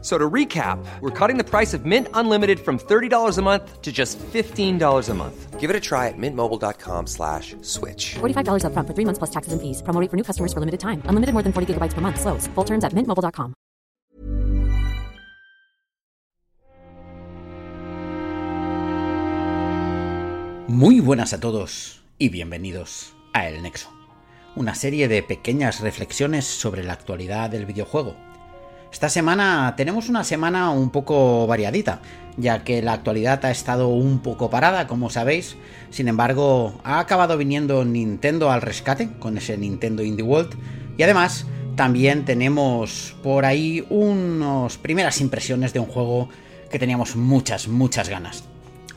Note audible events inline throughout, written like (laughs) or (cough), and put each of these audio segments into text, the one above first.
So to recap, we're cutting the price of Mint Unlimited from $30 a month to just $15 a month. Give it a try at mintmobile.com slash switch. $45 upfront for three months plus taxes and fees. Promo rate for new customers for limited time. Unlimited more than 40 gigabytes per month. Slows. Full terms at mintmobile.com. Muy buenas a todos y bienvenidos a El Nexo. Una serie de pequeñas reflexiones sobre la actualidad del videojuego esta semana tenemos una semana un poco variadita, ya que la actualidad ha estado un poco parada, como sabéis. Sin embargo, ha acabado viniendo Nintendo al rescate con ese Nintendo Indie World. Y además, también tenemos por ahí unas primeras impresiones de un juego que teníamos muchas, muchas ganas.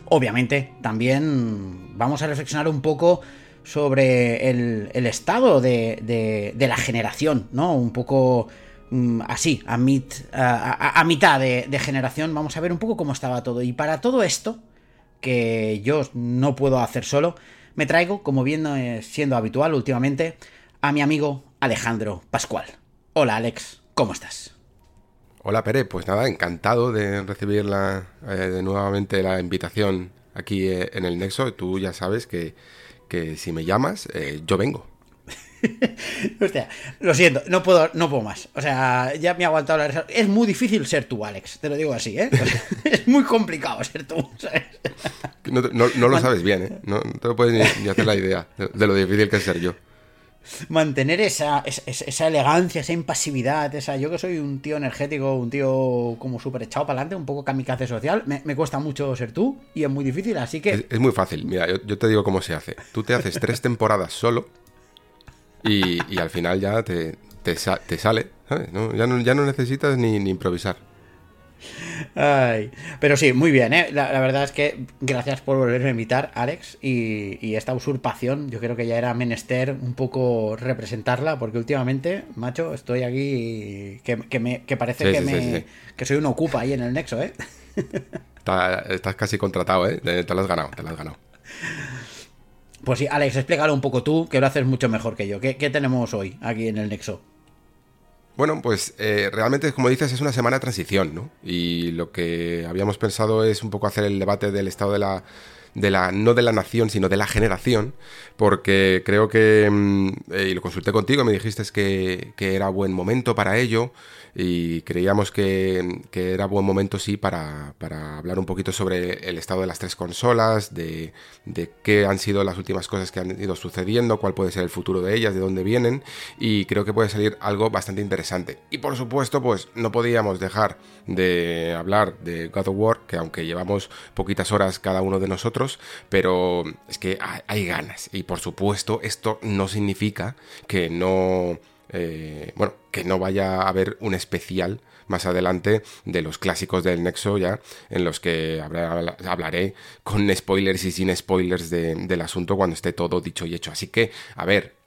Obviamente, también vamos a reflexionar un poco sobre el, estado de, la generación, ¿no? Un poco así, a, a, mitad de, generación, vamos a ver un poco cómo estaba todo. Y para todo esto, que yo no puedo hacer solo, me traigo, como viene siendo habitual últimamente, a mi amigo Alejandro Pascual. Hola Alex, ¿cómo estás? Hola Pere, pues nada, encantado de recibir la, eh, nuevamente la invitación aquí eh, en el Nexo. Tú ya sabes que, si me llamas, eh, yo vengo. (laughs) Hostia, lo siento, no puedo, no puedo más. O sea, ya me he aguantado la Es muy difícil ser tú, Alex. Te lo digo así, ¿eh? (laughs) (laughs) es muy complicado ser tú, No, lo sabes bien, ¿eh? No, te lo puedes ni, hacer la idea de, lo difícil que es ser yo. Mantener esa, esa, elegancia, esa impasividad, esa. Yo que soy un tío energético, un tío como súper echado para adelante, un poco kamikaze social, me, cuesta mucho ser tú y es muy difícil, así que. Es, muy fácil, mira, yo, yo te digo cómo se hace. Tú te haces tres temporadas solo y, al final ya te, te, sale, ¿sabes? Ya, no, ya no necesitas ni, improvisar. Ay, pero sí, muy bien, ¿eh? La, verdad es que gracias por volverme a invitar, Alex, y, esta usurpación, yo creo que ya era menester un poco representarla, porque últimamente, macho, estoy aquí que, me, que parece que, me, que soy un ocupa ahí en el nexo, ¿eh? estás casi contratado, ¿eh? Te lo has ganado, te lo has ganado. Pues sí, Alex, explícalo un poco tú, que lo haces mucho mejor que yo. ¿Qué, tenemos hoy aquí en el Nexo? Bueno, pues eh, realmente, como dices, es una semana de transición, ¿no? Y lo que habíamos pensado es un poco hacer el debate del estado de la, de la no de la nación, sino de la generación, porque creo que, mm, eh, y lo consulté contigo, me dijiste que, que era buen momento para ello, y creíamos que, era buen momento sí para, hablar un poquito sobre el estado de las tres consolas, de, qué han sido las últimas cosas que han ido sucediendo, cuál puede ser el futuro de ellas, de dónde vienen y creo que puede salir algo bastante interesante. Y por supuesto pues no podíamos dejar de hablar de God of War, que aunque llevamos poquitas horas cada uno de nosotros, pero es que hay ganas y por supuesto esto no significa que no eh, bueno, que no vaya a haber un especial más adelante de los clásicos del Nexo ya, en los que hablaré con spoilers y sin spoilers del asunto cuando esté todo dicho y hecho. Así que, a ver,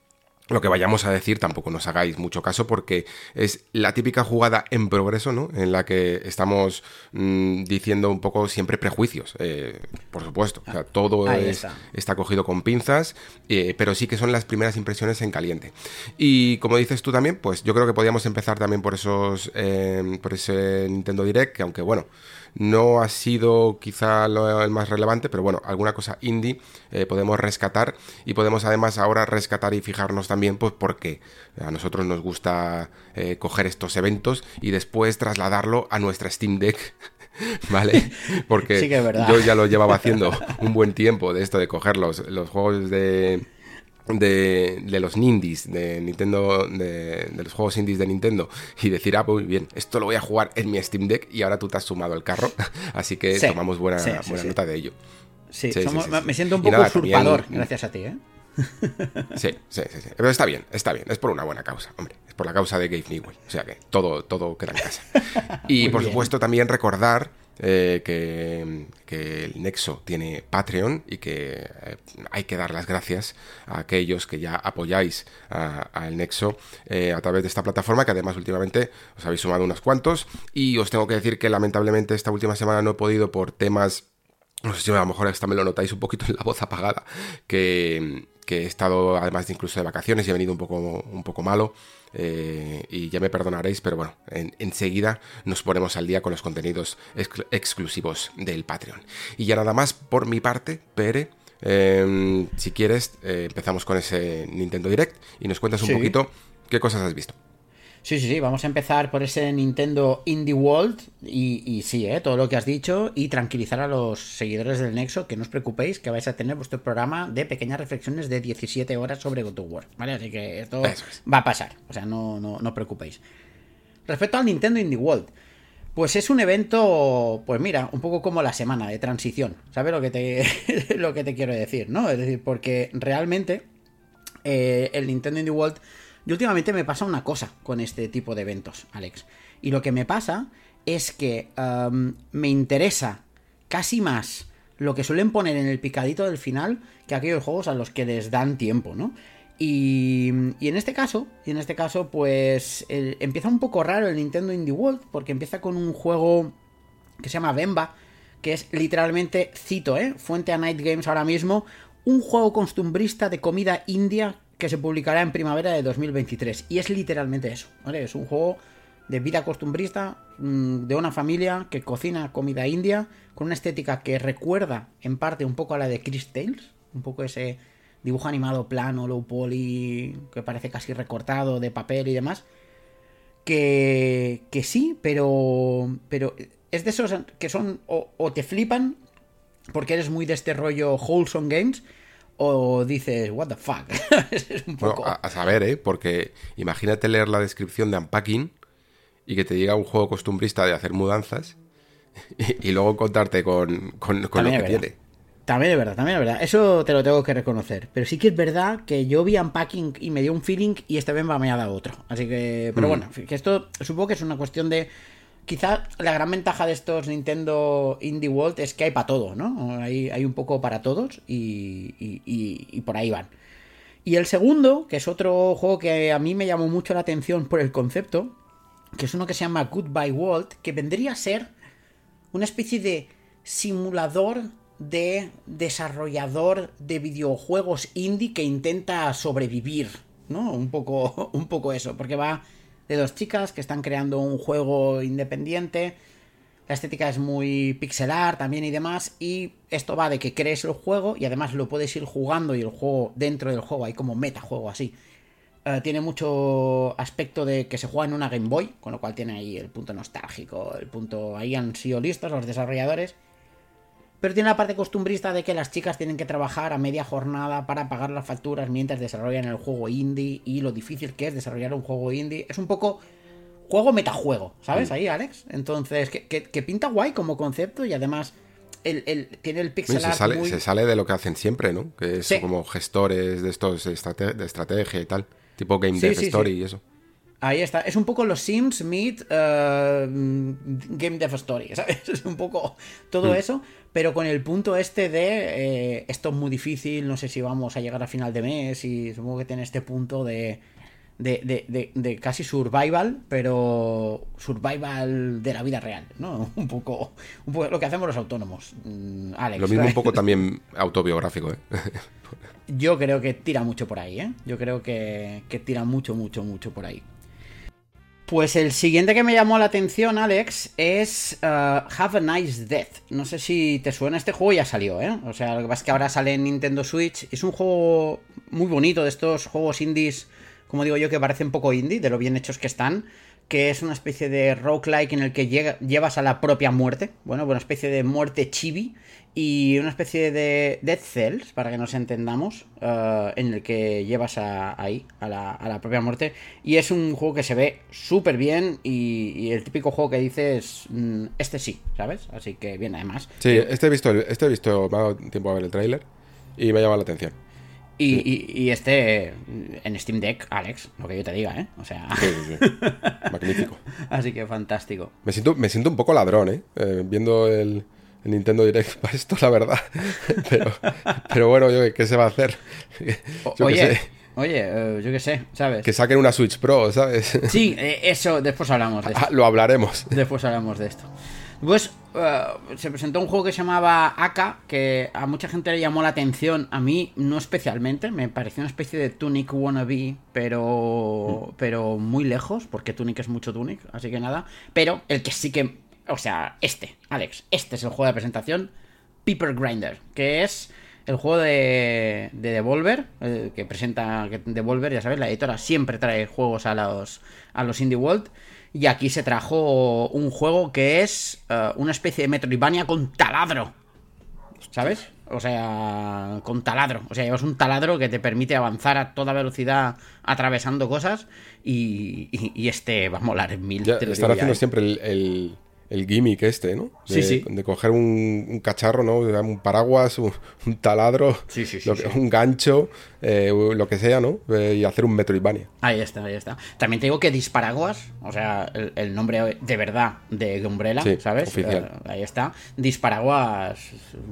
lo que vayamos a decir tampoco nos hagáis mucho caso porque es la típica jugada en progreso, ¿no? En la que estamos mm, diciendo un poco siempre prejuicios, eh, por supuesto. O sea, todo está. cogido con pinzas, eh, pero sí que son las primeras impresiones en caliente. Y como dices tú también, pues yo creo que podríamos empezar también por esos, eh, por ese Nintendo Direct, que aunque bueno, no ha sido quizá lo, el más relevante, pero bueno, alguna cosa indie eh, podemos rescatar y podemos además ahora rescatar y fijarnos también, pues porque a nosotros nos gusta eh, coger estos eventos y después trasladarlo a nuestra Steam Deck. (laughs) ¿Vale? Porque yo ya lo llevaba haciendo un buen tiempo de esto de coger los juegos de, de, de, los Nindies de Nintendo, de, los juegos indies de Nintendo y decir, ah, pues muy bien, esto lo voy a jugar en mi Steam Deck y ahora tú te has sumado al carro, (laughs) así que tomamos buena, buena nota de ello. Sí, me siento un poco usurpador (laughs) gracias a ti, ¿eh? (laughs) Sí, sí, sí, Pero está bien, está bien. Es por una buena causa, hombre. Es por la causa de Gabe Newell. O sea que todo, todo queda en casa. Y por supuesto también recordar eh, que, el Nexo tiene Patreon y que eh, hay que dar las gracias a aquellos que ya apoyáis al Nexo eh, a través de esta plataforma, que además últimamente os habéis sumado unos cuantos. Y os tengo que decir que lamentablemente esta última semana no he podido por temas no sé si a lo mejor hasta me lo notáis un poquito en la voz apagada, que, he estado además de incluso de vacaciones y he venido un poco, un poco malo. Eh, y ya me perdonaréis, pero bueno, enseguida nos ponemos al día con los contenidos exclusivos del Patreon. Y ya nada más por mi parte, Pere. Em, si quieres, eh, empezamos con ese Nintendo Direct y nos cuentas un poquito qué cosas has visto. Sí, sí, sí, vamos a empezar por ese Nintendo Indie World y, sí, ¿eh? todo lo que has dicho y tranquilizar a los seguidores del Nexo, que no os preocupéis, que vais a tener vuestro programa de pequeñas reflexiones de 17 horas sobre God of War, ¿vale? Así que esto va a pasar, o sea, no, no, no preocupéis. Respecto al Nintendo Indie World, pues es un evento, pues mira, un poco como la semana de transición, ¿sabes lo que te, (laughs) lo que te quiero decir, no? Es decir, porque realmente eh, el Nintendo Indie World y últimamente me pasa una cosa con este tipo de eventos, Alex. Y lo que me pasa es que me interesa casi más lo que suelen poner en el picadito del final que aquellos juegos a los que les dan tiempo, ¿no? Y, en este caso, y en este caso, pues empieza un poco raro el Nintendo Indie World, porque empieza con un juego que se llama Bemba, que es literalmente, cito, ¿eh? Fuente a Night Games ahora mismo, un juego costumbrista de comida india que se publicará en primavera de 2023. Y es literalmente eso, ¿vale? Es un juego de vida costumbrista, mm, de una familia que cocina comida india, con una estética que recuerda en parte un poco a la de Chris Tales, un poco ese dibujo animado plano, low poly, que parece casi recortado de papel y demás. Que, que sí, pero, pero es de esos que son o, o te flipan porque eres muy de este rollo wholesome games o dices, what the fuck. (laughs) es un poco... a, saber, ¿eh? Porque imagínate leer la descripción de Unpacking y que te diga un juego costumbrista de hacer mudanzas (laughs) y, luego contarte con, con, lo que tiene. También es verdad, también es verdad. Eso te lo tengo que reconocer. Pero sí que es verdad que yo vi Unpacking y me dio un feeling y este vez me ha dado otro. Así que, pero mm. bueno, que esto supongo que es una cuestión de quizá la gran ventaja de estos Nintendo Indie World es que hay para todo, ¿no? Hay, un poco para todos y, y, por ahí van. Y el segundo, que es otro juego que a mí me llamó mucho la atención por el concepto, que es uno que se llama Goodbye World, que vendría a ser una especie de simulador de desarrollador de videojuegos indie que intenta sobrevivir, ¿no? Un poco, (laughs) un poco eso, porque va de dos chicas que están creando un juego independiente. La estética es muy pixelar también y demás. Y esto va de que crees el juego y además lo puedes ir jugando y el juego dentro del juego, hay como metajuego así. Eh, tiene mucho aspecto de que se juega en una Game Boy, con lo cual tiene ahí el punto nostálgico, el punto... Ahí han sido listos los desarrolladores pero tiene la parte costumbrista de que las chicas tienen que trabajar a media jornada para pagar las facturas mientras desarrollan el juego indie y lo difícil que es desarrollar un juego indie. Es un poco juego metajuego, ¿sabes? Ahí, Alex. Entonces, que, pinta guay como concepto y además el, tiene el pixel art se, sale, de lo que hacen siempre, ¿no? Que es como gestores de estos de estrategia y tal. Tipo Game Dev Story y eso. Ahí está. Es un poco los Sims meet uh, Game Dev Story, (laughs) ¿sabes? Es un poco todo mm. eso, pero con el punto este de eh, esto es muy difícil, no sé si vamos a llegar a final de mes y supongo que tiene este punto de, de, de, casi survival, pero survival de la vida real, ¿no? (laughs) Un poco, un poco lo que hacemos los autónomos, mm, Alex. Lo mismo un poco también autobiográfico, ¿eh? (laughs) Yo creo que tira mucho por ahí, ¿eh? Yo creo que, que tira mucho, mucho, mucho por ahí. Pues el siguiente que me llamó la atención, Alex, es uh, Have a Nice Death. No sé si te suena este juego, ya salió, ¿eh? O sea, lo que pasa es que ahora sale en Nintendo Switch. Es un juego muy bonito de estos juegos indies, como digo yo, que parecen poco indie, de lo bien hechos que están. Que es una especie de roguelike en el que llevas a la propia muerte. Bueno, una especie de muerte chibi y una especie de Dead Cells, para que nos entendamos, eh, en el que llevas ahí, a la, propia muerte. Y es un juego que se ve súper bien y, el típico juego que dices, mm, este sí, ¿sabes? Así que bien, además. Sí, este he visto, este he visto, me ha dado tiempo a ver el tráiler y me ha llamado la atención. Y, y- y este en Steam Deck, Alex, lo que yo te diga, ¿eh? O sea, Sí, sí, sí. (laughs) Magnífico. así que fantástico. Me siento, me siento un poco ladrón, ¿eh? Eh, viendo el, el Nintendo Direct (laughs) para esto, la verdad. (laughs) Pero, pero bueno, yo, ¿qué se va a hacer? Yo oye, sé. oye, eh, yo qué sé, ¿sabes? Que saquen una Switch Pro, ¿sabes? Sí, eh, eso, después hablamos de esto. Ah, Lo hablaremos. Después hablamos de esto. Pues eh, se presentó un juego que se llamaba Aka, que a mucha gente le llamó la atención, a mí no especialmente, me pareció una especie de Tunic wannabe, pero, pero muy lejos, porque Tunic es mucho Tunic, así que nada. Pero el que sí que, o sea, este, Alex, este es el juego de presentación, Paper Grinder, que es el juego de, de Devolver, que presenta que Devolver, ya sabes, la editora siempre trae juegos a los, a los Indie World. Y aquí se trajo un juego que es eh, una especie de Metroidvania con taladro. ¿Sabes? O sea, con taladro. O sea, llevas un taladro que te permite avanzar a toda velocidad atravesando cosas. Y, y- y este va a molar en mil. Ya, te lo haciendo ¿eh? siempre el, el, el gimmick este, ¿no? De, Sí, sí. De coger un, un cacharro, ¿no? Un paraguas, un, un taladro, Sí, sí, sí, lo que- un gancho, eh, lo que sea, ¿no? Eh, y hacer un Metroidvania. Ahí está, ahí está. También te digo que Disparaguas, o sea, el, el nombre de verdad de Umbrella, ¿sabes? oficial. Eh, ahí está. Disparaguas,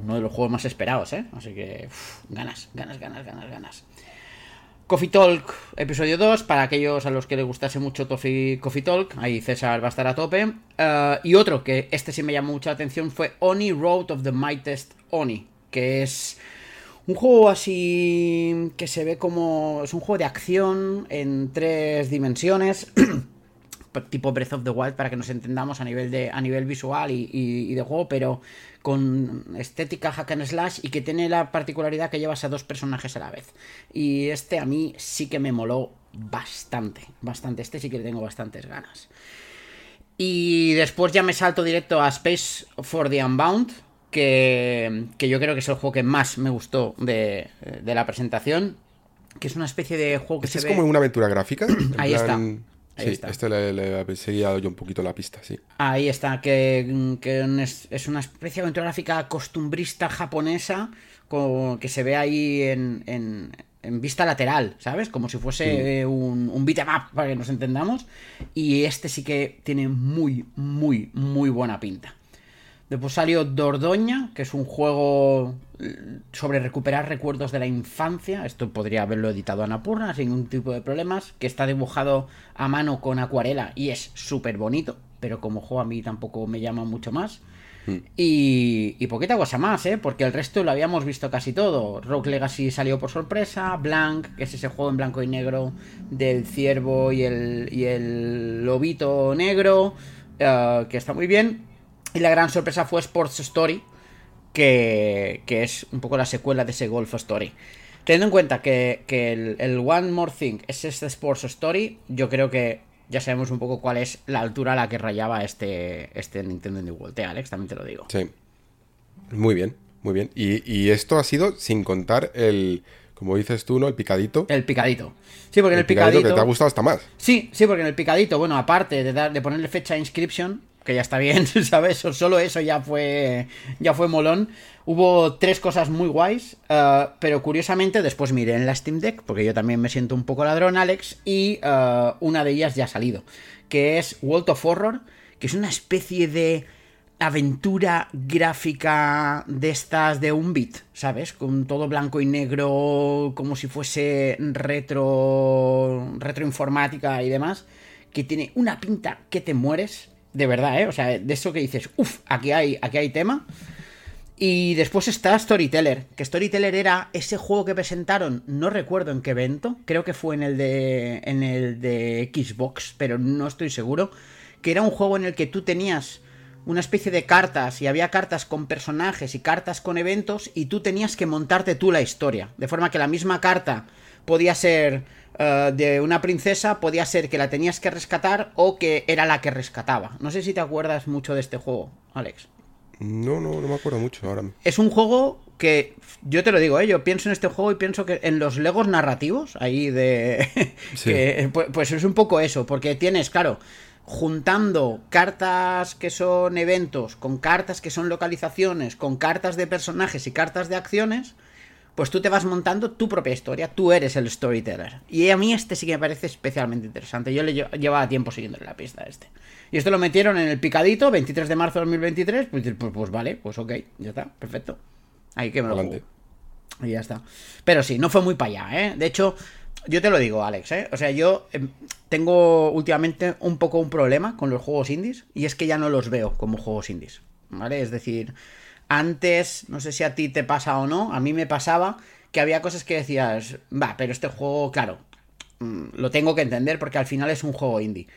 uno de los juegos más esperados, ¿eh? Así que, uf, ganas, ganas, ganas, ganas, ganas. Coffee Talk, episodio 2, para aquellos a los que les gustase mucho Coffee Talk, ahí César va a estar a tope. Eh, y otro que este sí me llamó mucha atención fue Oni Road of the Mightiest Oni, que es un juego así que se ve como... es un juego de acción en tres dimensiones. (clears throat) tipo Breath of the Wild para que nos entendamos a nivel de a nivel visual y, y- y de juego pero con estética hack and slash y que tiene la particularidad que llevas a dos personajes a la vez y este a mí sí que me moló bastante bastante este sí que le tengo bastantes ganas y después ya me salto directo a Space for the Unbound que, que yo creo que es el juego que más me gustó de, de la presentación que es una especie de juego que Este se es ve... como una aventura gráfica. Ahí está. Ahí sí, está. este le, le seguía yo un poquito la pista, sí. Ahí está, que, que es, una especie de gráfica costumbrista japonesa que se ve ahí en, en- en vista lateral, ¿sabes? Como si fuese un, un beat'em up, para que nos entendamos. Y este sí que tiene muy, muy, muy buena pinta. Después salió Dordoña, que es un juego eh, sobre recuperar recuerdos de la infancia. Esto podría haberlo editado Anapurna sin ningún tipo de problemas. Que está dibujado a mano con acuarela y es súper bonito. Pero como juego a mí tampoco me llama mucho más. Y, y poquita cosa más, ¿eh? Porque el resto lo habíamos visto casi todo. Rogue Legacy salió por sorpresa. Blank, que es ese juego en blanco y negro del ciervo y el, y el lobito negro. eh, que está muy bien. Y la gran sorpresa fue Sports Story, que, que es un poco la secuela de ese Golf Story. Teniendo en cuenta que, que el, el One More Thing es este Sports Story, yo creo que ya sabemos un poco cuál es la altura a la que rayaba este, este Nintendo Indie World. ¿eh, Alex, también te lo digo. Sí. Muy bien, muy bien. Y, y esto ha sido sin contar el, como dices tú, ¿no? El picadito. El picadito. Sí, porque en el picadito picadito... que te ha gustado hasta más. Sí, sí, porque en el picadito, bueno, aparte de, dar, de ponerle fecha de inscripción, que ya está bien, (laughs) ¿sabes? Solo eso ya fue, ya fue molón. Hubo tres cosas muy guays, eh, pero curiosamente después miré en la Steam Deck, porque yo también me siento un poco ladrón, Alex, y eh, una de ellas ya ha salido, que es World of Horror, que es una especie de aventura gráfica de estas de un bit, ¿sabes? Con todo blanco y negro, como si fuese retro, retroinformática y demás, que tiene una pinta que te mueres, de verdad, ¿eh? O sea, de eso que dices, uff, aquí hay, aquí hay tema. Y después está Storyteller, que Storyteller era ese juego que presentaron, no recuerdo en qué evento, creo que fue en el de en el de Xbox, pero no estoy seguro, que era un juego en el que tú tenías una especie de cartas y había cartas con personajes y cartas con eventos y tú tenías que montarte tú la historia, de forma que la misma carta podía ser eh, de una princesa, podía ser que la tenías que rescatar o que era la que rescataba. No sé si te acuerdas mucho de este juego, Alex. No, no, no me acuerdo mucho ahora. Es un juego que, yo te lo digo, ¿eh? yo pienso en este juego y pienso que en los legos narrativos, ahí de... (laughs) Sí. que, pues, pues es un poco eso, porque tienes, claro, juntando cartas que son eventos, con cartas que son localizaciones, con cartas de personajes y cartas de acciones, pues tú te vas montando tu propia historia, tú eres el storyteller. Y a mí este sí que me parece especialmente interesante. Yo le llevaba tiempo siguiéndole la pista a este. Y esto lo metieron en el picadito, 23 de marzo de 2023, pues, pues, pues vale, pues ok, ya está, perfecto. Ahí que me lo Y ya está. Pero sí, no fue muy para allá, ¿eh? De hecho, yo te lo digo, Alex, ¿eh? O sea, yo em, tengo últimamente un poco un problema con los juegos indies y es que ya no los veo como juegos indies, ¿vale? Es decir, antes, no sé si a ti te pasa o no, a mí me pasaba que había cosas que decías, va, pero este juego, claro, mm, lo tengo que entender porque al final es un juego indie.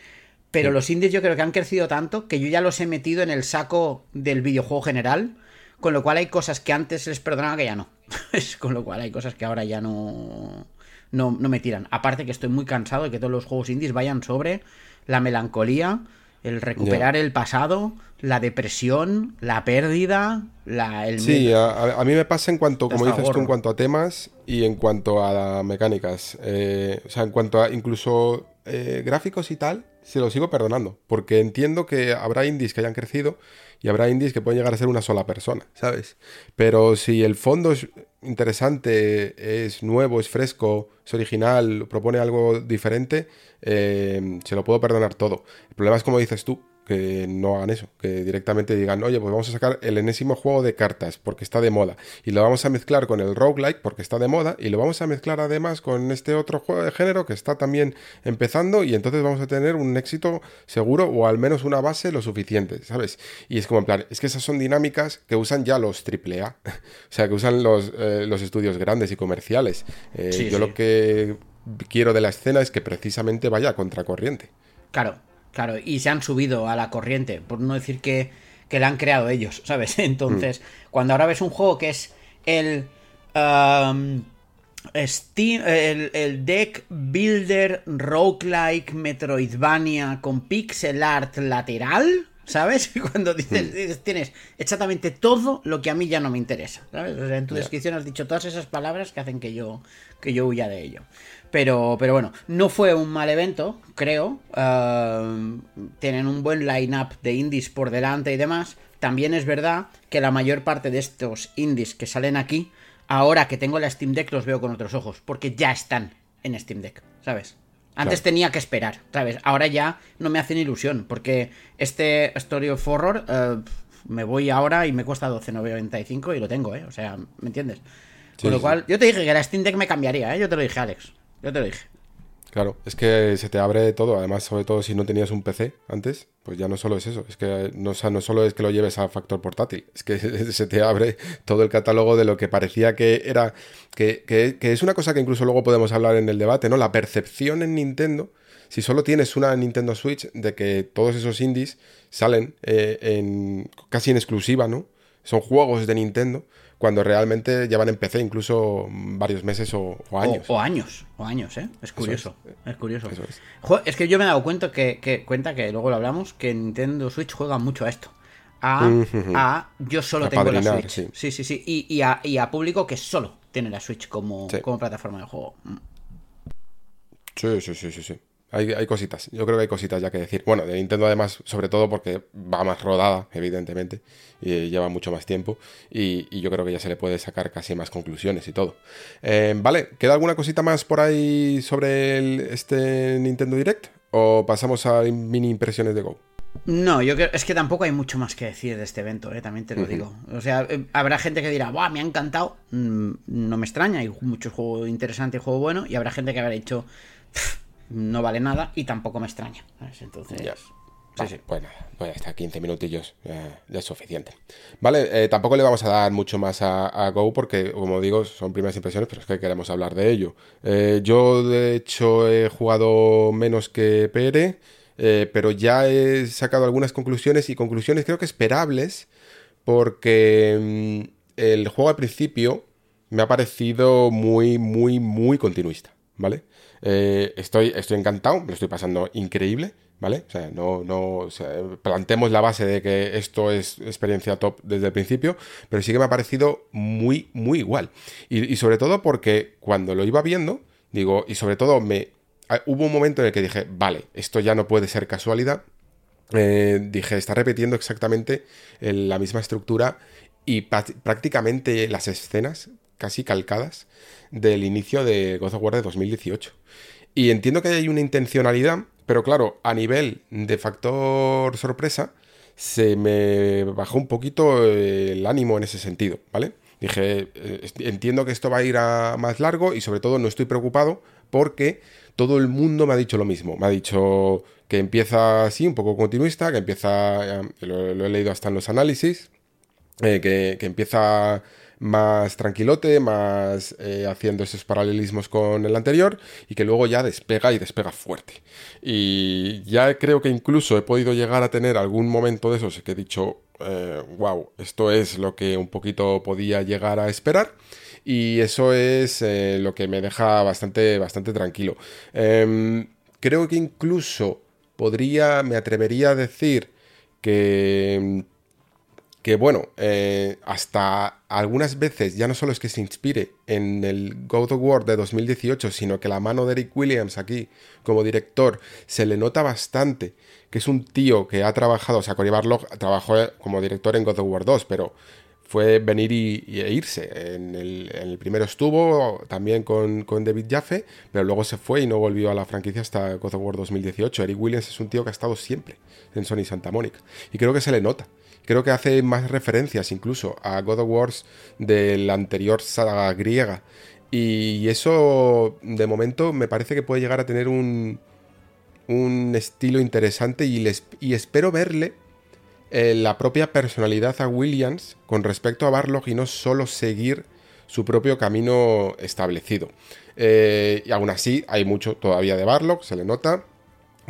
Pero los indies yo creo que han crecido tanto que yo ya los he metido en el saco del videojuego general. Con lo cual hay cosas que antes les perdonaba que ya no. (laughs) con lo cual hay cosas que ahora ya no, no, me tiran. Aparte que estoy muy cansado de que todos los juegos indies vayan sobre la melancolía, el recuperar el pasado, la depresión, la pérdida, la, el... Sí, a, mí me pasa en cuanto, como dices tú, en cuanto a temas y en cuanto a mecánicas. Eh, o sea, en cuanto a incluso eh, gráficos y tal, se lo sigo perdonando, porque entiendo que habrá indies que hayan crecido y habrá indies que pueden llegar a ser una sola persona, ¿sabes? Pero si el fondo es interesante, es nuevo, es fresco, es original, propone algo diferente, eh, se lo puedo perdonar todo. El problema es como dices tú, que no hagan eso, que directamente digan, oye, pues vamos a sacar el enésimo juego de cartas porque está de moda y lo vamos a mezclar con el roguelike porque está de moda y lo vamos a mezclar además con este otro juego de género que está también empezando y entonces vamos a tener un éxito seguro o al menos una base lo suficiente, ¿sabes? Y es como en plan, es que esas son dinámicas que usan ya los AAA, (laughs) o sea, que usan los, eh, los estudios grandes y comerciales. Eh, yo lo que quiero de la escena es que precisamente vaya a contracorriente. Claro, Claro, y se han subido a la corriente, por no decir que, que la han creado ellos, (laughs) ¿sabes? Entonces, mm. cuando ahora ves un juego que es el... Um, Steam, el, deck builder roguelike metroidvania con pixel art lateral, ¿sabes? (laughs) Cuando mm. dices, tienes exactamente todo lo que a mí ya no me interesa, ¿sabes? O sea, en tu descripción has dicho todas esas palabras que hacen que yo, que yo huya de ello. Pero, pero bueno, no fue un mal evento, creo. Uh, tienen un buen line-up de indies por delante y demás. También es verdad que la mayor parte de estos indies que salen aquí, ahora que tengo la Steam Deck, los veo con otros ojos, porque ya están en Steam Deck, ¿sabes? Antes tenía que esperar, ¿sabes? Ahora ya no me hacen ilusión, porque este Story of Horror uh, me voy ahora y me cuesta 12.95 y lo tengo, ¿eh? O sea, ¿me entiendes? Con lo cual, yo te dije que la Steam Deck me cambiaría, ¿eh? Yo te lo dije, Alex. Yo te lo dije. Claro, es que se te abre todo. Además, sobre todo si no tenías un PC antes, pues ya no solo es eso. Es que no, no solo es que lo lleves a factor portátil, es que (laughs) se te abre todo el catálogo de lo que parecía que era. Que, que, es una cosa que incluso luego podemos hablar en el debate, ¿no? La percepción en Nintendo. Si solo tienes una Nintendo Switch, de que todos esos indies salen eh, casi en exclusiva, ¿no? Son juegos de Nintendo cuando realmente llevan en PC incluso varios meses o, años. O, años, o años, ¿eh? Es curioso. Es. curioso. es. que yo me he dado cuenta que, cuenta que luego lo hablamos, que Nintendo Switch juega mucho a esto. A, yo solo tengo la Switch. Sí, sí, sí. Y, a, público que solo tiene la Switch como, como plataforma de juego. Sí, sí, sí, sí, sí. Hay, cositas, yo creo que hay cositas ya que decir. Bueno, de Nintendo además, sobre todo porque va más rodada, evidentemente, y lleva mucho más tiempo, y, yo creo que ya se le puede sacar casi más conclusiones y todo. Eh, vale, ¿queda alguna cosita más por ahí sobre este Nintendo Direct? ¿O pasamos a mini impresiones de Go? No, yo creo, es que tampoco hay mucho más que decir de este evento, ¿eh? también te lo digo. O sea, eh, habrá gente que dirá, ¡buah, me ha encantado! Mm, no me extraña, hay muchos juegos interesantes y juego bueno, y habrá gente que habrá dicho, no vale nada y tampoco me extraña. Entonces. Sí, sí. Pues nada, pues hasta 15 minutillos ya, es suficiente. Vale, eh, tampoco le vamos a dar mucho más a, Go porque, como digo, son primeras impresiones, pero es que queremos hablar de ello. Eh, yo, de hecho, he jugado menos que Pere, eh, pero ya he sacado algunas conclusiones y conclusiones creo que esperables porque mm, el juego al principio me ha parecido muy, muy, muy continuista, ¿vale? Eh, estoy, estoy encantado, me lo estoy pasando increíble, ¿vale? O sea, no, no plantemos la base de que esto es experiencia top desde el principio, pero sí que me ha parecido muy, muy igual. Y, sobre todo porque cuando lo iba viendo, digo, y sobre todo me... Ah, hubo un momento en el que dije, vale, esto ya no puede ser casualidad. Eh, dije, está repitiendo exactamente la misma estructura y prácticamente las escenas casi calcadas del inicio de God of War de 2018. Y entiendo que hay una intencionalidad, pero claro, a nivel de factor sorpresa, se me bajó un poquito el ánimo en ese sentido, ¿vale? Dije, eh, entiendo que esto va a ir a más largo y sobre todo no estoy preocupado porque todo el mundo me ha dicho lo mismo. Me ha dicho que empieza así, un poco continuista, que empieza, eh, lo, he leído hasta en los análisis, eh, que empieza más tranquilote, más eh, haciendo esos paralelismos con el anterior y que luego ya despega y despega fuerte. Y ya creo que incluso he podido llegar a tener algún momento de esos que he dicho, wow, eh, esto es lo que un poquito podía llegar a esperar. Y eso es eh, lo que me deja bastante, bastante tranquilo. Em, creo que incluso podría, me atrevería a decir que que bueno, eh, hasta algunas veces ya no solo es que se inspire en el God of War de 2018, sino que la mano de Eric Williams aquí como director se le nota bastante, que es un tío que ha trabajado, o sea, Cory trabajó como director en God of War 2, pero fue venir y, e irse. En el, primero estuvo también con, con, David Jaffe, pero luego se fue y no volvió a la franquicia hasta God of War 2018. Eric Williams es un tío que ha estado siempre en Sony Santa Mónica. Y creo que se le nota creo que hace más referencias incluso a God of Wars de la anterior saga griega. Y eso, de momento, me parece que puede llegar a tener un, un estilo interesante y, les, y espero verle eh, la propia personalidad a Williams con respecto a Barlog y no solo seguir su propio camino establecido. Eh, y aún así, hay mucho todavía de Barlog, se le nota.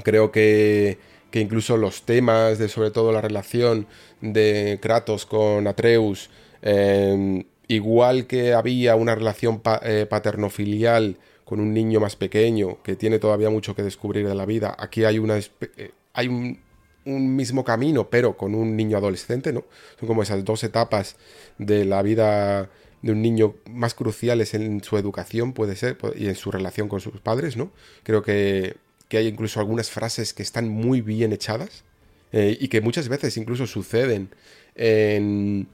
Creo que que incluso los temas de sobre todo la relación de Kratos con Atreus, em, igual que había una relación eh, paterno-filial con un niño más pequeño que tiene todavía mucho que descubrir de la vida, aquí hay una eh, hay un, mismo camino, pero con un niño adolescente, ¿no? Son como esas dos etapas de la vida de un niño más cruciales en su educación, puede ser, y en su relación con sus padres, ¿no? Creo que que hay incluso algunas frases que están muy bien echadas eh, y que muchas veces incluso suceden en,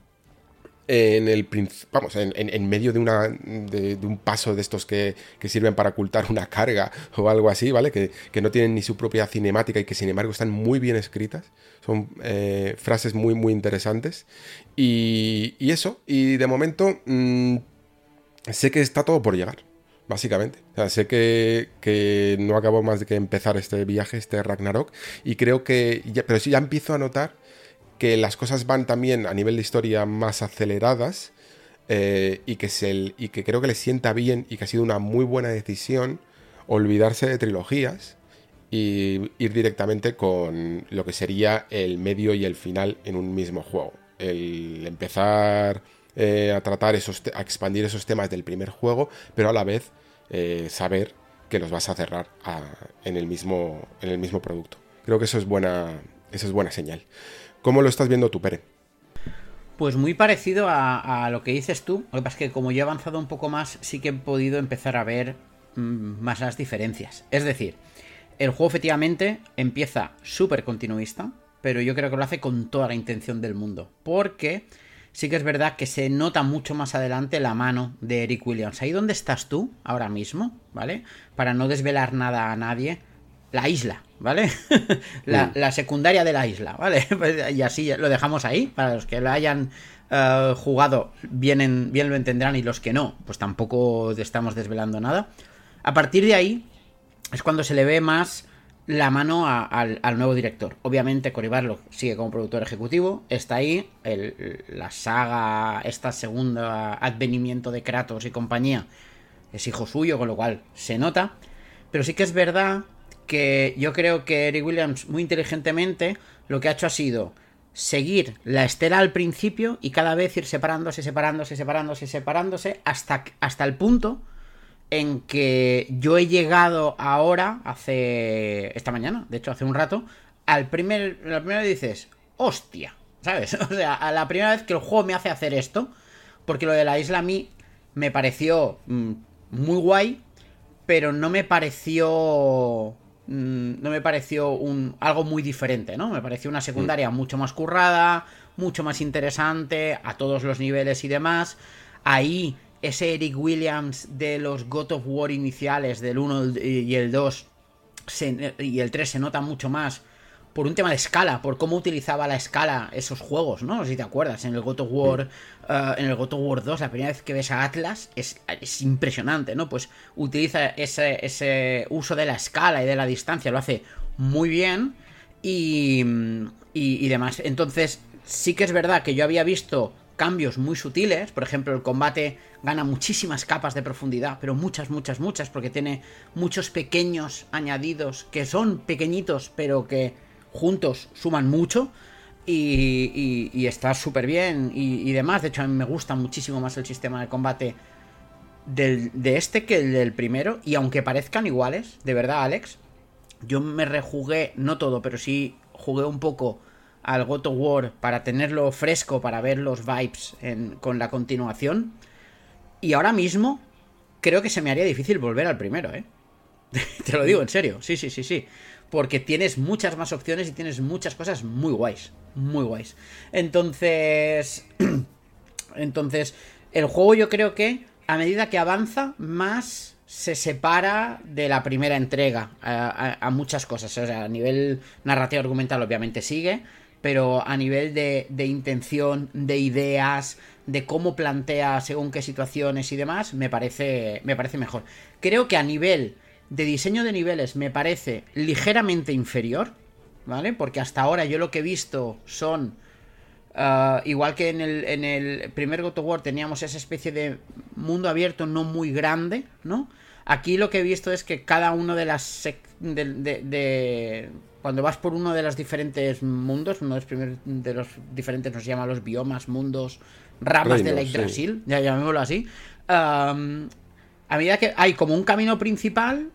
en el vamos en, en, medio de una de, un paso de estos que, que, sirven para ocultar una carga o algo así vale que, que, no tienen ni su propia cinemática y que sin embargo están muy bien escritas. Son eh, frases muy muy interesantes. Y, eso y de momento mm, sé que está todo por llegar básicamente. Sé que, no acabo más de que empezar este viaje, este Ragnarok, y creo que, pero sí ya empiezo a notar que las cosas van también a nivel de historia más aceleradas eh, y, que se, y que creo que le sienta bien y que ha sido una muy buena decisión olvidarse de trilogías y ir directamente con lo que sería el medio y el final en un mismo juego. El empezar eh, a tratar esos, a expandir esos temas del primer juego, pero a la vez eh, saber que los vas a cerrar en, el mismo, en el mismo producto. Creo que eso es buena, eso es buena señal. ¿Cómo lo estás viendo tú, Pere? Pues muy parecido a, lo que dices tú. Lo que pasa es que como yo he avanzado un poco más, sí que he podido empezar a ver mm, más las diferencias. Es decir, el juego efectivamente empieza súper continuista, pero yo creo que lo hace con toda la intención del mundo. Porque sí que es verdad que se nota mucho más adelante la mano de Eric Williams. Ahí donde estás tú ahora mismo, ¿vale? Para no desvelar nada a nadie. La isla, ¿vale? (laughs) la, secundaria de la isla, ¿vale? (laughs) Pues, y así lo dejamos ahí. Para los que lo hayan eh, jugado, bien, bien lo entenderán. Y los que no, pues tampoco estamos desvelando nada. A partir de ahí es cuando se le ve más la mano al, nuevo director. Obviamente Cory Barlog sigue como productor ejecutivo, está ahí, la saga, esta segunda advenimiento de Kratos y compañía es hijo suyo, con lo cual se nota, pero sí que es verdad que yo creo que Eric Williams muy inteligentemente lo que ha hecho ha sido seguir la estela al principio y cada vez ir separándose, separándose, separándose, separándose hasta, hasta el punto en que yo he llegado ahora, hace. esta mañana, de hecho, hace un rato, al primer. La primera vez dices, hostia, ¿sabes? (laughs) O sea, a la primera vez que el juego me hace hacer esto, porque lo de la isla a mí me pareció mm, muy guay, pero no me pareció. Mm, no me pareció un, algo muy diferente, ¿no? Me pareció una secundaria mm. mucho más currada, mucho más interesante, a todos los niveles y demás. Ahí ese Eric Williams de los God of War iniciales, del 1 y el 2, y el 3 se nota mucho más por un tema de escala, por cómo utilizaba la escala esos juegos, ¿no? Si te acuerdas, en el God of War, uh, en el God of War 2, la primera vez que ves a Atlas es, es impresionante, ¿no? Pues utiliza ese, ese, uso de la escala y de la distancia, lo hace muy bien y, y, y demás. Entonces, sí que es verdad que yo había visto cambios muy sutiles, por ejemplo, el combate gana muchísimas capas de profundidad, pero muchas, muchas, muchas, porque tiene muchos pequeños añadidos que son pequeñitos, pero que juntos suman mucho. Y, está súper bien y, demás. De hecho, a mí me gusta muchísimo más el sistema de combate de este que el del primero. Y aunque parezcan iguales, de verdad, Alex, yo me rejugué, no todo, pero sí jugué un poco al God War para tenerlo fresco, para ver los vibes con la continuación. Y ahora mismo creo que se me haría difícil volver al primero, ¿eh? (laughs) Te lo digo en serio, sí, sí, sí, sí porque tienes muchas más opciones y tienes muchas cosas muy guays, muy guays. Entonces, (clears throat) entonces, el juego yo creo que a medida que avanza, más se separa de la primera entrega a, muchas cosas. O sea, a nivel narrativo argumental obviamente sigue, pero a nivel de, de, intención, de ideas, de cómo plantea según qué situaciones y demás, me parece, me parece mejor. Creo que a nivel de diseño de niveles me parece ligeramente inferior, ¿vale? Porque hasta ahora yo lo que he visto son... Ah, igual que en el, en el primer God of War teníamos esa especie de mundo abierto no muy grande, ¿no? Aquí lo que he visto es que cada uno de las... De, cuando vas por uno de los diferentes mundos, uno de los, primeros, de los diferentes nos llama los biomas, mundos, ramas de la Yggdrasil, ya llamémoslo así. a medida que hay como un camino principal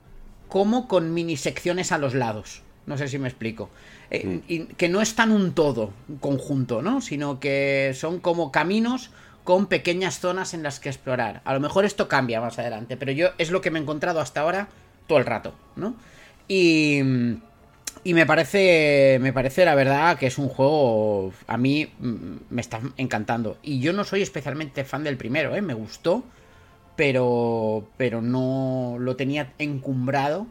como con mini secciones a los lados. No sé si me explico. Eh, mm. y que no están un todo conjunto, ¿no? Sino que son como caminos con pequeñas zonas en las que explorar. A lo mejor esto cambia más adelante, pero yo es lo que me he encontrado hasta ahora todo el rato, ¿no? Y, y me parece, me parece la verdad que es un juego, a mí mm, me está encantando. Y yo no soy especialmente fan del primero, ¿eh? Me gustó, pero, pero no lo tenía encumbrado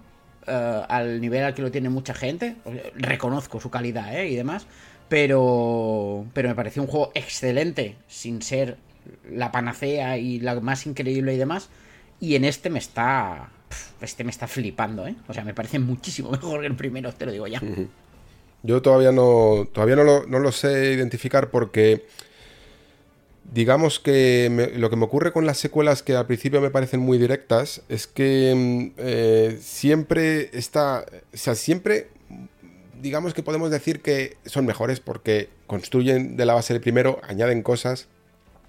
eh, al nivel al que lo tiene mucha gente. Reconozco su calidad ¿eh? y demás, pero, pero me pareció un juego excelente, sin ser la panacea y la más increíble y demás. Y en este me está. Este me está flipando, ¿eh? O sea, me parece muchísimo (laughs) mejor que el primero, te lo digo ya. Yo todavía no. Todavía no lo, no lo sé identificar porque digamos que lo que me ocurre con las secuelas que al principio me parecen muy directas es que mm, eh, siempre está, o sea, siempre digamos que podemos decir que son mejores porque construyen de la base del primero, añaden cosas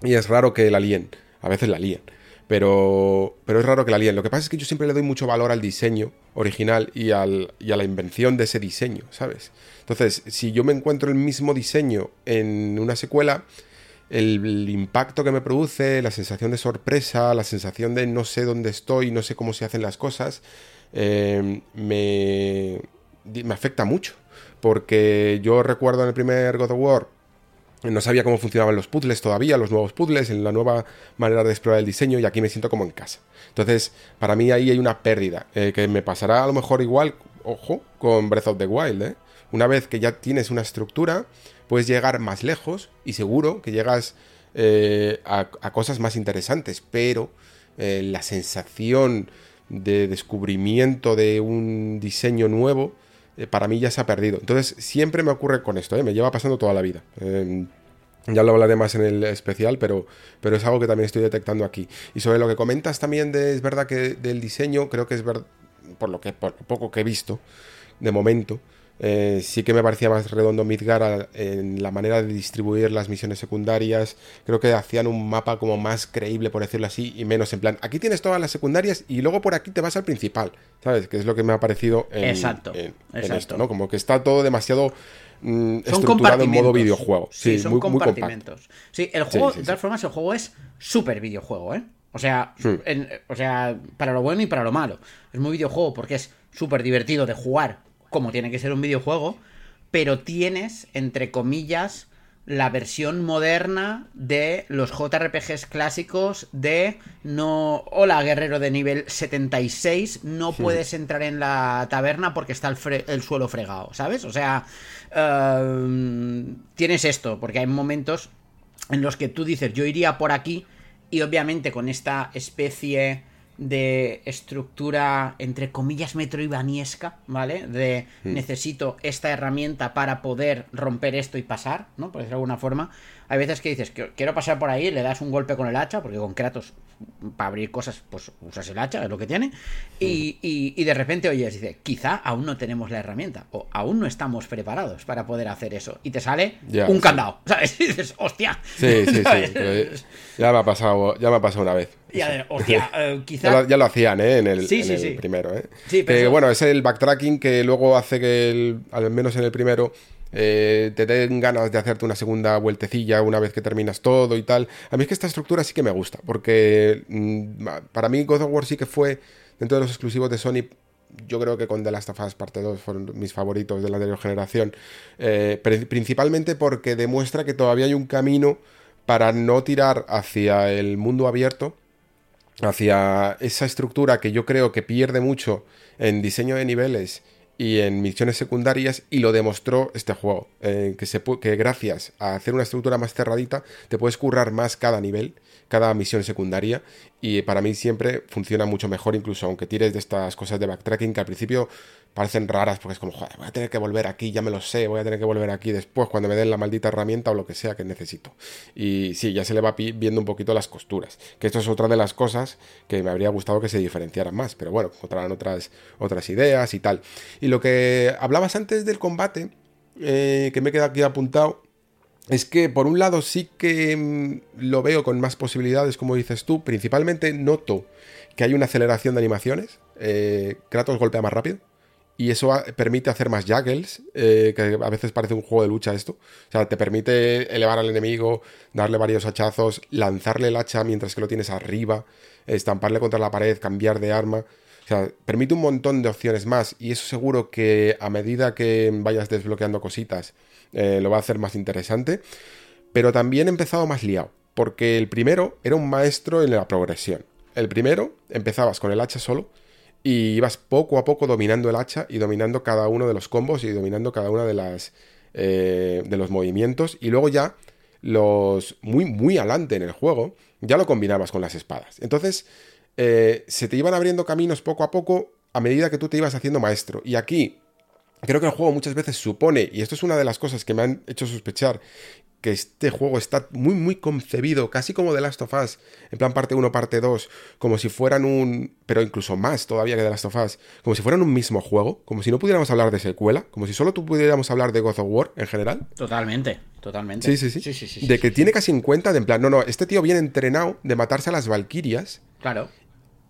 y es raro que la líen, a veces la líen. Pero, pero es raro que la líen. Lo que pasa es que yo siempre le doy mucho valor al diseño original y, al, y a la invención de ese diseño, ¿sabes? Entonces, si yo me encuentro el mismo diseño en una secuela, el, impacto que me produce, la sensación de sorpresa, la sensación de no sé dónde estoy, no sé cómo se hacen las cosas, eh, me, me afecta mucho. Porque yo recuerdo en el primer God of War no sabía cómo funcionaban los puzzles todavía, los nuevos puzzles, la nueva manera de explorar el diseño y aquí me siento como en casa. Entonces, para mí ahí hay una pérdida, eh, que me pasará a lo mejor igual, ojo, con Breath of the Wild. ¿eh? Una vez que ya tienes una estructura, puedes llegar más lejos y seguro que llegas eh, a, cosas más interesantes, pero eh, la sensación de descubrimiento de un diseño nuevo eh, para mí ya se ha perdido. Entonces siempre me ocurre con esto, me lleva pasando toda la vida. Em, ya lo hablaré más en el especial, pero, pero es algo que también estoy detectando aquí. Y sobre lo que comentas también de, es verdad que del diseño, creo que es verdad, por lo que por poco que he visto, de momento, eh, sí que me parecía más redondo Midgar en la manera de distribuir las misiones secundarias. Creo que hacían un mapa como más creíble, por decirlo así, y menos en plan, aquí tienes todas las secundarias y luego por aquí te vas al principal, ¿sabes? Que es lo que me ha parecido en, exacto, esto, ¿no? Como que está todo demasiado mm, estructurado en modo videojuego. Sí, son compartimentos. sí, el juego, de todas formas, el juego es súper videojuego, ¿eh? O sea, o sea, para lo bueno y para lo malo. Es muy videojuego porque es súper divertido de jugar como tiene que ser un videojuego, pero tienes, entre comillas, la versión moderna de los JRPGs clásicos de no, hola guerrero de nivel 76, no puedes entrar en la taberna porque está el, suelo fregado, ¿sabes? O sea, eh, tienes esto, porque hay momentos en los que tú dices, yo iría por aquí y obviamente con esta especie de estructura, entre comillas, metroidvaniesca, ¿vale? De mm. necesito esta herramienta para poder romper esto y pasar, ¿no? Por decirlo de alguna forma. Hay veces que dices, quiero pasar por ahí, le das un golpe con el hacha, porque con Kratos, para abrir cosas, pues usas el hacha, es lo que tiene. Y, y, de repente oyes, dice, quizá aún no tenemos la herramienta, o aún no estamos preparados para poder hacer eso. Y te sale un candado, (laughs) ¿sabes? Y dices, hostia. Sí, sí, sí. Ya me ha pasado, ya me ha pasado una vez. Ya, hostia, (laughs) eh, quizá... ya, lo, hacían, ¿eh? En el, primero, ¿eh? Sí, pero bueno, es el backtracking que luego hace que, al menos en el primero, eh, te den ganas de hacerte una segunda vueltecilla una vez que terminas todo y tal. A mí es que esta estructura sí que me gusta, porque mm, para mí God of War sí que fue, dentro de los exclusivos de Sony, yo creo que con The Last of Us Parte 2 fueron mis favoritos de la anterior generación, eh, principalmente porque demuestra que todavía hay un camino para no tirar hacia el mundo abierto, hacia esa estructura que yo creo que pierde mucho en diseño de niveles y en misiones secundarias y lo demostró este juego, eh, que, se, que gracias a hacer una estructura más cerradita te puedes currar más cada nivel, cada misión secundaria y para mí siempre funciona mucho mejor incluso aunque tires de estas cosas de backtracking que al principio parecen raras porque es como, joder, voy a tener que volver aquí, ya me lo sé, voy a tener que volver aquí después cuando me den la maldita herramienta o lo que sea que necesito. Y sí, ya se le va viendo un poquito las costuras, que esto es otra de las cosas que me habría gustado que se diferenciaran más, pero bueno, encontrarán otras, otras ideas y tal. Y lo que hablabas antes del combate, eh, que me queda aquí apuntado, es que por un lado sí que mm, lo veo con más posibilidades, como dices tú, principalmente noto que hay una aceleración de animaciones, eh, Kratos golpea más rápido, y eso permite hacer más juggles, eh, que a veces parece un juego de lucha esto. O sea, te permite elevar al enemigo, darle varios hachazos, lanzarle el hacha mientras que lo tienes arriba, estamparle contra la pared, cambiar de arma. O sea, permite un montón de opciones más y eso seguro que a medida que vayas desbloqueando cositas eh, lo va a hacer más interesante. Pero también he empezado más liado, porque el primero era un maestro en la progresión. El primero empezabas con el hacha solo y ibas poco a poco dominando el hacha y dominando cada uno de los combos y dominando cada una de las eh, de los movimientos. Y luego ya los muy muy adelante en el juego ya lo combinabas con las espadas. Entonces eh, se te iban abriendo caminos poco a poco a medida que tú te ibas haciendo maestro. Y aquí creo que el juego muchas veces supone y esto es una de las cosas que me han hecho sospechar que este juego está muy, muy concebido, casi como The Last of Us, en plan parte 1, parte 2, como si fueran un, pero incluso más todavía que The Last of Us, como si fueran un mismo juego, como si no pudiéramos hablar de secuela, como si solo tú pudiéramos hablar de God of War en general. Totalmente, totalmente. Sí, sí, sí. de que tiene casi en cuenta, de en plan, no, no, este tío viene entrenado de matarse a las Valquirias. Claro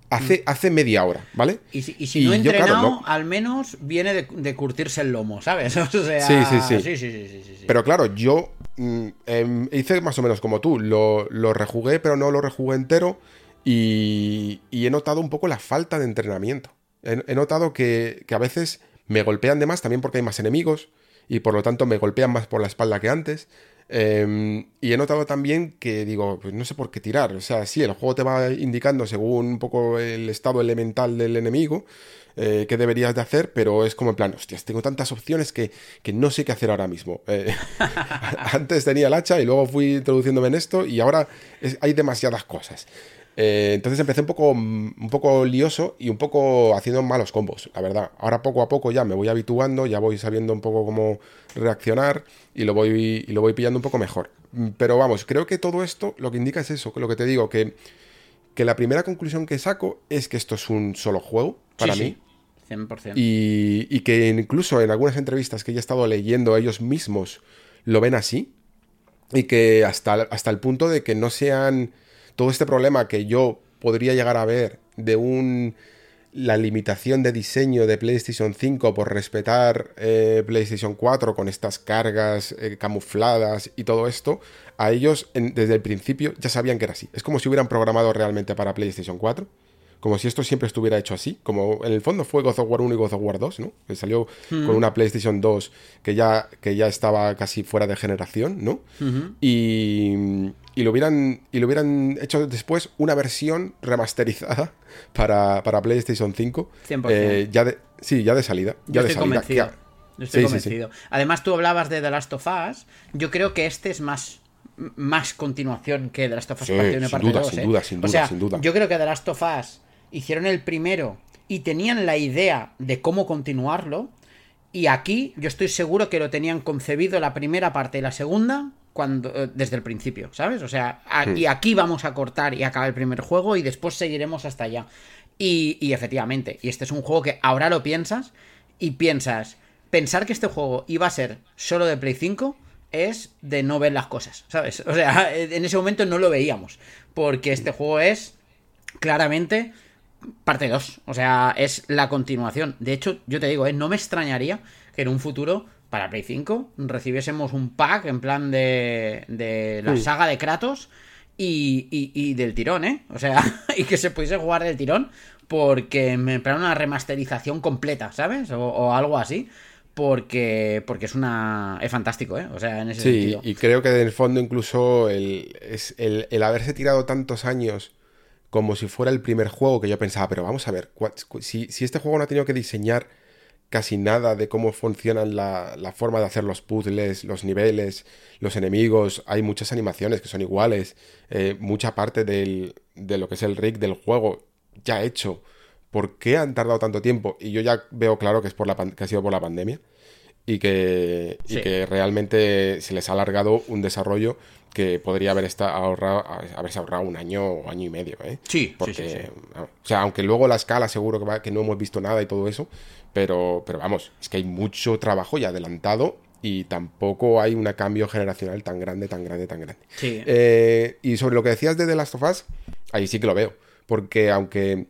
hace, mm. hace media hora, ¿vale? Y si, no entrenado, al menos viene de, curtirse el lomo, ¿sabes? (laughs) O sea, sí, sí, sí. sí, sí Pero claro, yo mm, em, hice más o menos como tú, lo, lo, rejugué, pero no lo rejugué entero y, he notado un poco la falta de entrenamiento. He, notado que, a veces me golpean de más, también porque hay más enemigos y por lo tanto me golpean más por la espalda que antes. Em, y he notado también que digo, pues no sé por qué tirar. O sea, sí, el juego te va indicando según un poco el estado elemental del enemigo eh, qué deberías de hacer, pero es como en plan, hostias, tengo tantas opciones que, no sé qué hacer ahora mismo. Eh, (laughs) antes tenía el hacha y luego fui introduciéndome en esto y ahora hay demasiadas cosas. Eh, entonces empecé un poco, un poco lioso y un poco haciendo malos combos, la verdad. Ahora poco a poco ya me voy habituando, ya voy sabiendo un poco cómo reaccionar y lo voy, y lo voy pillando un poco mejor. Pero vamos, creo que todo esto lo que indica es eso, que lo que te digo, que, que la primera conclusión que saco es que esto es un solo juego para mí. 100%. Y, que incluso en algunas entrevistas que he estado leyendo ellos mismos lo ven así. Y que hasta, hasta el punto de que no sean todo este problema que yo podría llegar a ver de un la limitación de diseño de PlayStation 5 por respetar eh, PlayStation 4 con estas cargas eh, camufladas y todo esto, a ellos desde el principio ya sabían que era así. Es como si hubieran programado realmente para PlayStation 4 como si esto siempre estuviera hecho así, como en el fondo fue God of War 1 y God of War 2, ¿no? Que salió con una PlayStation 2 que ya, que ya estaba casi fuera de generación, ¿no? y, y, lo hubieran, y lo hubieran hecho después una versión remasterizada (laughs) para, para PlayStation 5. 100%. eh, ya de, sí, ya de salida. Ya Yo de estoy salida. convencido. Yo estoy Sí, sí, sí. convencido. Además, tú hablabas de The Last of Us. Yo creo que este es más, más continuación que The Last of Us Sí, parte 1 y parte duda, 2. sin ¿eh? duda, sin duda, sin duda. Yo creo que The Last of Us hicieron el primero y tenían la idea de cómo continuarlo. Y aquí yo estoy seguro que lo tenían concebido la primera parte y la segunda cuando eh, desde el principio, ¿sabes? O sea, a- y aquí vamos a cortar y acabar el primer juego y después seguiremos hasta allá. Y, y efectivamente, y este es un juego que ahora lo piensas y piensas, pensar que este juego iba a ser solo de Play 5 es de no ver las cosas, ¿sabes? O sea, (laughs) en ese momento no lo veíamos, porque este juego es claramente parte 2, o sea, es la continuación. De hecho, yo te digo, ¿eh? no me extrañaría que en un futuro para Play 5 recibiésemos un pack en plan de, de la saga de Kratos y, y- y del tirón, ¿eh? O sea, (laughs) y que se pudiese jugar del tirón porque me plan una remasterización completa, ¿sabes? O, o algo así. Porque, porque es una. Es fantástico, ¿eh? O sea, en ese Sí, sentido. y creo que en el fondo incluso el, es el, el haberse tirado tantos años como si fuera el primer juego que yo pensaba, pero vamos a ver, si, si este juego no ha tenido que diseñar casi nada de cómo funcionan la, la forma de hacer los puzzles, los niveles, los enemigos, hay muchas animaciones que son iguales, eh, mucha parte del, de lo que es el rig del juego ya hecho. ¿Por qué han tardado tanto tiempo? Y yo ya veo claro que es por la que ha sido por la pandemia y que, y que realmente se les ha alargado un desarrollo que podría haber esta- ahorrado, haberse ahorrado un año o año y medio, ¿eh? Sí, sí, Porque, sí, sí. o sea, aunque luego la escala seguro que, va, que no hemos visto nada y todo eso, pero, pero vamos, es que hay mucho trabajo ya adelantado y tampoco hay un cambio generacional tan grande, tan grande, tan grande. Sí. Eh, y sobre lo que decías de The Last of Us, ahí sí que lo veo, porque aunque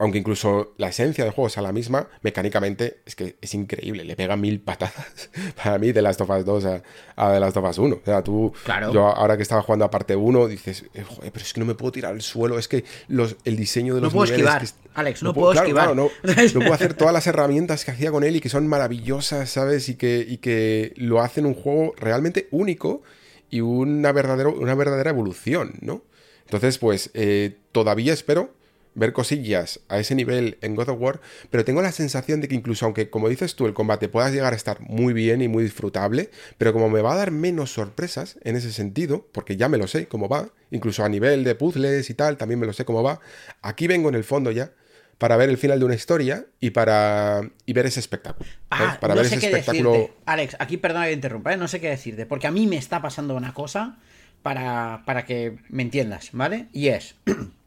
aunque incluso la esencia del juego sea la misma, mecánicamente es que es increíble. Le pega mil patadas (laughs) para mí de Last of Us 2 a, a The Last of Us 1. O sea, tú, Claro. yo ahora que estaba jugando a parte 1, dices, eh, joder, pero es que no me puedo tirar al suelo. Es que los, el diseño de No los puedo niveles esquivar, que Alex, no puedo esquivar. claro, no, (laughs) no puedo hacer todas las herramientas que hacía con él y que son maravillosas, ¿sabes? Y que, y que lo hacen un juego realmente único y una, verdadero, una verdadera evolución, ¿no? Entonces, pues, eh, todavía espero ver cosillas a ese nivel en God of War, pero tengo la sensación de que incluso aunque, como dices tú, el combate pueda llegar a estar muy bien y muy disfrutable, pero como me va a dar menos sorpresas en ese sentido, porque ya me lo sé cómo va, incluso a nivel de puzzles y tal, también me lo sé cómo va, aquí vengo en el fondo ya para ver el final de una historia y para y ver ese espectáculo. Ah, para no ver sé ese qué espectáculo. decirte. Alex, aquí perdona que te interrumpa, ¿eh? no sé qué decirte, porque a mí me está pasando una cosa para, para que me entiendas, ¿vale? Y es, (clears throat)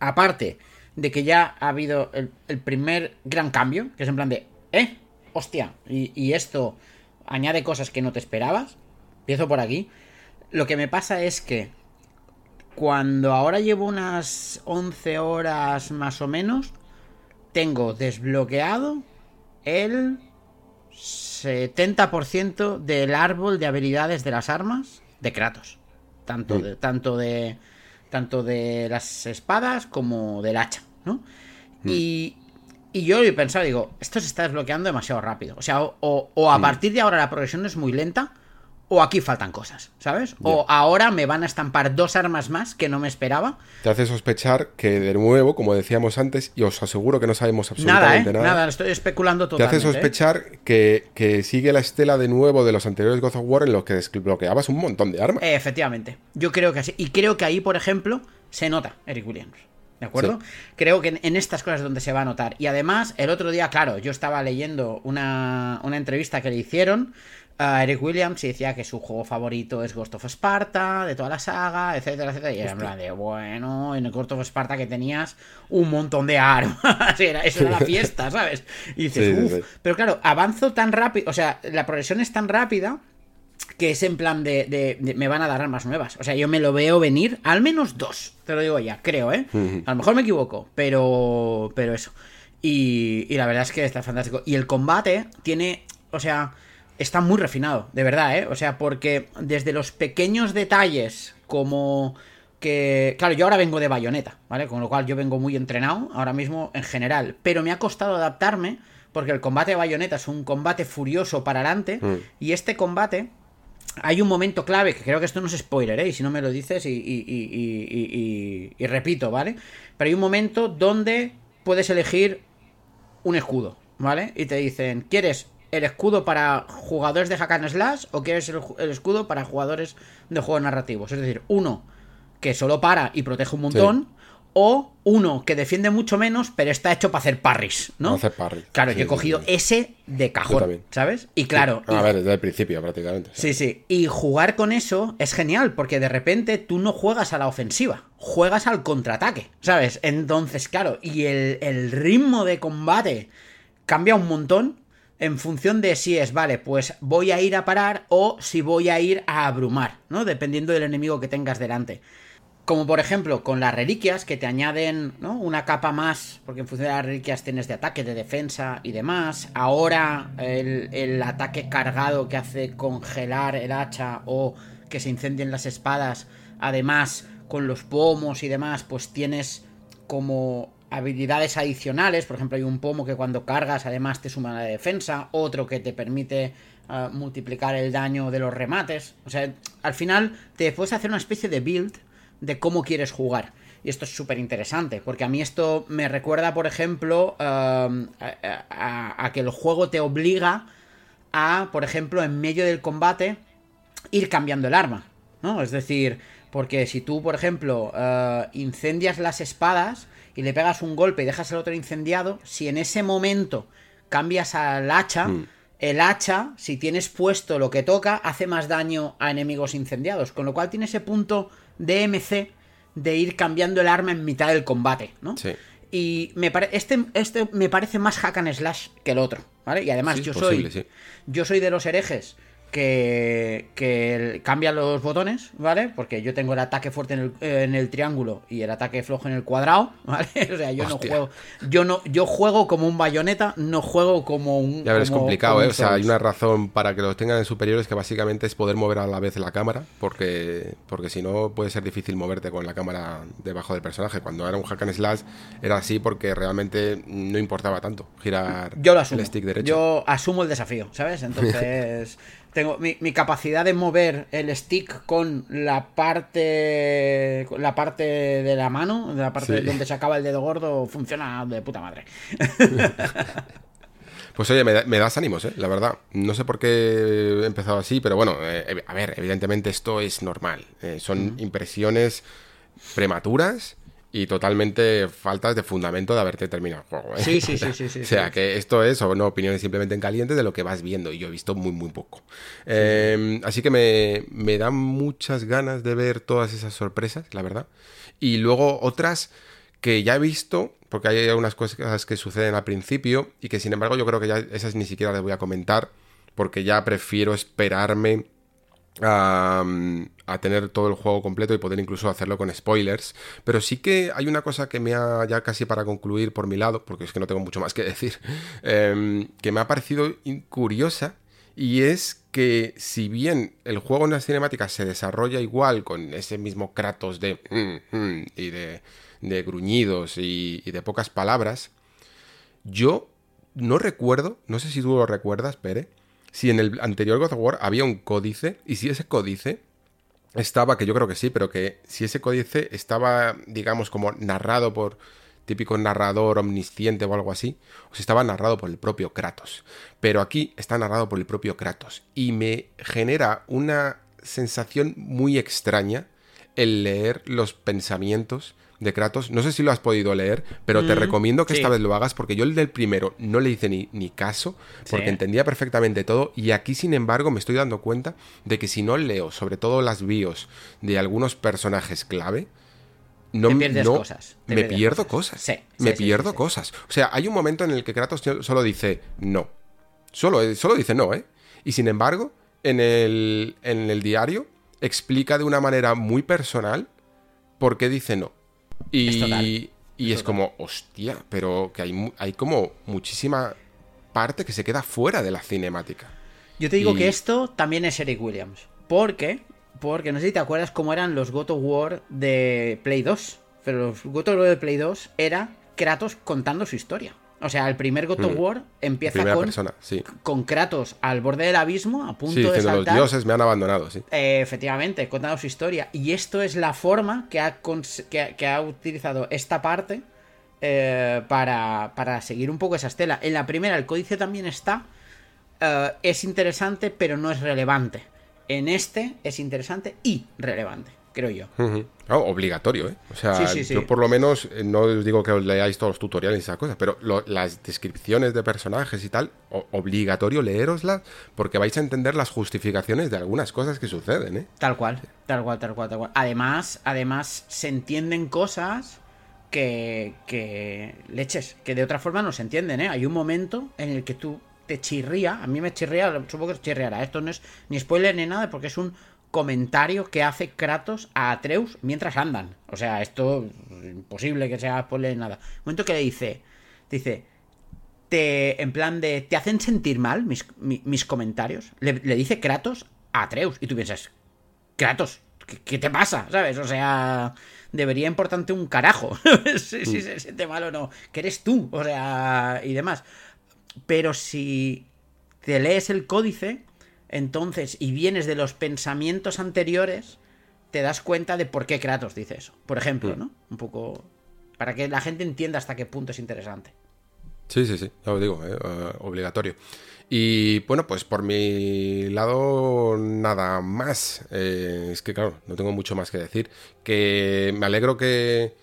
aparte de que ya ha habido el, el primer gran cambio, que es en plan de, ¿eh? Hostia, y, y esto añade cosas que no te esperabas, empiezo por aquí, lo que me pasa es que cuando ahora llevo unas 11 horas más o menos, tengo desbloqueado el 70% del árbol de habilidades de las armas de Kratos. Tanto de, tanto de, tanto de las espadas como del hacha, ¿no? Y, y yo he pensado, digo, esto se está desbloqueando demasiado rápido. O sea, o, o- o a partir de ahora la progresión es muy lenta, o aquí faltan cosas, ¿sabes? O ahora me van a estampar dos armas más que no me esperaba. Te hace sospechar que, de nuevo, como decíamos antes, y os aseguro que no sabemos Nada, ¿eh? absolutamente Nada, nada, estoy especulando te totalmente. hace ¿eh? sospechar que, que sigue la estela de nuevo de los anteriores God of War en los que desbloqueabas un montón de armas. Efectivamente. Yo creo que así. Y creo que ahí, por ejemplo, se nota Eric Williams. ¿De acuerdo? Creo que en, en estas cosas es donde se va a notar. Y además, el otro día, claro, yo estaba leyendo una, una entrevista que le hicieron a Eric Williams y decía que su juego favorito es Ghost of Sparta, de toda la saga, etcétera, etcétera. Y era en plan de, bueno, en el Ghost of Sparta que tenías un montón de armas. (laughs) era, eso era la fiesta, ¿sabes? Y dices, Sí, uff. sí. Pero claro, avanzo tan rápido, o sea, la progresión es tan rápida que es en plan de, de- de- me van a dar armas nuevas. O sea, yo me lo veo venir, al menos dos, te lo digo ya, creo, ¿eh? A lo mejor me equivoco, pero, pero eso. Y, y la verdad es que está fantástico. Y el combate tiene, o sea, está muy refinado, de verdad, ¿eh? O sea, porque desde los pequeños detalles como que, claro, yo ahora vengo de bayoneta, ¿vale? Con lo cual yo vengo muy entrenado ahora mismo en general, pero me ha costado adaptarme porque el combate de bayoneta es un combate furioso para adelante Mm. y este combate hay un momento clave, que creo que esto no es spoiler, ¿eh? y si no me lo dices y, y- y- y- y- y- y repito, ¿vale? Pero hay un momento donde puedes elegir un escudo, ¿vale? Y te dicen, ¿quieres el escudo para jugadores de hack and slash o quieres el, el escudo para jugadores de juegos narrativos? Es decir, uno que solo para y protege un montón, o uno que defiende mucho menos, pero está hecho para hacer parries, ¿no? Para hacer parry. Claro, Sí, yo he cogido sí. ese de cajón. ¿sabes? Y claro, A y- ver, desde el principio prácticamente. Sí, sí. Y jugar con eso es genial, porque de repente tú no juegas a la ofensiva, juegas al contraataque, ¿sabes? Entonces, claro, y el, el ritmo de combate cambia un montón en función de si es, vale, pues voy a ir a parar o si voy a ir a abrumar, ¿no? Dependiendo del enemigo que tengas delante. Como por ejemplo con las reliquias que te añaden ¿no? una capa más, porque en función de las reliquias tienes de ataque, de defensa y demás. Ahora el, el ataque cargado que hace congelar el hacha o que se incendien las espadas. Además, con los pomos y demás, pues tienes como habilidades adicionales. Por ejemplo, hay un pomo que cuando cargas además te suma la defensa, otro que te permite ah, multiplicar el daño de los remates. O sea, al final te puedes hacer una especie de build de cómo quieres jugar. Y esto es súper interesante, porque a mí esto me recuerda, por ejemplo, a, que el juego te obliga a, por ejemplo, en medio del combate, ir cambiando el arma, ¿no? Es decir, porque si tú, por ejemplo, eh, incendias las espadas y le pegas un golpe y dejas el otro incendiado, si en ese momento cambias al hacha, el hacha, si tienes puesto lo que toca, hace más daño a enemigos incendiados, con lo cual tiene ese punto de MC de ir cambiando el arma en mitad del combate, ¿no? Sí. Y me este, este me parece más hack and slash que el otro, ¿vale? Y además Sí, yo soy sí. yo soy de los herejes que, que cambian los botones, ¿vale? Porque yo tengo el ataque fuerte en el, en el triángulo y el ataque flojo en el cuadrado, (laughs) ¿vale? O sea, yo Hostia. no juego. Yo no, yo juego como un bayoneta, no juego como un. Ya ver, es complicado, ¿eh? O sea, hay una razón para que los tengan en superiores que básicamente es poder mover a la vez la cámara, porque, porque si no puede ser difícil moverte con la cámara debajo del personaje. Cuando era un hack and slash era así porque realmente no importaba tanto girar Yo lo asumo. el stick derecho. Yo asumo el desafío, ¿sabes? (laughs) Entonces, tengo mi, mi capacidad de mover el stick con la parte la parte de la mano, de la parte Sí. donde se acaba el dedo gordo, funciona de puta madre. (laughs) Pues oye, me, da- me das ánimos, ¿eh? La verdad. No sé por qué he empezado así, pero bueno, eh, ev- a ver, evidentemente esto es normal. Eh, son impresiones prematuras y totalmente faltas de fundamento de haberte terminado el juego. ¿eh? Sí, sí, sí, sí, sí, (laughs) o sea, sí. que esto es, o no, opiniones simplemente en caliente de lo que vas viendo. Y yo he visto muy, muy poco. Eh, así que me, me dan muchas ganas de ver todas esas sorpresas, la verdad. Y luego otras que ya he visto, porque hay algunas cosas que suceden al principio y que sin embargo yo creo que ya esas ni siquiera les voy a comentar porque ya prefiero esperarme a, a tener todo el juego completo y poder incluso hacerlo con spoilers. Pero sí que hay una cosa que me ha, ya casi para concluir por mi lado, porque es que no tengo mucho más que (laughs) decir, em, que me ha parecido curiosa y es que si bien el juego en las cinemáticas se desarrolla igual con ese mismo Kratos de mm, mm, y de, de gruñidos y, y de pocas palabras, yo no recuerdo, no sé si tú lo recuerdas, Pere, si en el anterior God of War había un códice y si ese códice estaba, que yo creo que sí, pero que si ese códice estaba, digamos, como narrado por típico narrador omnisciente o algo así, o si estaba narrado por el propio Kratos. Pero aquí está narrado por el propio Kratos y me genera una sensación muy extraña el leer los pensamientos de Kratos. No sé si lo has podido leer, pero te recomiendo que sí. esta vez lo hagas porque yo el del primero no le hice ni, ni caso porque Sí. entendía perfectamente todo y aquí sin embargo me estoy dando cuenta de que si no leo sobre todo las bios de algunos personajes clave, no, Te no- cosas, te me pierdes pierdo cosas. cosas. Sí, me pierdo cosas. O sea, hay un momento en el que Kratos solo dice no. Solo, eh, solo dice no, ¿eh? Y sin embargo, en el, en el diario explica de una manera muy personal por qué dice no. Y, Es total, y es como, hostia, pero que hay, hay como muchísima parte que se queda fuera de la cinemática. Yo te digo Y- que esto también es Eric Williams. Porque porque no sé si te acuerdas cómo eran los God of War de Play 2. Pero los God of War de Play 2 era Kratos contando su historia. O sea, el primer God of Mm. War empieza con, persona, sí. con Kratos al borde del abismo, a punto Sí, de diciendo los saltar. dioses me han abandonado, sí. Eh, efectivamente, contando su historia. Y esto es la forma que ha, cons- que ha, que ha utilizado esta parte eh, para, para seguir un poco esa estela. En la primera, el códice también está. eh, es interesante, pero no es relevante. En este es interesante y relevante, creo yo. Ah, obligatorio, ¿eh? O sea, Sí, sí, sí. yo por lo menos eh, no os digo que os leáis todos los tutoriales y esas cosas, pero lo- las descripciones de personajes y tal, o- obligatorio leeroslas porque vais a entender las justificaciones de algunas cosas que suceden, ¿eh? Tal cual, tal cual, tal cual, tal cual. Además, además se entienden cosas que, que leches, que de otra forma no se entienden, ¿eh? Hay un momento en el que tú te chirría, a mí me chirría, supongo que chirriará, esto no es ni spoiler ni nada porque es un comentario que hace Kratos a Atreus mientras andan. O sea, esto es imposible que sea spoiler nada. Un momento que le dice, dice, te, en plan de, ¿te hacen sentir mal mis, mi- mis comentarios? Le, le dice Kratos a Atreus. Y tú piensas, Kratos, ¿qué, qué te pasa? ¿Sabes? O sea, debería importarte un carajo. (laughs) si, si se siente mal o no. Que eres tú, o sea, y demás. Pero si te lees el códice, entonces, y vienes de los pensamientos anteriores, te das cuenta de por qué Kratos dice eso. Por ejemplo, ¿no? Un poco... Para que la gente entienda hasta qué punto es interesante. Sí, sí, sí, ya os digo, ¿eh? Eh, obligatorio. Y bueno, pues por mi lado, nada más. Eh, es que claro, no tengo mucho más que decir. Que me alegro que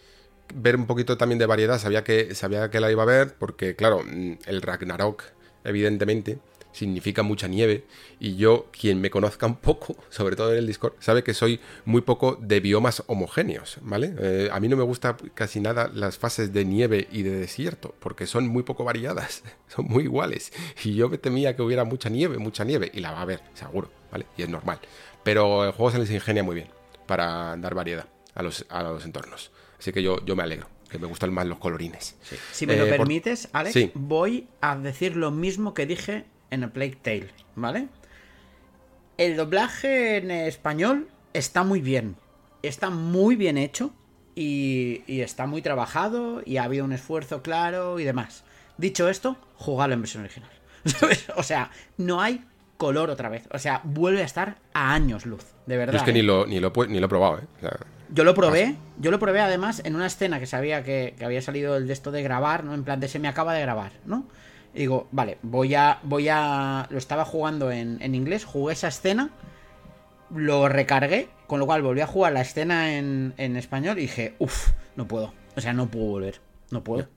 ver un poquito también de variedad. Sabía que, sabía que la iba a ver, porque claro, mm, el Ragnarok, evidentemente, significa mucha nieve. Y yo, quien me conozca un poco, (laughs) sobre todo en el Discord, sabe que soy muy poco de biomas homogéneos, ¿vale? Eh, a mí no me gusta casi nada las fases de nieve y de desierto, porque son muy poco variadas, (laughs) son muy iguales. Y yo me temía que hubiera mucha nieve, mucha nieve, y la va a haber, seguro, ¿vale? Y es normal. Pero el juego se les ingenia muy bien para dar variedad a los, a los entornos. Así que yo, yo me alegro, que me gustan más los colorines. Si me lo Eh, por- permites, Alex, Sí. voy a decir lo mismo que dije en el Plague Tale, ¿vale? El doblaje en español está muy bien. Está muy bien hecho y, y está muy trabajado y ha habido un esfuerzo claro y demás. Dicho esto, jugarlo en versión original. (laughs) ¿Sabes? O sea, no hay color otra vez. O sea, vuelve a estar a años luz, de verdad. Yo es que ¿eh? ni lo, ni, lo, ni lo he probado, ¿eh? O sea, Yo lo probé, yo lo probé además en una escena que sabía que, que había salido el de esto de grabar, ¿no? En plan de se me acaba de grabar, ¿no? Y digo, vale, voy a. voy a. Lo estaba jugando en, en inglés, jugué esa escena, lo recargué, con lo cual volví a jugar la escena en, en español y dije, uff, no puedo. O sea, no puedo volver. No puedo.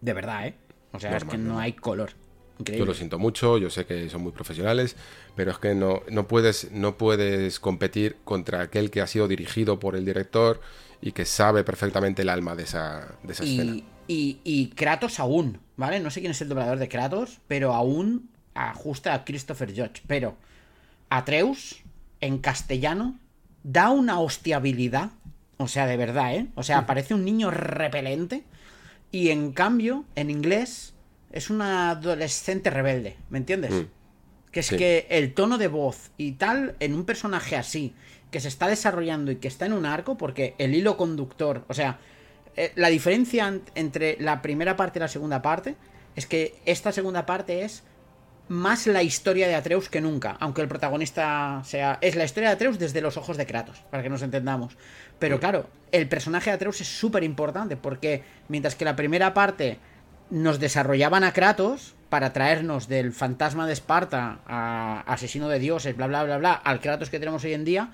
De verdad, ¿eh? O sea, es que no hay color. Yo Increíble. lo siento mucho, yo sé que son muy profesionales, pero es que no, no, puedes, no puedes competir contra aquel que ha sido dirigido por el director y que sabe perfectamente el alma de esa, de esa escena. Y, y Kratos aún, ¿vale? No sé quién es el doblador de Kratos, pero aún ajusta a Christopher Judge. Pero Atreus, en castellano, da una hostiabilidad. O sea, de verdad, ¿eh? O sea, parece un niño repelente. Y en cambio, en inglés, es una adolescente rebelde. ¿Me entiendes? Mm. Que es Sí. que el tono de voz y tal, en un personaje así, que se está desarrollando y que está en un arco, porque el hilo conductor, o sea, eh, la diferencia entre la primera parte y la segunda parte es que esta segunda parte es más la historia de Atreus que nunca, aunque el protagonista sea... Es la historia de Atreus desde los ojos de Kratos, para que nos entendamos. Pero claro, el personaje de Atreus es súper importante, porque mientras que la primera parte nos desarrollaban a Kratos para traernos del fantasma de Esparta a asesino de dioses, bla, bla, bla, bla, al Kratos que tenemos hoy en día,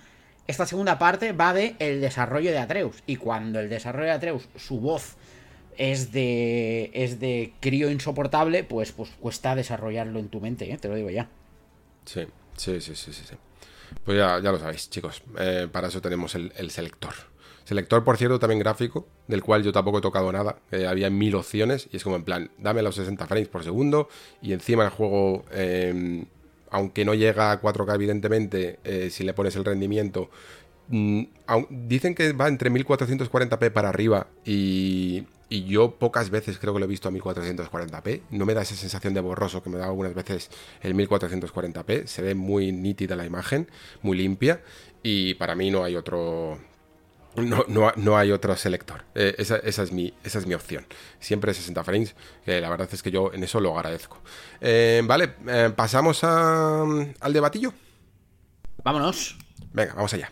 esta segunda parte va de el desarrollo de Atreus. Y cuando el desarrollo de Atreus, su voz es de es de crío insoportable, pues, pues cuesta desarrollarlo en tu mente, ¿eh? te lo digo ya. Sí, sí, sí, sí, sí. Pues ya, ya lo sabéis, chicos. Eh, para eso tenemos el, el selector. Selector, por cierto, también gráfico, del cual yo tampoco he tocado nada. Eh, había mil opciones y es como en plan, dame los 60 frames por segundo y encima el juego, aunque no llega a 4K evidentemente, eh, si le pones el rendimiento, mm, dicen que va entre 1440p para arriba y, y yo pocas veces creo que lo he visto a 1440p. No me da esa sensación de borroso que me da algunas veces el 1440p. Se ve muy nítida la imagen, muy limpia. Y para mí no hay otro. No, no, hay otro selector. Eh, esa, es mi, esa es mi opción. Siempre 60 frames, que la verdad es que yo en eso lo agradezco. Eh, vale, eh, pasamos al debatillo. Vámonos. Venga, vamos allá.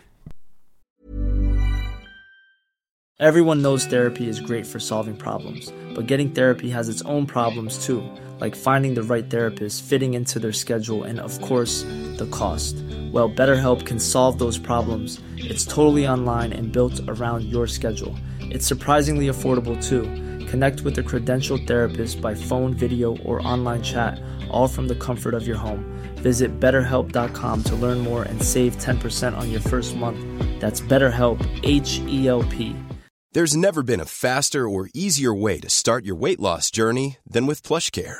Everyone knows therapy is great for solving problems, but getting therapy has its own problems too, like finding the right therapist, fitting into their schedule, and of course, the cost. Well, BetterHelp can solve those problems. It's totally online and built around your schedule. It's surprisingly affordable too. Connect with a credentialed therapist by phone, video, or online chat, all from the comfort of your home. Visit betterhelp.com to learn more and save 10% on your first month. That's BetterHelp, H E L P. There's never been a faster or easier way to start your weight loss journey than with PlushCare.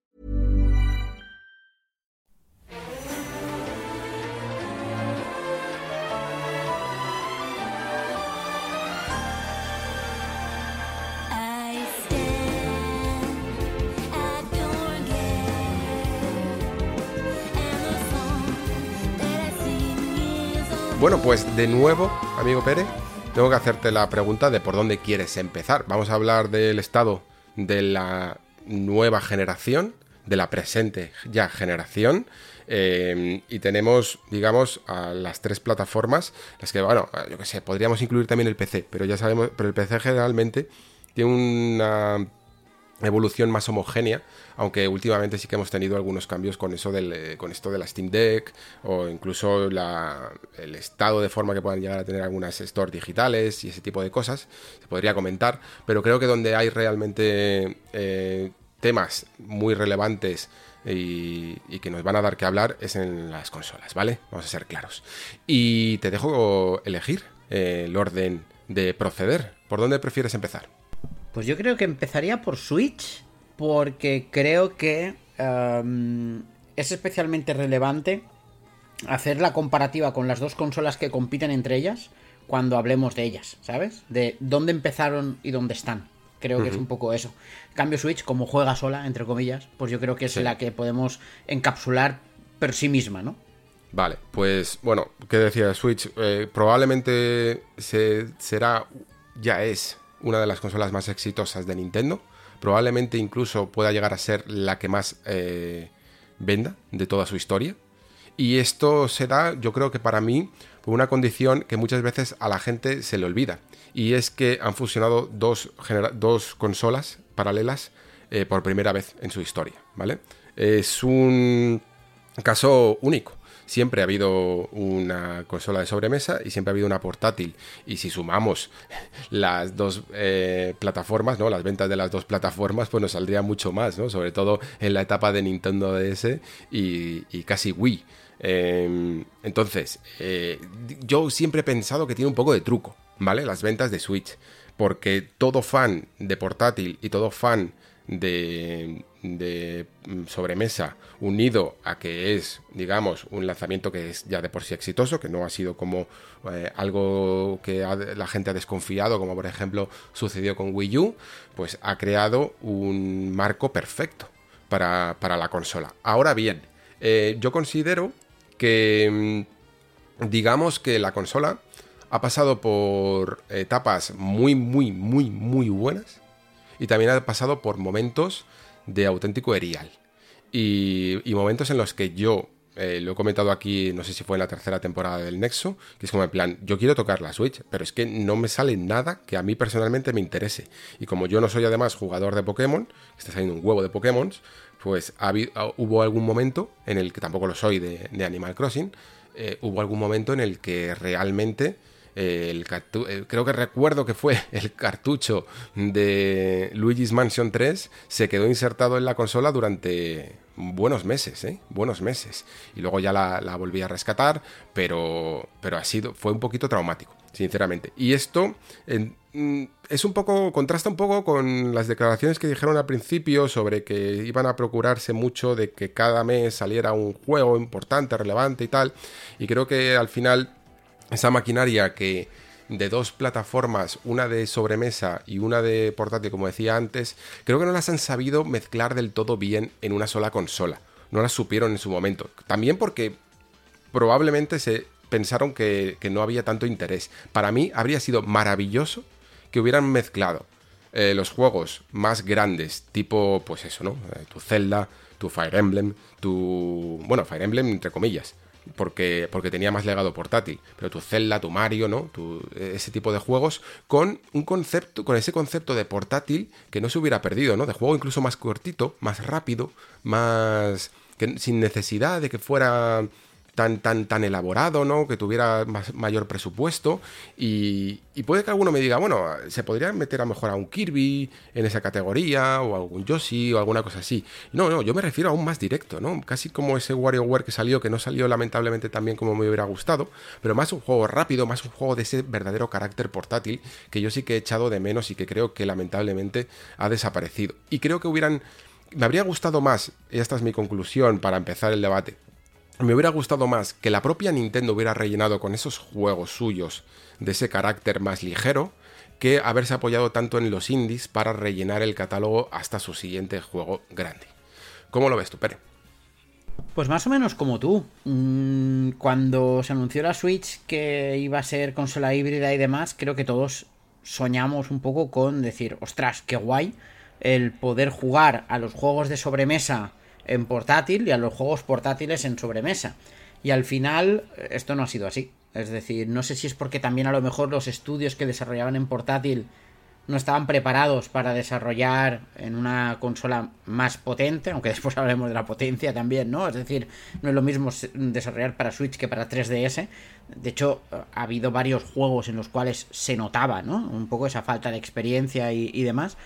Bueno, pues de nuevo, amigo Pérez, tengo que hacerte la pregunta de por dónde quieres empezar. Vamos a hablar del estado de la nueva generación, de la presente ya generación. Eh, y tenemos, digamos, a las tres plataformas, las que, bueno, yo que sé, podríamos incluir también el PC, pero ya sabemos, pero el PC generalmente tiene una evolución más homogénea, aunque últimamente sí que hemos tenido algunos cambios con eso del, eh, con esto de la Steam Deck o incluso el estado de forma que puedan llegar a tener algunas stores digitales y ese tipo de cosas, se podría comentar, pero creo que donde hay realmente eh, temas muy relevantes y, que nos van a dar que hablar es en las consolas, ¿vale? Vamos a ser claros. Y te dejo elegir el orden de proceder. ¿Por dónde prefieres empezar? Pues yo creo que empezaría por Switch, porque creo que em, es especialmente relevante hacer la comparativa con las dos consolas que compiten entre ellas cuando hablemos de ellas, ¿sabes? De dónde empezaron y dónde están. Creo que es un poco eso. Cambio Switch, como juega sola, entre comillas, pues yo creo que es la que podemos encapsular por sí misma, ¿no? Vale, pues bueno, ¿qué decía Switch? Eh, probablemente se, será, ya es una de las consolas más exitosas de Nintendo. Probablemente incluso pueda llegar a ser la que más eh, venda de toda su historia. Y esto se da, yo creo que para mí, por una condición que muchas veces a la gente se le olvida. Y es que han fusionado dos, dos consolas paralelas eh, por primera vez en su historia, ¿vale? Es un caso único siempre ha habido una consola de sobremesa y siempre ha habido una portátil. Y si sumamos las dos eh, plataformas, ¿no? Las ventas de las dos plataformas, pues nos saldría mucho más, ¿no? Sobre todo en la etapa de Nintendo DS y, casi Wii. Em, entonces, eh, yo siempre he pensado que tiene un poco de truco, ¿vale? Las ventas de Switch. Porque todo fan de portátil y todo fan de, de mm, sobremesa unido a que es, digamos, un lanzamiento que es ya de por sí exitoso, que no ha sido como eh, algo que la gente ha desconfiado, como por ejemplo sucedió con Wii U, pues ha creado un marco perfecto para, la consola. Ahora bien, eh, yo considero que, mm, digamos que la consola ha pasado por etapas muy, muy, muy, muy buenas y también ha pasado por momentos de auténtico erial. Y, momentos en los que yo, eh, lo he comentado aquí, no sé si fue en la tercera temporada del Nexo, que es como en plan, yo quiero tocar la Switch, pero es que no me sale nada que a mí personalmente me interese. Y como yo no soy además jugador de Pokémon, está saliendo un huevo de Pokémon, pues hubo algún momento en el que tampoco lo soy de, Animal Crossing, eh, hubo algún momento en el que realmente el creo que recuerdo que fue (laughs) el cartucho de Luigi's Mansion 3 se quedó insertado en la consola durante buenos meses, ¿eh? Buenos meses. Y luego ya la, volví a rescatar, pero, pero ha sido, fue un poquito traumático, sinceramente. Y esto mm, es un poco, contrasta un poco con las declaraciones que dijeron al principio sobre que iban a procurarse mucho de que cada mes saliera un juego importante, relevante y tal. Y creo que al final esa maquinaria que de dos plataformas, una de sobremesa y una de portátil, como decía antes, creo que no las han sabido mezclar del todo bien en una sola consola. No las supieron en su momento. También porque probablemente se pensaron que, no había tanto interés. Para mí habría sido maravilloso que hubieran mezclado eh, los juegos más grandes, tipo, pues eso, ¿no? Eh, tu Zelda, tu Fire Emblem, tu... Bueno, Fire Emblem entre comillas porque, porque tenía más legado portátil. Pero tu Zelda, tu Mario, ¿no? Tu, ese tipo de juegos con un concepto, con ese concepto de portátil que no se hubiera perdido, ¿no? De juego incluso más cortito, más rápido, más. Que, sin necesidad de que fuera tan, tan, tan elaborado, ¿no? Que tuviera mayor presupuesto. Y, puede que alguno me diga, bueno, se podría meter a mejor a un Kirby en esa categoría, o algún Yoshi, o alguna cosa así. No, no, yo me refiero a un más directo, ¿no? Casi como ese WarioWare que salió, que no salió lamentablemente tan bien como me hubiera gustado, pero más un juego rápido, más un juego de ese verdadero carácter portátil, que yo sí que he echado de menos y que creo que lamentablemente ha desaparecido. Y creo que hubieran me habría gustado más, y esta es mi conclusión para empezar el debate, me hubiera gustado más que la propia Nintendo hubiera rellenado con esos juegos suyos de ese carácter más ligero que haberse apoyado tanto en los indies para rellenar el catálogo hasta su siguiente juego grande. ¿Cómo lo ves tú, Pere? Pues más o menos como tú. Mm, cuando se anunció la Switch que iba a ser consola híbrida y demás, creo que todos soñamos un poco con decir, ostras, qué guay el poder jugar a los juegos de sobremesa en portátil y a los juegos portátiles en sobremesa. Y al final esto no ha sido así. Es decir, no sé si es porque también a lo mejor los estudios que desarrollaban en portátil no estaban preparados para desarrollar en una consola más potente, aunque (laughs) después hablaremos de la potencia también, ¿no? Es decir, no es lo mismo desarrollar para Switch que para 3DS. De hecho, ha habido varios juegos en los cuales se notaba, ¿no? Un poco esa falta de experiencia y, y demás.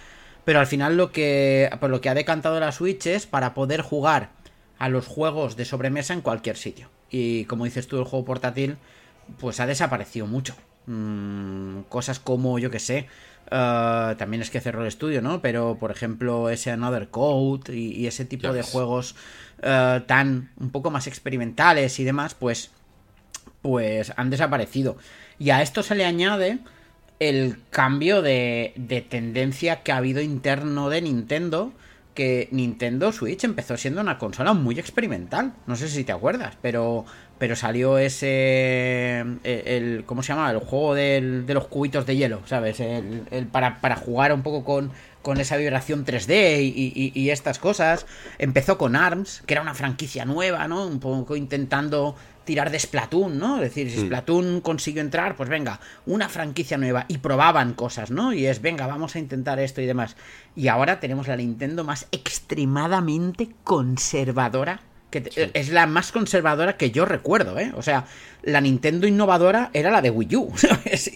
Pero al final lo que, por lo que ha decantado la Switch es para poder jugar a los juegos de sobremesa en cualquier sitio. Y como dices tú, el juego portátil, pues ha desaparecido mucho. Mm, cosas como, yo que sé, eh, también es que cerró el estudio, ¿no? Pero, por ejemplo, ese Another Code y, ese tipo de juegos uh, tan un poco más experimentales y demás, pues, pues han desaparecido. Y a esto se le añade el cambio de, de tendencia que ha habido interno de Nintendo que Nintendo Switch empezó siendo una consola muy experimental. No sé si te acuerdas, pero, pero salió ese. El, ¿Cómo se llama? El juego del, de los cubitos de hielo, ¿sabes? El, para, para, jugar un poco con, con esa vibración 3D y, y, estas cosas. Empezó con ARMS, que era una franquicia nueva, ¿no? Un poco intentando tirar de Splatoon, ¿no? Es decir, si mm. Splatoon consiguió entrar, pues venga, una franquicia nueva. Y probaban cosas, ¿no? Y es, venga, vamos a intentar esto y demás. Y ahora tenemos la Nintendo más extremadamente conservadora. Que Es la más conservadora que yo recuerdo, ¿eh? O sea, la Nintendo innovadora era la de Wii U, (laughs) ¿sabes?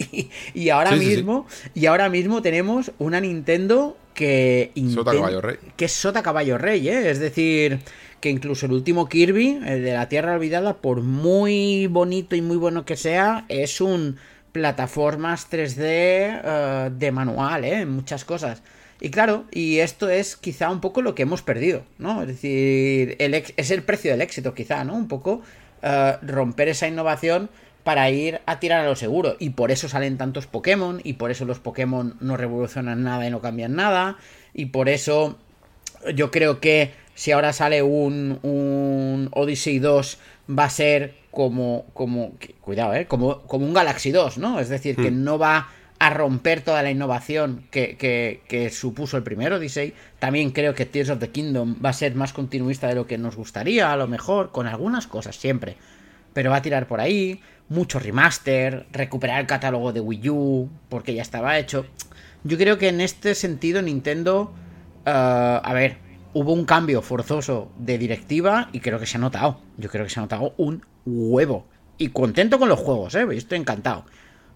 Y, ahora mismo, y ahora mismo tenemos una Nintendo que... Sota Caballo Rey. Que es Sota Caballo Rey, ¿eh? Es decir que incluso el último Kirby, el de la Tierra Olvidada, por muy bonito y muy bueno que sea, es un plataformas 3D eh, de manual, ¿eh? Muchas cosas. Y claro, y esto es quizá un poco lo que hemos perdido, ¿no? Es decir, el es el precio del éxito, quizá, ¿no? Un poco eh, romper esa innovación para ir a tirar a lo seguro. Y por eso salen tantos Pokémon, y por eso los Pokémon no revolucionan nada y no cambian nada, y por eso yo creo que si ahora sale un, un Odyssey 2, va a ser como, como cuidado, ¿eh? como, como un Galaxy 2, ¿no? Es decir, que hmm. no va a romper toda la innovación que, que, supuso el primer Odyssey. También creo que Tears of the Kingdom va a ser más continuista de lo que nos gustaría, a lo mejor, con algunas cosas siempre. Pero va a tirar por ahí, mucho remaster, recuperar el catálogo de Wii U, porque ya estaba hecho. Yo creo que en este sentido Nintendo... Uh, a ver, hubo un cambio forzoso de directiva y creo que se ha notado. Yo creo que se ha notado un huevo. Y contento con los juegos, ¿eh? Estoy encantado.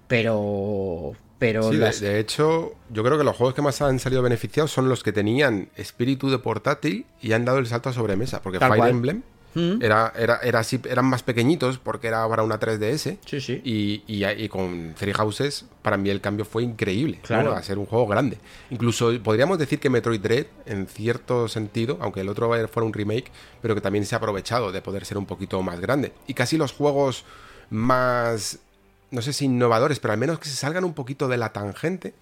pero... Pero Sí, de, hecho, yo creo que los juegos que más han salido beneficiados son los que tenían espíritu de portátil y han dado el salto a sobremesa. Porque Tal Fire cual. Emblem era, era, era así, eran más pequeñitos porque era para una 3DS. Sí, sí. Y, y, y con Three Houses, para mí el cambio fue increíble. ¿no? Claro. A ser un juego grande. Incluso podríamos decir que Metroid Dread, en cierto sentido, aunque el otro fuera un remake, pero que también se ha aprovechado de poder ser un poquito más grande. Y casi los juegos más no sé si innovadores, pero al menos que se salgan un poquito de la tangente,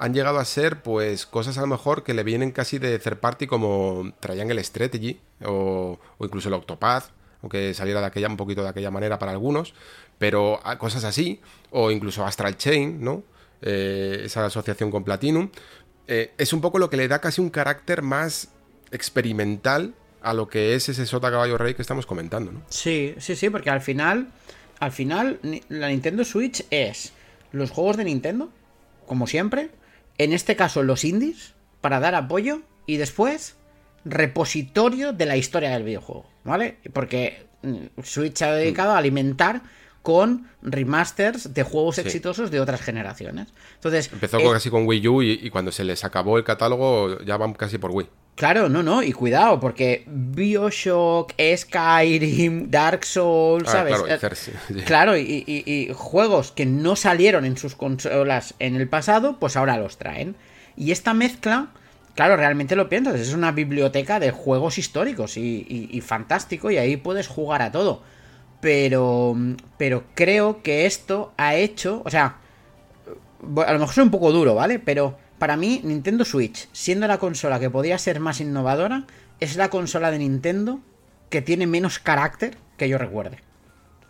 han llegado a ser pues cosas a lo mejor que le vienen casi de third party como Triangle Strategy o, incluso el Octopath, aunque saliera de aquella un poquito de aquella manera para algunos, pero cosas así, o incluso Astral Chain, ¿no? Eh, esa asociación con Platinum, eh, es un poco lo que le da casi un carácter más experimental a lo que es ese Sota Caballo Rey que estamos comentando, ¿no? Sí, sí, sí, porque al final, al final, la Nintendo Switch es los juegos de Nintendo, como siempre, en este caso los indies, para dar apoyo, y después repositorio de la historia del videojuego, ¿vale? Porque mm, Switch se ha dedicado a alimentar con remasters de juegos Sí. exitosos de otras generaciones. Entonces, Empezó eh, casi con Wii U y, y cuando se les acabó el catálogo ya van casi por Wii. Claro, no, no, y cuidado, porque Bioshock, Skyrim, Dark Souls, Ah, ¿sabes? claro, y Eh, Cersei. (laughs) Claro, y, y- y juegos que no salieron en sus consolas en el pasado, pues ahora los traen. Y esta mezcla, claro, realmente lo piensas, es una biblioteca de juegos históricos y fantástico, y ahí puedes jugar a todo. Pero, pero creo que esto ha hecho, o sea, a lo mejor soy un poco duro, ¿vale? Pero para mí, Nintendo Switch, siendo la consola que podía ser más innovadora, es la consola de Nintendo que tiene menos carácter que yo recuerde.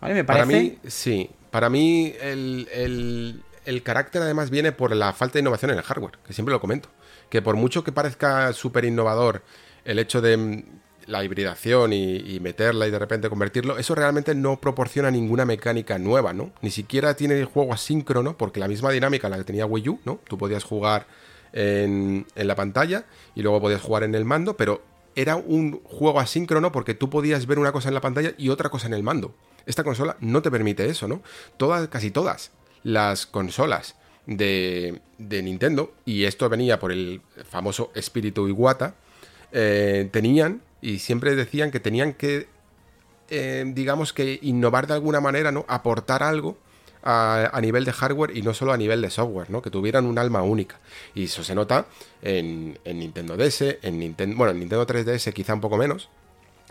¿Vale? Me parece. Para mí, sí. Para mí el, el- el carácter además viene por la falta de innovación en el hardware, que siempre lo comento. Que por mucho que parezca súper innovador el hecho de la hibridación y, meterla y de repente convertirlo, eso realmente no proporciona ninguna mecánica nueva, ¿no? Ni siquiera tiene el juego asíncrono, porque la misma dinámica la que tenía Wii U, ¿no? Tú podías jugar en, en la pantalla y luego podías jugar en el mando, pero era un juego asíncrono porque tú podías ver una cosa en la pantalla y otra cosa en el mando. Esta consola no te permite eso, ¿no? Todas, casi todas las consolas de, de Nintendo, y esto venía por el famoso espíritu Iwata, eh, tenían y siempre decían que tenían que, eh, digamos que innovar de alguna manera, ¿no? Aportar algo a, a nivel de hardware y no solo a nivel de software, ¿no? Que tuvieran un alma única. Y eso se nota en, en Nintendo DS, en Nintendo, bueno, en Nintendo 3DS quizá un poco menos.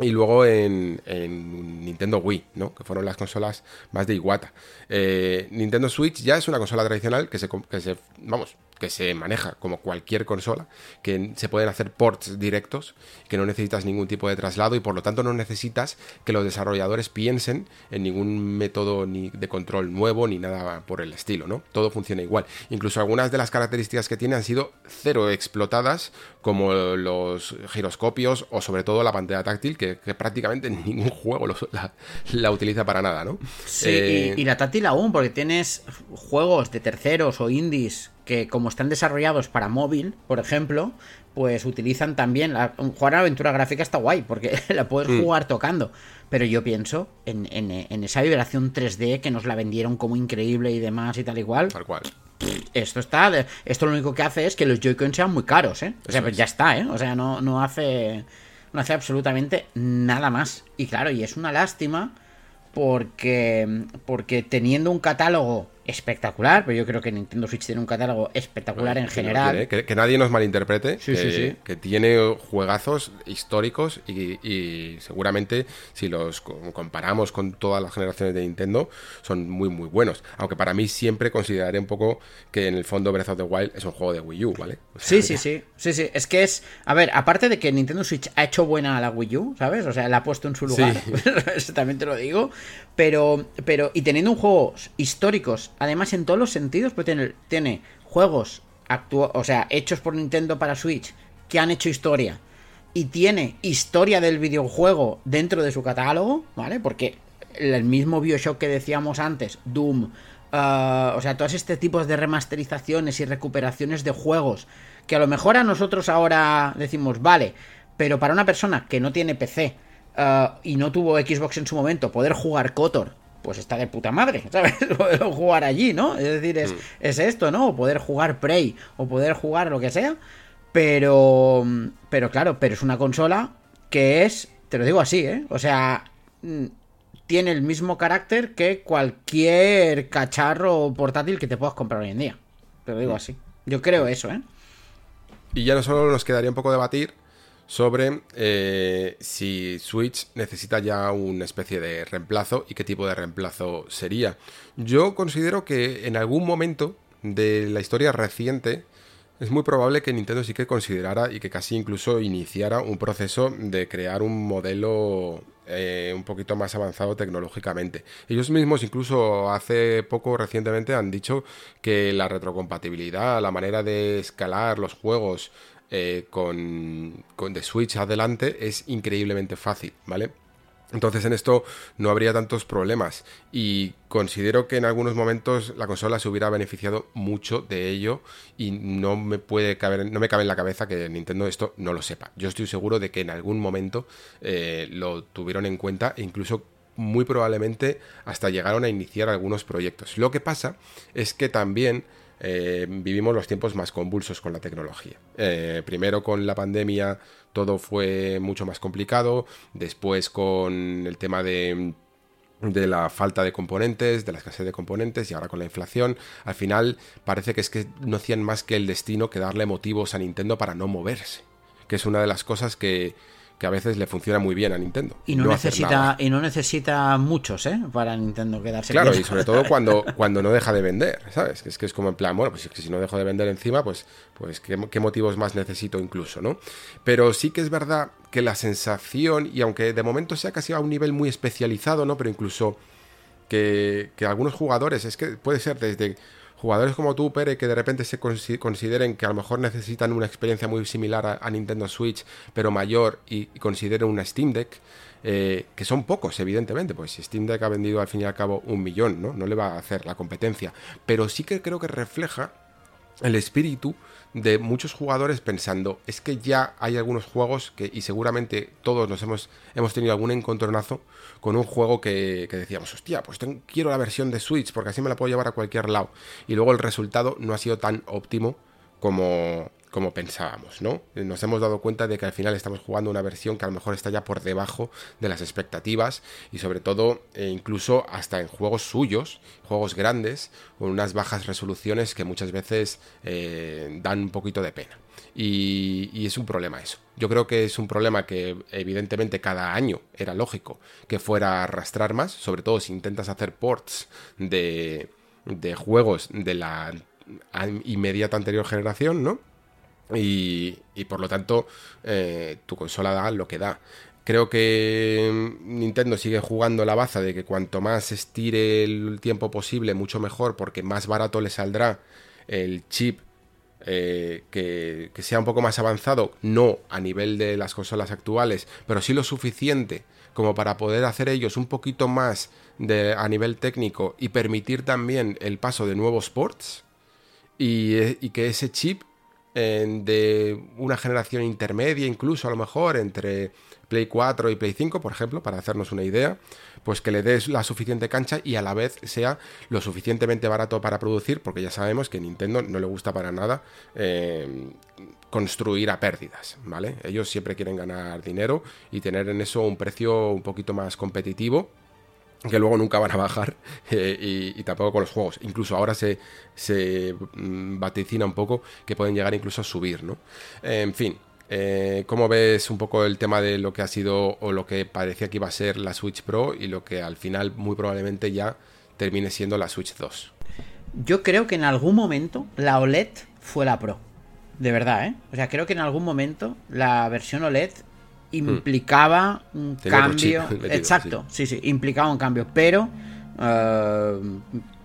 Y luego en, en Nintendo Wii, ¿no? Que fueron las consolas más de Iwata. Eh, Nintendo Switch ya es una consola tradicional que se, que se, vamos, que se maneja como cualquier consola, que se pueden hacer ports directos, que no necesitas ningún tipo de traslado y por lo tanto no necesitas que los desarrolladores piensen en ningún método ni de control nuevo ni nada por el estilo, ¿no? Todo funciona igual. Incluso algunas de las características que tiene han sido cero explotadas, como los giroscopios o sobre todo la pantalla táctil, que, que prácticamente ningún juego la, la utiliza para nada, ¿no? Sí, Eh, y, y la táctil aún, porque tienes juegos de terceros o indies que como están desarrollados para móvil, por ejemplo, pues utilizan también... La, jugar a aventura gráfica está guay, porque (laughs) la puedes Mm. jugar tocando. Pero yo pienso en, en- en esa vibración 3D que nos la vendieron como increíble y demás y tal y cual. Tal cual. Esto está... Esto lo único que hace es que los Joy-Con sean muy caros, ¿eh? O sea, Eso pues es. ya está, ¿eh? O sea, no, no hace... No hace absolutamente nada más. Y claro, y es una lástima porque, porque teniendo un catálogo espectacular, pero yo creo que Nintendo Switch tiene un catálogo espectacular en general. que, que nadie nos malinterprete, Sí, que, sí, sí. que tiene juegazos históricos y, y seguramente si los co- comparamos con todas las generaciones de Nintendo son muy muy buenos. Aunque para mí siempre consideraré un poco que en el fondo Breath of the Wild es un juego de Wii U, ¿vale? O sea, Sí, sí, sí, sí, sí. Es que es, a ver, aparte de que Nintendo Switch ha hecho buena a la Wii U, ¿sabes? O sea, la ha puesto en su lugar, (laughs) eso también te lo digo. Pero, pero, y teniendo un juegos históricos, además en todos los sentidos, pues tiene, tiene juegos o sea, hechos por Nintendo para Switch que han hecho historia y tiene historia del videojuego dentro de su catálogo, ¿vale? Porque el mismo Bioshock que decíamos antes, Doom, ah, o sea, todos este tipos de remasterizaciones y recuperaciones de juegos que a lo mejor a nosotros ahora decimos, vale, pero para una persona que no tiene PC ah, y no tuvo Xbox en su momento, poder jugar Kotor pues está de puta madre, (laughs) ¿sabes? Poder jugar allí, ¿no? Es decir, es, es esto, ¿no? O poder jugar Prey, o poder jugar lo que sea. Pero, pero claro, pero es una consola que es, te lo digo así, ¿eh? O sea, mm, tiene el mismo carácter que cualquier cacharro portátil que te puedas comprar hoy en día. Te lo digo así. Yo creo eso, ¿eh? Y ya no solo nos quedaría un poco debatir sobre eh, si Switch necesita ya una especie de reemplazo y qué tipo de reemplazo sería. Yo considero que en algún momento de la historia reciente es muy probable que Nintendo sí que considerara y que casi incluso iniciara un proceso de crear un modelo eh, un poquito más avanzado tecnológicamente. Ellos mismos incluso hace poco recientemente han dicho que la retrocompatibilidad, la manera de escalar los juegos eh, con, con de Switch adelante es increíblemente fácil, ¿vale? Entonces en esto no habría tantos problemas y considero que en algunos momentos la consola se hubiera beneficiado mucho de ello y no me puede caber, no me cabe en la cabeza que Nintendo esto no lo sepa. Yo estoy seguro de que en algún momento eh, lo tuvieron en cuenta e incluso muy probablemente hasta llegaron a iniciar algunos proyectos. Lo que pasa es que también eh, vivimos los tiempos más convulsos con la tecnología. Eh, primero con la pandemia todo fue mucho más complicado, después con el tema de de la falta de componentes, de la escasez de componentes y ahora con la inflación, al final parece que es que no hacían más que el destino que darle motivos a Nintendo para no moverse, que es una de las cosas que, que a veces le funciona muy bien a Nintendo. Y no, necesita y no necesita muchos, ¿eh? Para Nintendo quedarse Claro, y sobre todo (laughs) cuando, cuando no deja de vender, ¿sabes? Es que es como en plan, bueno, pues es que si no dejo de vender encima, pues, pues ¿qué, qué motivos más necesito incluso, ¿no? Pero sí que es verdad que la sensación, y aunque de momento sea casi a un nivel muy especializado, ¿no? Pero incluso que, que algunos jugadores, es que puede ser desde jugadores como tú, Pere, que de repente se consideren que a lo mejor necesitan una experiencia muy similar a, Nintendo Switch, pero mayor, y, consideren una Steam Deck, eh, que son pocos, evidentemente, pues Steam Deck ha vendido al fin y al cabo un millón, ¿no? No le va a hacer la competencia, pero sí que creo que refleja el espíritu de muchos jugadores pensando, es que ya hay algunos juegos que, y seguramente todos nos hemos, hemos tenido algún encontronazo con un juego que, decíamos, hostia, pues quiero la versión de Switch porque así me la puedo llevar a cualquier lado. Y luego el resultado no ha sido tan óptimo como, como pensábamos, ¿no? Nos hemos dado cuenta de que al final estamos jugando una versión que a lo mejor está ya por debajo de las expectativas y sobre todo eh, incluso hasta en juegos suyos, juegos grandes, con unas bajas resoluciones que muchas veces eh, dan un poquito de pena. Y, y, es un problema eso. Yo creo que es un problema que evidentemente cada año era lógico que fuera a arrastrar más, sobre todo si intentas hacer ports de, de juegos de la inmediata anterior generación, ¿no? Y, por lo tanto, eh, tu consola da lo que da. Creo que Nintendo sigue jugando la baza de que cuanto más estire el tiempo posible, mucho mejor, porque más barato le saldrá el chip eh, que, sea un poco más avanzado, no a nivel de las consolas actuales, pero sí lo suficiente como para poder hacer ellos un poquito más de, a nivel técnico y permitir también el paso de nuevos ports y, y que ese chip de una generación intermedia, incluso a lo mejor entre Play 4 y Play 5, por ejemplo, para hacernos una idea, pues que le des la suficiente cancha y a la vez sea lo suficientemente barato para producir, porque ya sabemos que Nintendo no le gusta para nada eh, construir a pérdidas, ¿vale? Ellos siempre quieren ganar dinero y tener en eso un precio un poquito más competitivo que luego nunca van a bajar (laughs) eh, y, tampoco con los juegos. Incluso ahora se, se mm, vaticina un poco que pueden llegar incluso a subir, ¿no? en fin, eh, ¿cómo ves un poco el tema de lo que ha sido o lo que parecía que iba a ser la Switch Pro y lo que al final muy probablemente ya termine siendo la Switch 2? Yo creo que en algún momento la OLED fue la Pro. De verdad, ¿eh? O sea, creo que en algún momento la versión OLED implicaba un cambio. Exacto, sí. sí. implicaba un cambio, pero eh,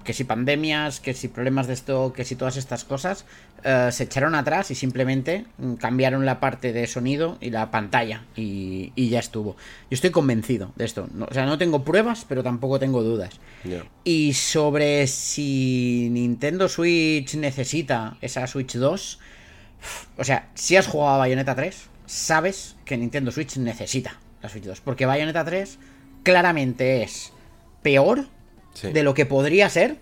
que si pandemias, que si problemas de esto, que si todas estas cosas eh, se echaron atrás y simplemente cambiaron la parte de sonido y la pantalla y, ya estuvo. Yo estoy convencido de esto. o sea, no tengo pruebas, pero tampoco tengo dudas. Y sobre si Nintendo Switch necesita esa Switch 2, o sea, si has jugado a Bayonetta 3, sabes que Nintendo Switch necesita la Switch 2. Porque Bayonetta 3 claramente es peor Sí. de lo que podría ser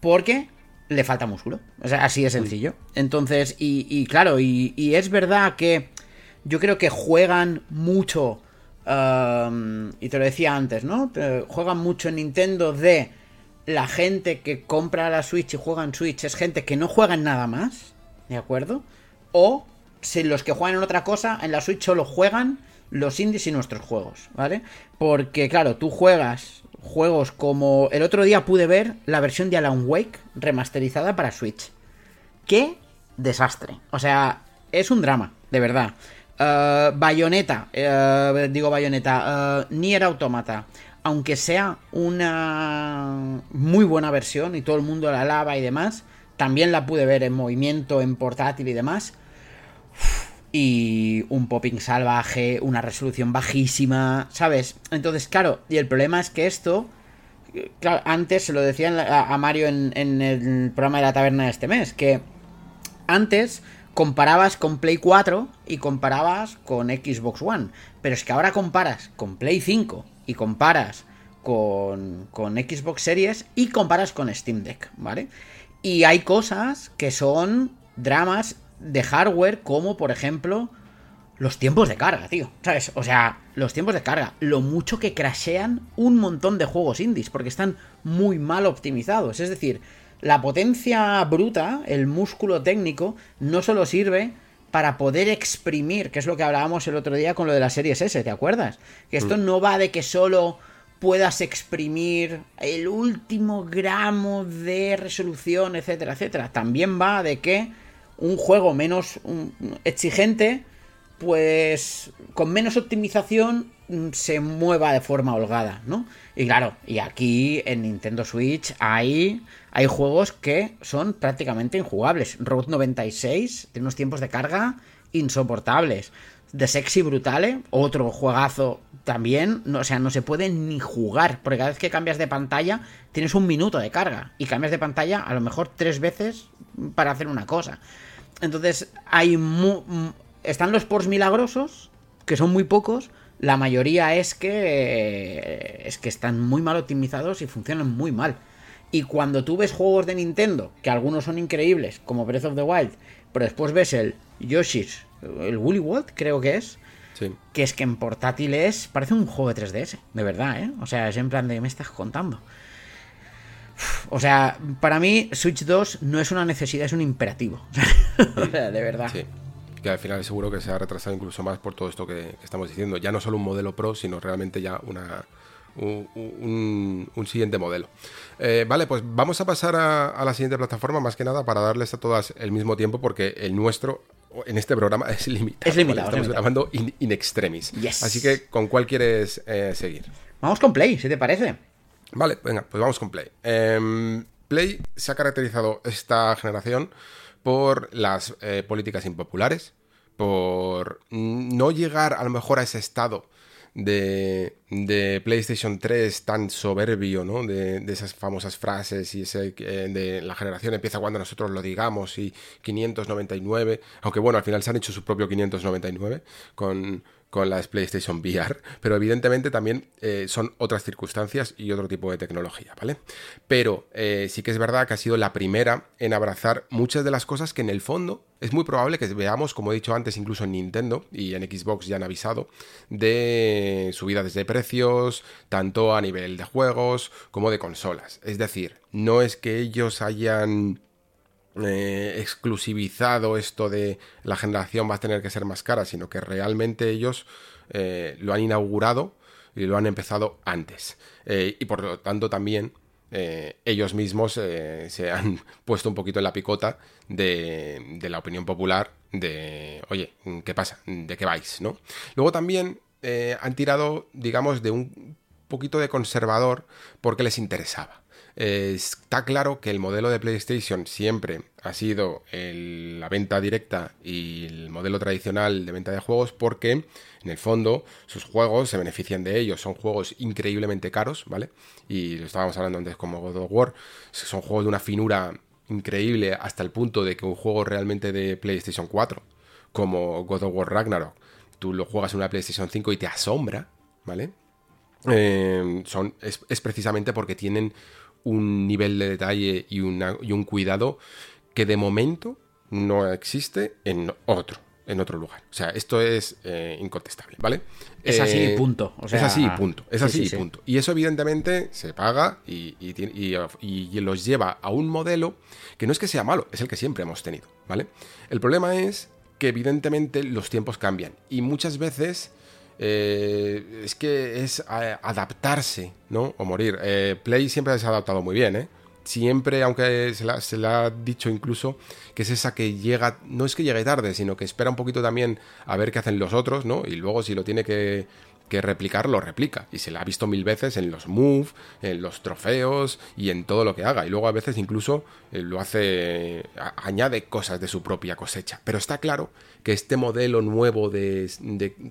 porque le falta músculo. O sea, así de sencillo. Entonces, y, y claro, y, y es verdad que yo creo que juegan mucho, um, y te lo decía antes, ¿no? Juegan mucho en Nintendo de la gente que compra la Switch y juega en Switch es gente que no juega en nada más, ¿de acuerdo? O si los que juegan en otra cosa, en la Switch solo juegan los indies y nuestros juegos, ¿vale? Porque claro, tú juegas juegos como el otro día pude ver la versión de Alan Wake remasterizada para Switch. ¡Qué desastre! O sea, es un drama, de verdad. Uh, Bayonetta, uh, digo Bayonetta, uh, Nier Automata, aunque sea una muy buena versión y todo el mundo la alaba y demás, también la pude ver en movimiento, en portátil y demás. Y un popping salvaje, una resolución bajísima, ¿sabes? Entonces, claro, y el problema es que esto, claro, antes se lo decían a Mario en, el programa de la taberna de este mes, que antes comparabas con Play 4 y comparabas con Xbox One. Pero es que ahora comparas con Play 5 y comparas con, con Xbox Series y comparas con Steam Deck, ¿vale? Y hay cosas que son dramas de hardware como por ejemplo los tiempos de carga, tío. ¿Sabes? O sea, los tiempos de carga. Lo mucho que crashean un montón de juegos indies porque están muy mal optimizados. Es decir, la potencia bruta, el músculo técnico, no solo sirve para poder exprimir, que es lo que hablábamos el otro día con lo de las series S, ¿te acuerdas? Que esto Mm. no va de que solo puedas exprimir el último gramo de resolución, etcétera, etcétera. También va de que un juego menos exigente, pues con menos optimización mm, se mueva de forma holgada, ¿no? Y claro, y aquí en Nintendo Switch hay, hay juegos que son prácticamente injugables. Road 96 tiene unos tiempos de carga insoportables. The Sexy Brutale, otro juegazo también, no, o sea, no se puede ni jugar, porque cada vez que cambias de pantalla tienes un minuto de carga y cambias de pantalla a lo mejor tres veces para hacer una cosa. Entonces, hay mu- m- están los ports milagrosos, que son muy pocos, la mayoría es que es que están muy mal optimizados y funcionan muy mal. Y cuando tú ves juegos de Nintendo, que algunos son increíbles, como Breath of the Wild, pero después ves el Yoshi's, el Woolly World, creo que es, Sí. que es que en portátiles parece un juego de 3DS, de verdad, ¿eh? O sea, es en plan de, ¿me estás contando? O sea, para mí Switch 2 no es una necesidad, es un imperativo. (laughs) o sea, de verdad. Sí. Que al final seguro que se ha retrasado incluso más por todo esto que, que estamos diciendo. Ya no solo un modelo Pro, sino realmente ya una, un, un- un siguiente modelo. Eh, vale, pues vamos a pasar a, a la siguiente plataforma, más que nada para darles a todas el mismo tiempo, porque el nuestro en este programa (laughs) es limitado. Es limitado, ¿vale? Estamos es limitado. grabando in, in extremis. Yes. Así que, ¿con cuál quieres eh, seguir? Vamos con Play, si te parece. Vale, venga, pues vamos con Play. Em, Play se ha caracterizado esta generación por las eh, políticas impopulares, por no llegar a lo mejor a ese estado de, de PlayStation 3 tan soberbio, ¿no? De, esas famosas frases y ese eh, de la generación empieza cuando nosotros lo digamos y 599, aunque bueno, al final se han hecho su propio 599 con, con las PlayStation VR, pero evidentemente también eh, son otras circunstancias y otro tipo de tecnología, ¿vale? Pero eh, sí que es verdad que ha sido la primera en abrazar muchas de las cosas que en el fondo es muy probable que veamos, como he dicho antes, incluso en Nintendo y en Xbox ya han avisado, de subidas de precios, tanto a nivel de juegos como de consolas. Es decir, no es que ellos hayan eh, exclusivizado esto de la generación va a tener que ser más cara, sino que realmente ellos eh, lo han inaugurado y lo han empezado antes. Eh, y por lo tanto también eh, ellos mismos se han (laughs) puesto un poquito en la picota de, de la opinión popular de, oye, ¿qué pasa? ¿De qué vais? ¿no? Luego también han tirado, digamos, de un poquito de conservador porque les interesaba. Eh, está claro que el modelo de PlayStation siempre ha sido el- la venta directa y el modelo tradicional de venta de juegos porque en el fondo sus juegos se benefician de ellos. Son juegos increíblemente caros, ¿vale? Y lo estábamos hablando antes como God of War. Son juegos de una finura increíble hasta el punto de que un juego realmente de PlayStation 4 como God of War Ragnarok, tú lo juegas en una PlayStation 5 y te asombra, ¿vale? eh, son, es, es, precisamente porque tienen un nivel de detalle y, una, y un cuidado que de momento no existe en otro en otro lugar. O sea, esto es eh, incontestable, ¿vale? Es así y punto. O sea, es así y punto. Es así y punto. Y eso evidentemente se paga y, y, los lleva a un modelo que no es que sea malo, es el que siempre hemos tenido, ¿vale? El problema es que evidentemente los tiempos cambian y muchas veces... Eh, es que es adaptarse, ¿no? O morir. Eh, Play siempre se ha adaptado muy bien, ¿eh? siempre, aunque se le ha dicho incluso, que es esa que llega, no es que llegue tarde, sino que espera un poquito también a ver qué hacen los otros, ¿no? Y luego si lo tiene que, que replicar, lo replica. Y se la ha visto mil veces en los move, en los trofeos y en todo lo que haga. Y luego a veces incluso eh, lo hace, añade cosas de su propia cosecha. Pero está claro que este modelo nuevo de,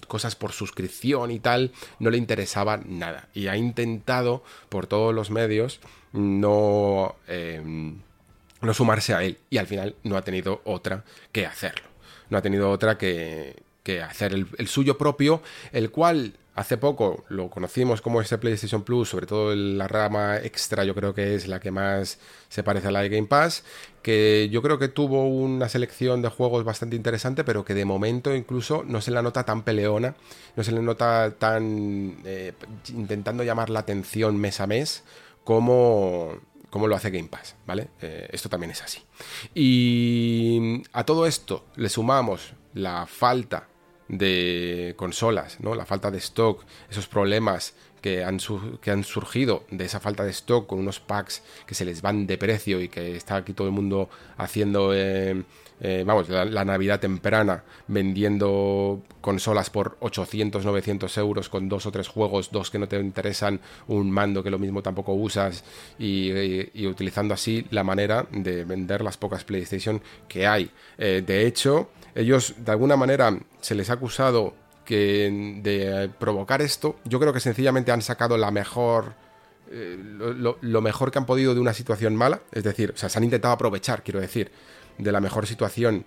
cosas por suscripción y tal no le interesaba nada. Y ha intentado por todos los medios no, em, no sumarse a él. Y al final no ha tenido otra que hacerlo. No ha tenido otra que, que hacer el, suyo propio, el cual hace poco lo conocimos como ese PlayStation Plus, sobre todo la rama extra, yo creo que es la que más se parece a la de Game Pass, que yo creo que tuvo una selección de juegos bastante interesante, pero que de momento incluso no se la nota tan peleona, no se le nota tan eh, intentando llamar la atención mes a mes como, lo hace Game Pass, ¿vale? Eh, esto también es así. Y a todo esto le sumamos la falta de consolas, ¿no? La falta de stock, esos problemas que han, que han surgido de esa falta de stock con unos packs que se les van de precio y que está aquí todo el mundo haciendo eh, eh, vamos, la, Navidad temprana vendiendo consolas por 800, 900 euros con dos o tres juegos, dos que no te interesan, un mando que lo mismo tampoco usas y, utilizando así la manera de vender las pocas PlayStation que hay. Eh, de hecho, ellos de alguna manera se les ha acusado que de provocar esto, yo creo que sencillamente han sacado la mejor... Eh, lo, lo, mejor que han podido de una situación mala, es decir, o sea, se han intentado aprovechar, quiero decir, de la mejor situación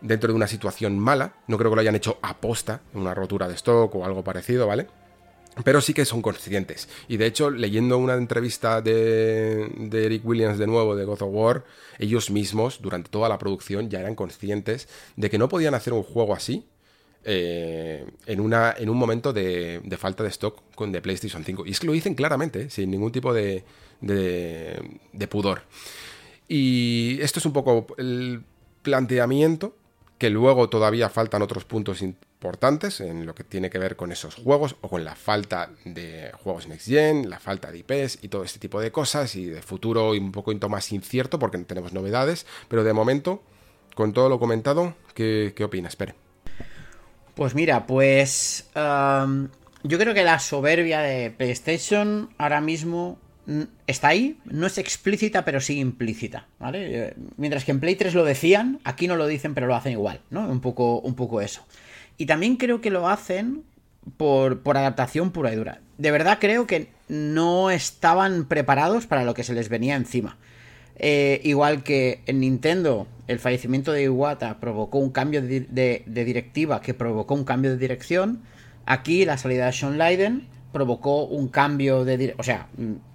dentro de una situación mala. No creo que lo hayan hecho aposta, una rotura de stock o algo parecido, ¿vale? Pero sí que son conscientes. Y de hecho, leyendo una entrevista de, de, Eric Williams de nuevo de God of War, ellos mismos, durante toda la producción, ya eran conscientes de que no podían hacer un juego así eh, en, una, en un momento de, falta de stock con de PlayStation 5. Y es que lo dicen claramente, sin ningún tipo de, de, de pudor. Y esto es un poco el planteamiento, que luego todavía faltan otros puntos importantes en lo que tiene que ver con esos juegos o con la falta de juegos Next Gen, la falta de IPs y todo este tipo de cosas y de futuro un poco más incierto porque no tenemos novedades, pero de momento, con todo lo comentado, ¿qué, qué opinas, Pere? Pues mira, pues yo creo que la soberbia de PlayStation ahora mismo está ahí, no es explícita, pero sí implícita, ¿vale? Eh, mientras que en Play 3 lo decían, aquí no lo dicen, pero lo hacen igual, ¿no? Un poco, un poco eso. Y también creo que lo hacen por, por adaptación pura y dura. De verdad creo que no estaban preparados para lo que se les venía encima. Eh, igual que en Nintendo, el fallecimiento de Iwata provocó un cambio de, directiva que provocó un cambio de dirección. Aquí la salida de Sean Leiden provocó un cambio de... O sea,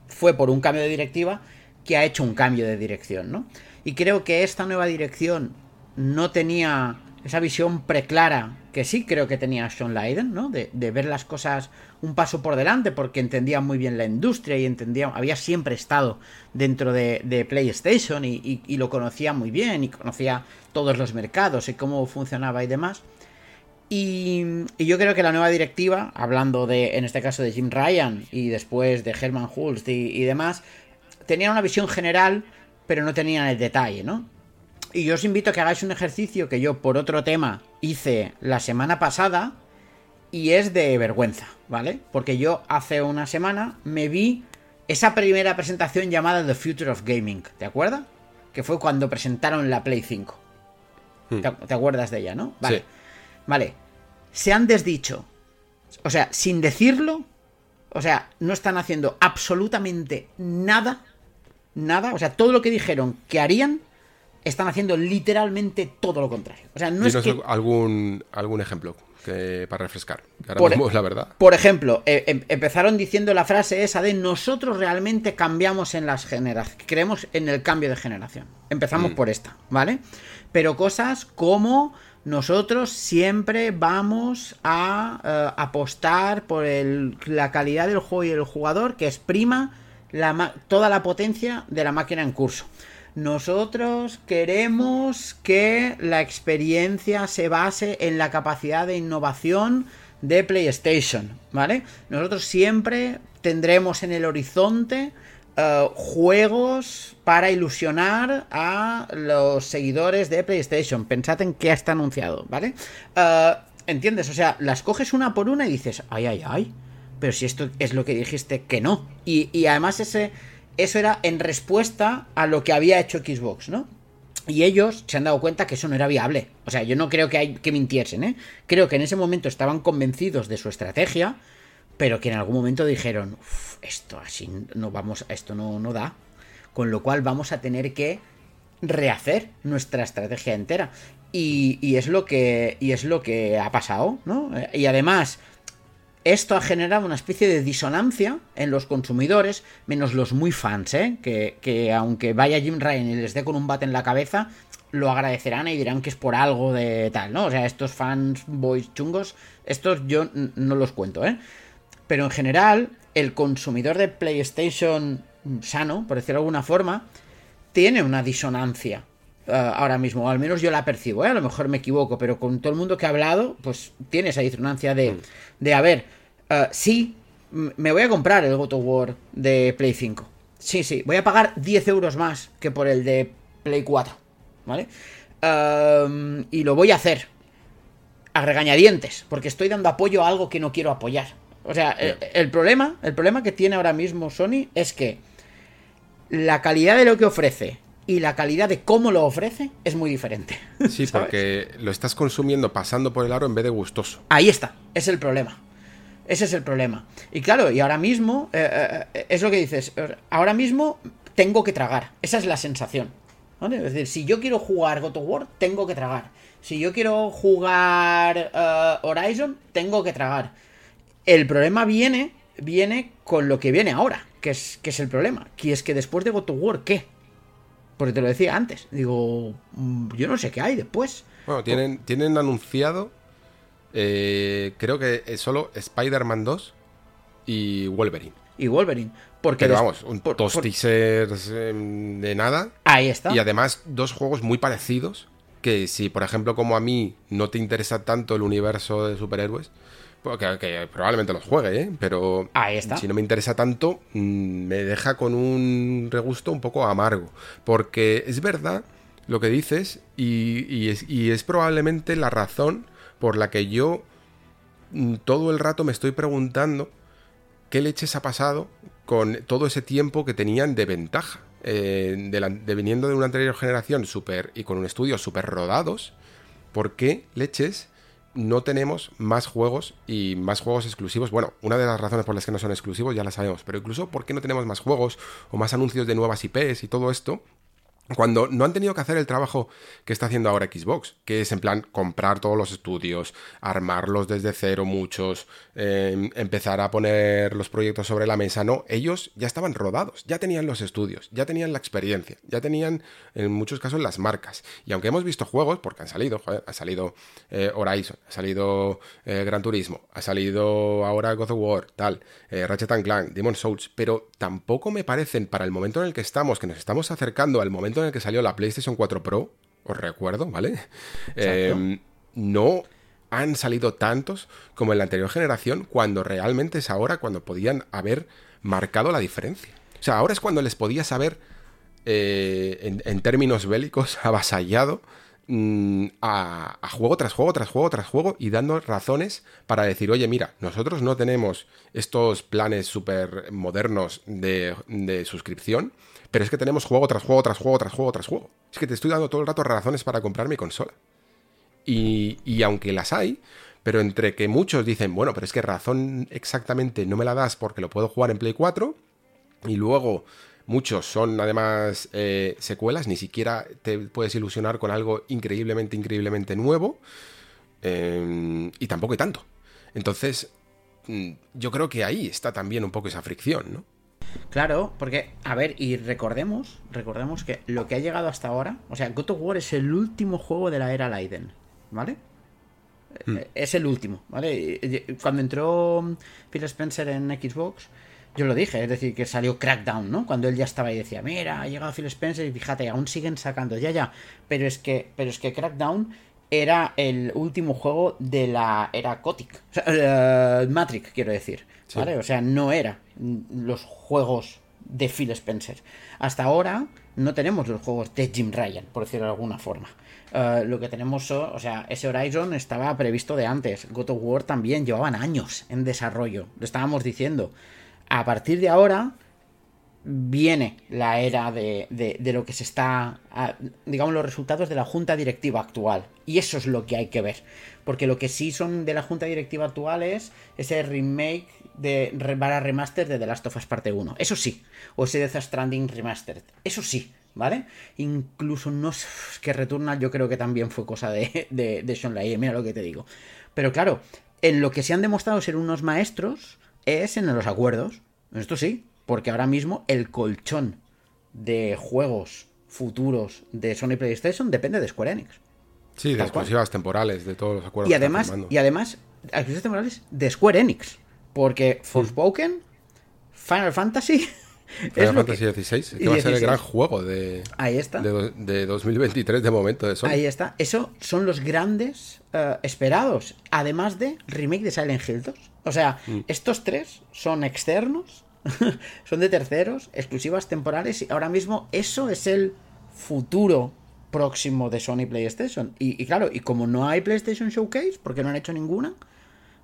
fue por un cambio de directiva que ha hecho un cambio de dirección, ¿no? Y creo que esta nueva dirección no tenía esa visión preclara que sí creo que tenía Sean Leiden, ¿no? De, ver las cosas un paso por delante porque entendía muy bien la industria y entendía, había siempre estado dentro de, PlayStation y, lo conocía muy bien y conocía todos los mercados y cómo funcionaba y demás. Y, yo creo que la nueva directiva, hablando de, en este caso, de Jim Ryan y después de Herman Hulst y, demás, tenían una visión general, pero no tenían el detalle, ¿no? Y yo os invito a que hagáis un ejercicio que yo, por otro tema, hice la semana pasada y es de vergüenza, ¿vale? Porque yo hace una semana me vi esa primera presentación llamada The Future of Gaming, ¿te acuerdas? Que fue cuando presentaron la Play 5. Hmm. ¿Te, acuerdas de ella, no? Vale. Vale, se han desdicho. O sea, sin decirlo, o sea, no están haciendo absolutamente nada, nada. O sea, todo lo que dijeron que harían están haciendo literalmente todo lo contrario. O sea, no Dinos es que... algún, algún ejemplo que, para refrescar. Que ahora Por- mismo es la verdad. Por ejemplo, eh, em- empezaron diciendo la frase esa de nosotros realmente cambiamos en las generaciones, creemos en el cambio de generación. Empezamos por esta, ¿vale? Pero cosas como nosotros siempre vamos a eh, apostar por el- la calidad del juego y el jugador que exprima la toda la potencia de la máquina en curso. Nosotros queremos que la experiencia se base en la capacidad de innovación de PlayStation, ¿vale? Nosotros siempre tendremos en el horizonte eh, juegos para ilusionar a los seguidores de PlayStation. Pensad en qué está anunciado, ¿vale? Eh, ¿Entiendes? O sea, las coges una por una y dices, ay, ay, ay. Pero si esto es lo que dijiste que no. Y, y además ese, eso era en respuesta a lo que había hecho Xbox, ¿no? Y ellos se han dado cuenta que eso no era viable. O sea, yo no creo que, hay, que mintiesen, ¿eh? Creo que en ese momento estaban convencidos de su estrategia, pero que en algún momento dijeron, "Uf, esto así no vamos, esto no, no da. Con lo cual vamos a tener que rehacer nuestra estrategia entera. Y, y es lo que. Y es lo que ha pasado, ¿no? Y además, esto ha generado una especie de disonancia en los consumidores, menos los muy fans, ¿eh? Que, que aunque vaya Jim Ryan y les dé con un bate en la cabeza, lo agradecerán y dirán que es por algo de tal, ¿no? O sea, estos fans boys chungos, estos yo no los cuento, ¿eh? Pero en general, el consumidor de PlayStation sano, por decirlo de alguna forma, tiene una disonancia eh, ahora mismo, o al menos yo la percibo, ¿eh? a lo mejor me equivoco, pero con todo el mundo que ha hablado, pues tiene esa disonancia de, de a ver, eh, sí, me voy a comprar el God of War de Play 5. Sí, sí, voy a pagar 10 euros más que por el de Play 4, ¿vale? Y lo voy a hacer a regañadientes, porque estoy dando apoyo a algo que no quiero apoyar. O sea, el, el problema, el problema que tiene ahora mismo Sony es que la calidad de lo que ofrece y la calidad de cómo lo ofrece es muy diferente. Sí, (laughs) ¿sabes? porque lo estás consumiendo pasando por el aro en vez de gustoso. Ahí está, es el problema. Ese es el problema. Y claro, y ahora mismo, eh, eh, es lo que dices, eh, ahora mismo tengo que tragar. Esa es la sensación. Es decir, si yo quiero jugar God of War, tengo que tragar. Si yo quiero jugar eh, Horizon, tengo que tragar. El problema viene, viene con lo que viene ahora, que es, que es el problema. Que es que después de God of War, ¿qué? Porque te lo decía antes. Digo, mm, yo no sé qué hay después. Bueno, tienen, tienen anunciado, eh, creo que es solo Spider-Man 2 y Wolverine. Y Wolverine. Porque Pero vamos, un, por- dos por- teasers eh, de nada. Ahí está. Y además, dos juegos muy parecidos. Que si, por ejemplo, como a mí no te interesa tanto el universo de superhéroes, pues que, que probablemente los juegue, ¿eh? Pero Ahí está. si no me interesa tanto, mm, me deja con un regusto un poco amargo. Porque es verdad lo que dices y, y es, y es probablemente la razón por la que yo mm, todo el rato me estoy preguntando qué leches ha pasado con todo ese tiempo que tenían de ventaja. eh, de, de viniendo de una anterior generación super y con un estudio súper rodados, ¿por qué leches no tenemos más juegos y más juegos exclusivos? Bueno, una de las razones por las que no son exclusivos ya la sabemos, pero incluso ¿por qué no tenemos más juegos o más anuncios de nuevas IPs y todo esto? Cuando no han tenido que hacer el trabajo que está haciendo ahora Xbox, que es en plan comprar todos los estudios, armarlos desde cero muchos, eh, empezar a poner los proyectos sobre la mesa, no, ellos ya estaban rodados, ya tenían los estudios, ya tenían la experiencia, ya tenían en muchos casos las marcas. Y aunque hemos visto juegos, porque han salido, ha salido eh, Horizon, ha salido eh, Gran Turismo, ha salido ahora God of War, tal, eh, Ratchet and Clank, Demon's Souls, pero tampoco me parecen para el momento en el que estamos, que nos estamos acercando al momento en el que salió la PlayStation 4 Pro, os recuerdo, ¿vale? Eh, no han salido tantos como en la anterior generación, cuando realmente es ahora cuando podían haber marcado la diferencia. O sea, ahora es cuando les podías haber, eh, en, en términos bélicos, (laughs) avasallado mm, a, a juego tras juego, tras juego, tras juego, y dando razones para decir, oye, mira, nosotros no tenemos estos planes súper modernos de, de suscripción, pero es que tenemos juego tras juego, tras juego, tras juego, tras juego. Es que te estoy dando todo el rato razones para comprar mi consola. Y, y aunque las hay, pero entre que muchos dicen, bueno, pero es que razón exactamente no me la das porque lo puedo jugar en Play 4, y luego Muchos son además eh, secuelas, ni siquiera te puedes ilusionar con algo increíblemente, increíblemente nuevo. eh, y tampoco hay tanto. Entonces, mm, yo creo que ahí está también un poco esa fricción, ¿no? Claro, porque, a ver, y recordemos, recordemos que lo que ha llegado hasta ahora, o sea, God of War es el último juego de la era Leiden, ¿vale? Eh, Es el último, ¿vale? Cuando entró Phil Spencer en Xbox, yo lo dije, es decir, que salió Crackdown, ¿no? Cuando él ya estaba y decía, mira, ha llegado Phil Spencer y fíjate, aún siguen sacando, ya, ya. Pero es que, pero es que Crackdown era el último juego de la era. O sea, eh, Matrix, quiero decir. ¿Vale? O sea, no era los juegos de Phil Spencer. Hasta ahora no tenemos los juegos de Jim Ryan, por decirlo de alguna forma. Eh, lo que tenemos son, o sea, ese Horizon estaba previsto de antes. God of War también llevaban años en desarrollo. Lo estábamos diciendo. A partir de ahora viene la era de, de- lo que se está, digamos, los resultados de la junta directiva actual. Y eso es lo que hay que ver. Porque lo que sí son de la junta directiva actual es ese remake de para remaster de The Last of Us Parte 1. Eso sí. O ese Death Stranding Remastered. Eso sí. ¿Vale? Incluso no es que Returnal yo creo que también fue cosa de, de, de Sean Lair, mira lo que te digo. Pero claro, en lo que se han demostrado ser unos maestros es en los acuerdos. Esto sí, porque ahora mismo el colchón de juegos futuros de Sony PlayStation depende de Square Enix. Sí, de cual. exclusivas temporales, de todos los acuerdos Y que además, firmando. y además, acciones temporales de Square Enix. Porque Forspoken, Final Fantasy. (laughs) Final que- Fantasy XVI, que va a ser el 16. gran juego de, Ahí está. de, de 2023 de momento de Sony. Ahí está. Eso son los grandes eh, esperados. Además de remake de Silent Hill 2. O sea, Mm. estos tres son externos, (laughs) son de terceros, exclusivas temporales. Y ahora mismo eso es el futuro próximo de Sony PlayStation. Y, claro, y como no hay PlayStation Showcase, porque no han hecho ninguna,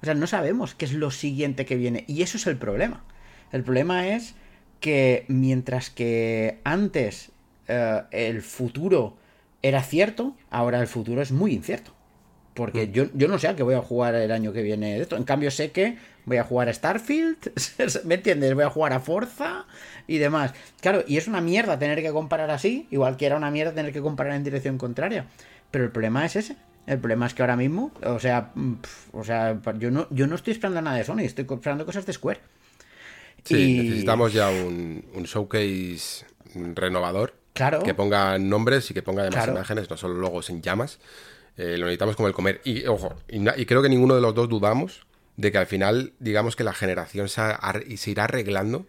o sea, no sabemos qué es lo siguiente que viene. Y eso es el problema. El problema es que mientras que antes eh, el futuro era cierto, ahora el futuro es muy incierto. Porque yo, yo no sé a qué voy a jugar el año que viene de esto. En cambio, sé que voy a jugar a Starfield, (laughs) ¿me entiendes? Voy a jugar a Forza y demás. Claro, y es una mierda tener que comparar así, igual que era una mierda tener que comparar en dirección contraria. Pero el problema es ese. El problema es que ahora mismo, o sea, mm, pf, o sea, yo no, yo no estoy esperando nada de Sony, estoy esperando cosas de Square. Sí, Y- necesitamos ya un, un showcase renovador. Claro. Que ponga nombres y que ponga además Claro. imágenes, no solo logos en llamas. Eh, lo necesitamos como el comer. Y ojo, y, creo que ninguno de los dos dudamos de que al final, digamos que la generación se, ar- y se irá arreglando.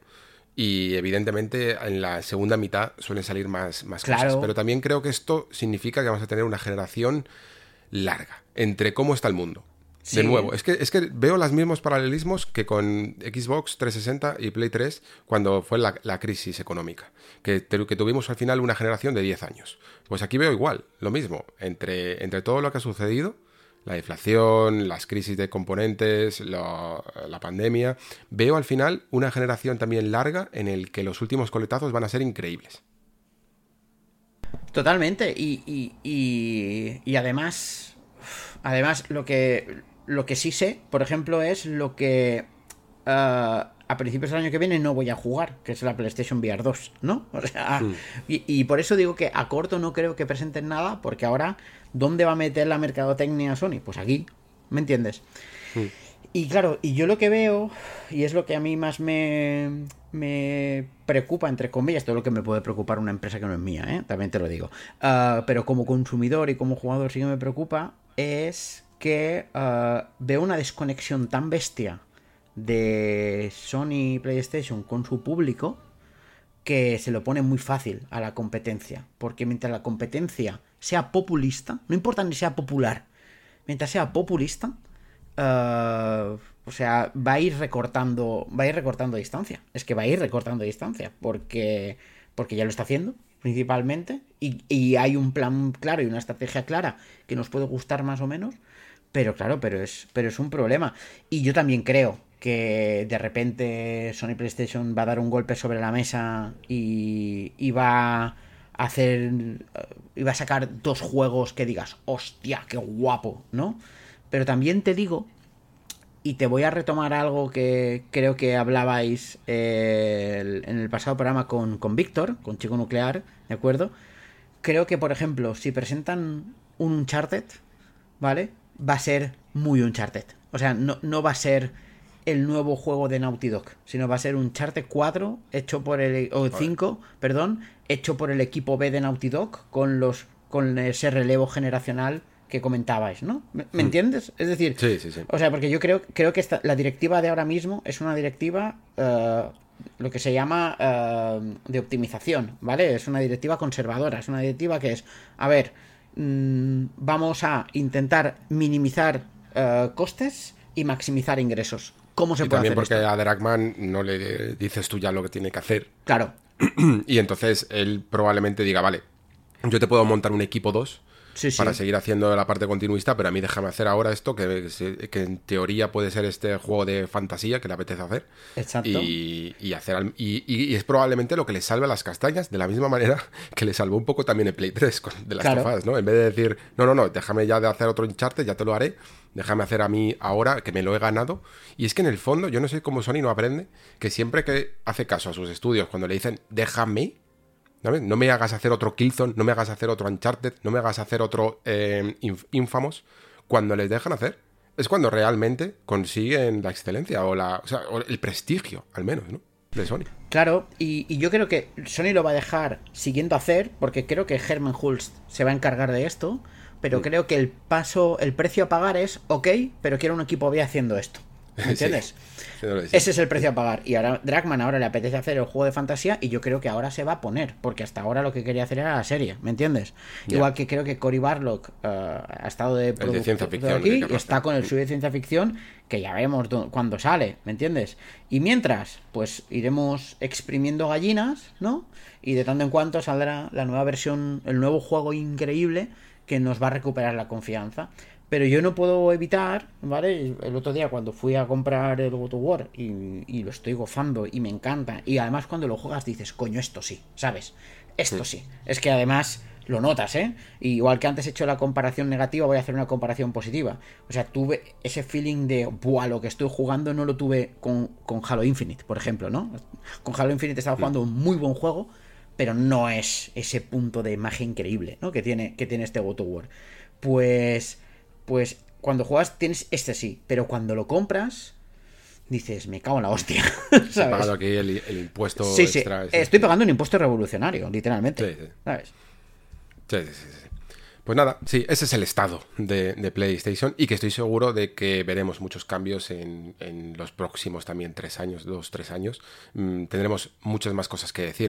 Y evidentemente en la segunda mitad suelen salir más, más cosas. Pero también creo que esto significa que vamos a tener una generación larga entre cómo está el mundo. Sí. De nuevo, es que, es que veo los mismos paralelismos que con Xbox 360 y Play 3 cuando fue la, la crisis económica, que, te- que tuvimos al final una generación de 10 años. Pues aquí veo igual, lo mismo, entre, entre todo lo que ha sucedido, la inflación, las crisis de componentes, lo- la pandemia, veo al final una generación también larga en el que los últimos coletazos van a ser increíbles. Totalmente. Y, y, y, y además, además lo que, lo que sí sé, por ejemplo, es lo que ah, a principios del año que viene no voy a jugar, que es la PlayStation VR 2, ¿no? (laughs) O sea, y, y por eso digo que a corto no creo que presenten nada, porque ahora, ¿dónde va a meter la mercadotecnia Sony? Pues aquí, ¿me entiendes? Y claro, y yo lo que veo, y es lo que a mí más me, me preocupa, entre comillas, todo lo que me puede preocupar una empresa que no es mía, ¿eh? también te lo digo. Ah, pero como consumidor y como jugador sí que me preocupa, es que ah, veo una desconexión tan bestia de Sony PlayStation con su público que se lo pone muy fácil a la competencia. Porque mientras la competencia sea populista, no importa ni sea popular, mientras sea populista, eh, o sea, va a ir recortando, va a ir recortando distancia. Es que va a ir recortando distancia, porque, porque ya lo está haciendo, principalmente, y hay un plan claro y una estrategia clara que nos puede gustar más o menos, pero claro, pero es, pero es un problema. Y yo también creo que de repente Sony PlayStation va a dar un golpe sobre la mesa y, y va a hacer. y va a sacar dos juegos que digas, hostia, qué guapo, ¿no? Pero también te digo y te voy a retomar algo que creo que hablabais eh, en el pasado programa con, con Víctor, con Chico Nuclear, ¿de acuerdo? Creo que, por ejemplo, si presentan un Uncharted, ¿vale? Va a ser muy Uncharted. O sea, no, no va a ser el nuevo juego de Naughty Dog, sino va a ser un Uncharted 4 hecho por el o 5, perdón, hecho por el equipo B de Naughty Dog con los con ese relevo generacional que comentabais, ¿no? ¿Me, me entiendes? Es decir, Sí, sí, sí. o sea, porque yo creo, creo que esta- la directiva de ahora mismo es una directiva, eh, lo que se llama eh, de optimización, ¿vale? Es una directiva conservadora, es una directiva que es, a ver, mm, vamos a intentar minimizar eh, costes y maximizar ingresos. ¿Cómo se Y puede también hacer porque esto? a Dragman no le dices tú ya lo que tiene que hacer. Claro, (clears throat) Y entonces él probablemente diga, vale, yo te puedo montar un equipo 2 Sí, sí. para seguir haciendo la parte continuista, pero a mí déjame hacer ahora esto, que, que en teoría puede ser este juego de fantasía que le apetece hacer. Exacto. Y, y hacer y, y- es probablemente lo que le salve a las castañas, de la misma manera (laughs) que le salvó un poco también el Play 3 con, de las Claro. ¿no? En vez de decir, no, no, no, déjame ya de hacer otro Uncharted, ya te lo haré, déjame hacer a mí ahora, que me lo he ganado. Y es que en el fondo, yo no sé cómo Sony no aprende, que siempre que hace caso a sus estudios, cuando le dicen, déjame, ¿sabes? No me hagas hacer otro Killzone, no me hagas hacer otro Uncharted, no me hagas hacer otro eh, Inf- Infamous. Cuando les dejan hacer, es cuando realmente consiguen la excelencia o, la, o, sea, o el prestigio, al menos, ¿no? De Sony. Claro, y, y yo creo que Sony lo va a dejar siguiendo hacer, porque creo que Herman Hulst se va a encargar de esto, pero creo que el paso, el precio a pagar es, ok, pero quiero un equipo B haciendo esto. (laughs) ¿Me entiendes? Sí. Ese es el precio a pagar. Y ahora Dragman ahora le apetece hacer el juego de fantasía y yo creo que ahora se va a poner, porque hasta ahora lo que quería hacer era la serie, ¿me entiendes? Igual que creo que Cory Barlock eh, ha estado de, de ciencia ficción, aquí y está con el suyo de ciencia ficción, que ya vemos cuándo sale, ¿me entiendes? Y mientras, pues iremos exprimiendo gallinas, ¿no? Y de tanto en cuanto saldrá la nueva versión, el nuevo juego increíble que nos va a recuperar la confianza. Pero yo no puedo evitar, ¿vale? El otro día cuando fui a comprar el God of War y, y lo estoy gozando y me encanta. Y además cuando lo juegas dices, coño, esto sí, ¿sabes? Esto sí. Es que además lo notas, ¿eh? Y igual que antes he hecho la comparación negativa, voy a hacer una comparación positiva. O sea, tuve ese feeling de, buah, lo que estoy jugando no lo tuve con, con Halo Infinite, por ejemplo, ¿no? Con Halo Infinite estaba jugando un muy buen juego, pero no es ese punto de magia increíble, ¿no? Que tiene, que tiene este God of War. Pues, pues cuando juegas tienes este sí, pero cuando lo compras dices, me cago en la hostia, (laughs) ¿sabes? pagado aquí el, el impuesto Sí, sí, extra. estoy pagando un impuesto revolucionario, literalmente, Sí, sí. ¿sabes? Sí, sí, sí, sí. Pues nada, sí, ese es el estado de, de PlayStation y que estoy seguro de que veremos muchos cambios en, en los próximos también tres años, dos, tres años. Mm, tendremos muchas más cosas que decir.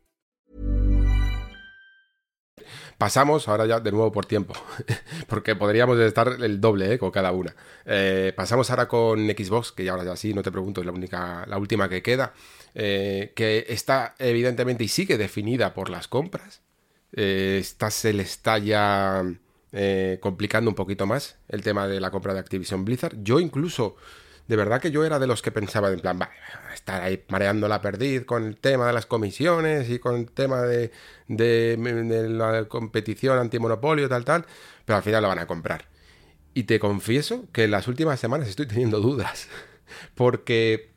Pasamos ahora ya de nuevo por tiempo, (laughs) porque podríamos estar el doble ¿eh? con cada una. Eh, pasamos ahora con Xbox, que ya ahora ya sí, no te pregunto, es la única, la última que queda, eh, que está evidentemente y sigue definida por las compras. Eh, esta se le está ya complicando un poquito más el tema de la compra de Activision Blizzard. Yo incluso, de verdad que yo era de los que pensaba en plan, vale, estar ahí mareando la perdiz con el tema de las comisiones y con el tema de, la competición antimonopolio, tal, tal, pero al final lo van a comprar. Y te confieso que en las últimas semanas estoy teniendo dudas, (laughs) porque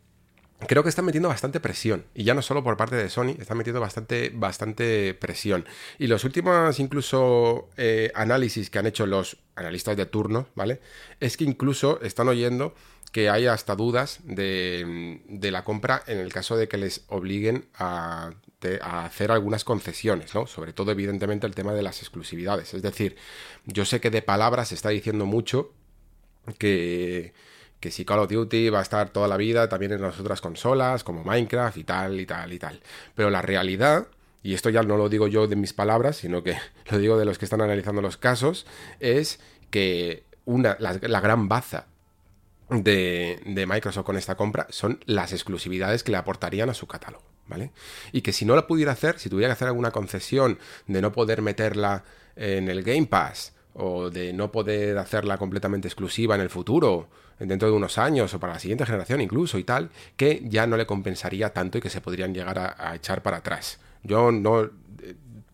creo que están metiendo bastante presión. Y ya no solo por parte de Sony, están metiendo bastante, bastante presión. Y los últimos incluso eh, análisis que han hecho los analistas de turno, ¿vale? Es que incluso están oyendo que hay hasta dudas de, la compra en el caso de que les obliguen a, hacer algunas concesiones, ¿no? Sobre todo, evidentemente, el tema de las exclusividades. Es decir, yo sé que de palabras se está diciendo mucho que, si Call of Duty va a estar toda la vida también en las otras consolas, como Minecraft y tal, y tal, y tal. Pero la realidad, y esto ya no lo digo yo de mis palabras, sino que (laughs) lo digo de los que están analizando los casos, es que una, la gran baza de, de, Microsoft con esta compra son las exclusividades que le aportarían a su catálogo, ¿vale? Y que si no la pudiera hacer, si tuviera que hacer alguna concesión de no poder meterla en el Game Pass o de no poder hacerla completamente exclusiva en el futuro, dentro de unos años o para la siguiente generación incluso y tal, que ya no le compensaría tanto y que se podrían llegar a, a echar para atrás. Yo no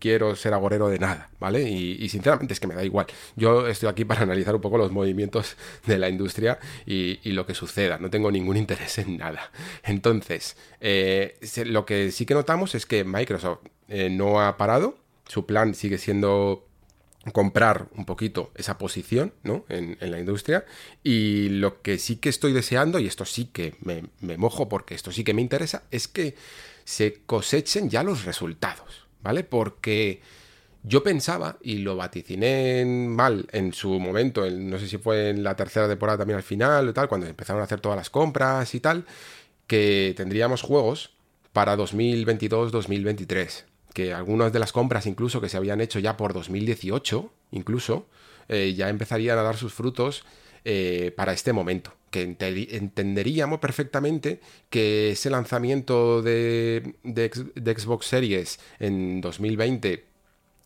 quiero ser agorero de nada, ¿vale? Y, sinceramente es que me da igual. Yo estoy aquí para analizar un poco los movimientos (laughs) de la industria y, lo que suceda. No tengo ningún interés en nada. Entonces, eh, lo que sí que notamos es que Microsoft eh, no ha parado. Su plan sigue siendo comprar un poquito esa posición ¿no? en, la industria y lo que sí que estoy deseando y esto sí que me, me mojo porque esto sí que me interesa es que se cosechen ya los resultados ¿vale? Porque yo pensaba, y lo vaticiné mal en su momento, no sé si fue en la tercera temporada también al final o tal, cuando empezaron a hacer todas las compras y tal, que tendríamos juegos para 2022-2023. Que algunas de las compras incluso que se habían hecho ya por 2018, incluso, eh, ya empezarían a dar sus frutos eh, para este momento. Que entenderíamos perfectamente que ese lanzamiento de, Xbox Series en 2020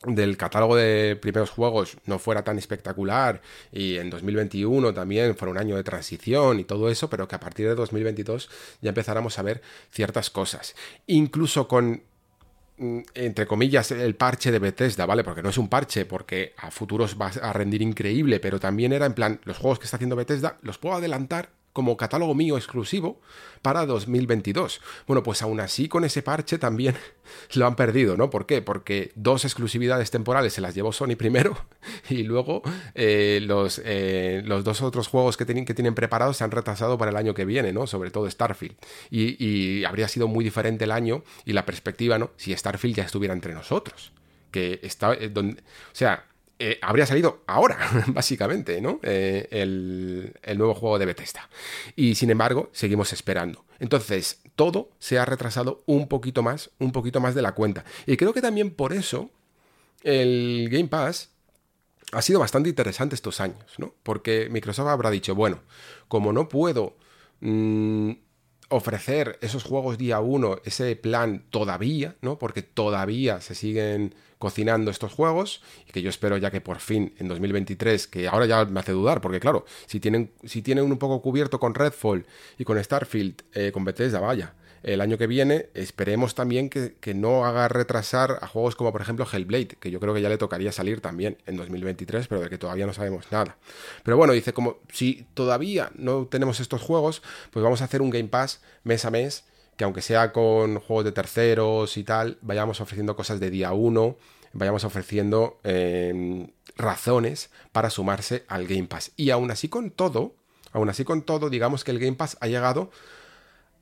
del catálogo de primeros juegos no fuera tan espectacular y en 2021 también fuera un año de transición y todo eso, pero que a partir de 2022 ya empezáramos a ver ciertas cosas. Incluso con entre comillas, el parche de Bethesda, ¿vale? Porque no es un parche, porque a futuros va a rendir increíble, pero también era en plan, los juegos que está haciendo Bethesda los puedo adelantar como catálogo mío exclusivo para 2022. Bueno, pues aún así con ese parche también (laughs) lo han perdido, ¿no? ¿Por qué? Porque dos exclusividades temporales se las llevó Sony primero (laughs) y luego eh, los, eh, los dos otros juegos que tienen, que tienen preparados se han retrasado para el año que viene, ¿no? Sobre todo Starfield. Y, habría sido muy diferente el año y la perspectiva, ¿no? Si Starfield ya estuviera entre nosotros. Que está... Eh, donde, o sea, eh, habría salido ahora, (laughs) básicamente, ¿no? Eh, el, nuevo juego de Bethesda. Y sin embargo, seguimos esperando. Entonces, todo se ha retrasado un poquito más, un poquito más de la cuenta. Y creo que también por eso el Game Pass ha sido bastante interesante estos años, ¿no? Porque Microsoft habrá dicho, bueno, como no puedo mm, ofrecer esos juegos día uno, ese plan todavía, ¿no? Porque todavía se siguen cocinando estos juegos y que yo espero ya que por fin en 2023, que ahora ya me hace dudar, porque claro, si tienen, si tienen un poco cubierto con Redfall y con Starfield, eh, con Bethesda, vaya, el año que viene esperemos también que, que, no haga retrasar a juegos como por ejemplo Hellblade, que yo creo que ya le tocaría salir también en 2023, pero de que todavía no sabemos nada. Pero bueno, dice como si todavía no tenemos estos juegos, pues vamos a hacer un Game Pass mes a mes que aunque sea con juegos de terceros y tal, vayamos ofreciendo cosas de día uno, vayamos ofreciendo em, razones para sumarse al Game Pass. Y aún así con todo, aún así con todo, digamos que el Game Pass ha llegado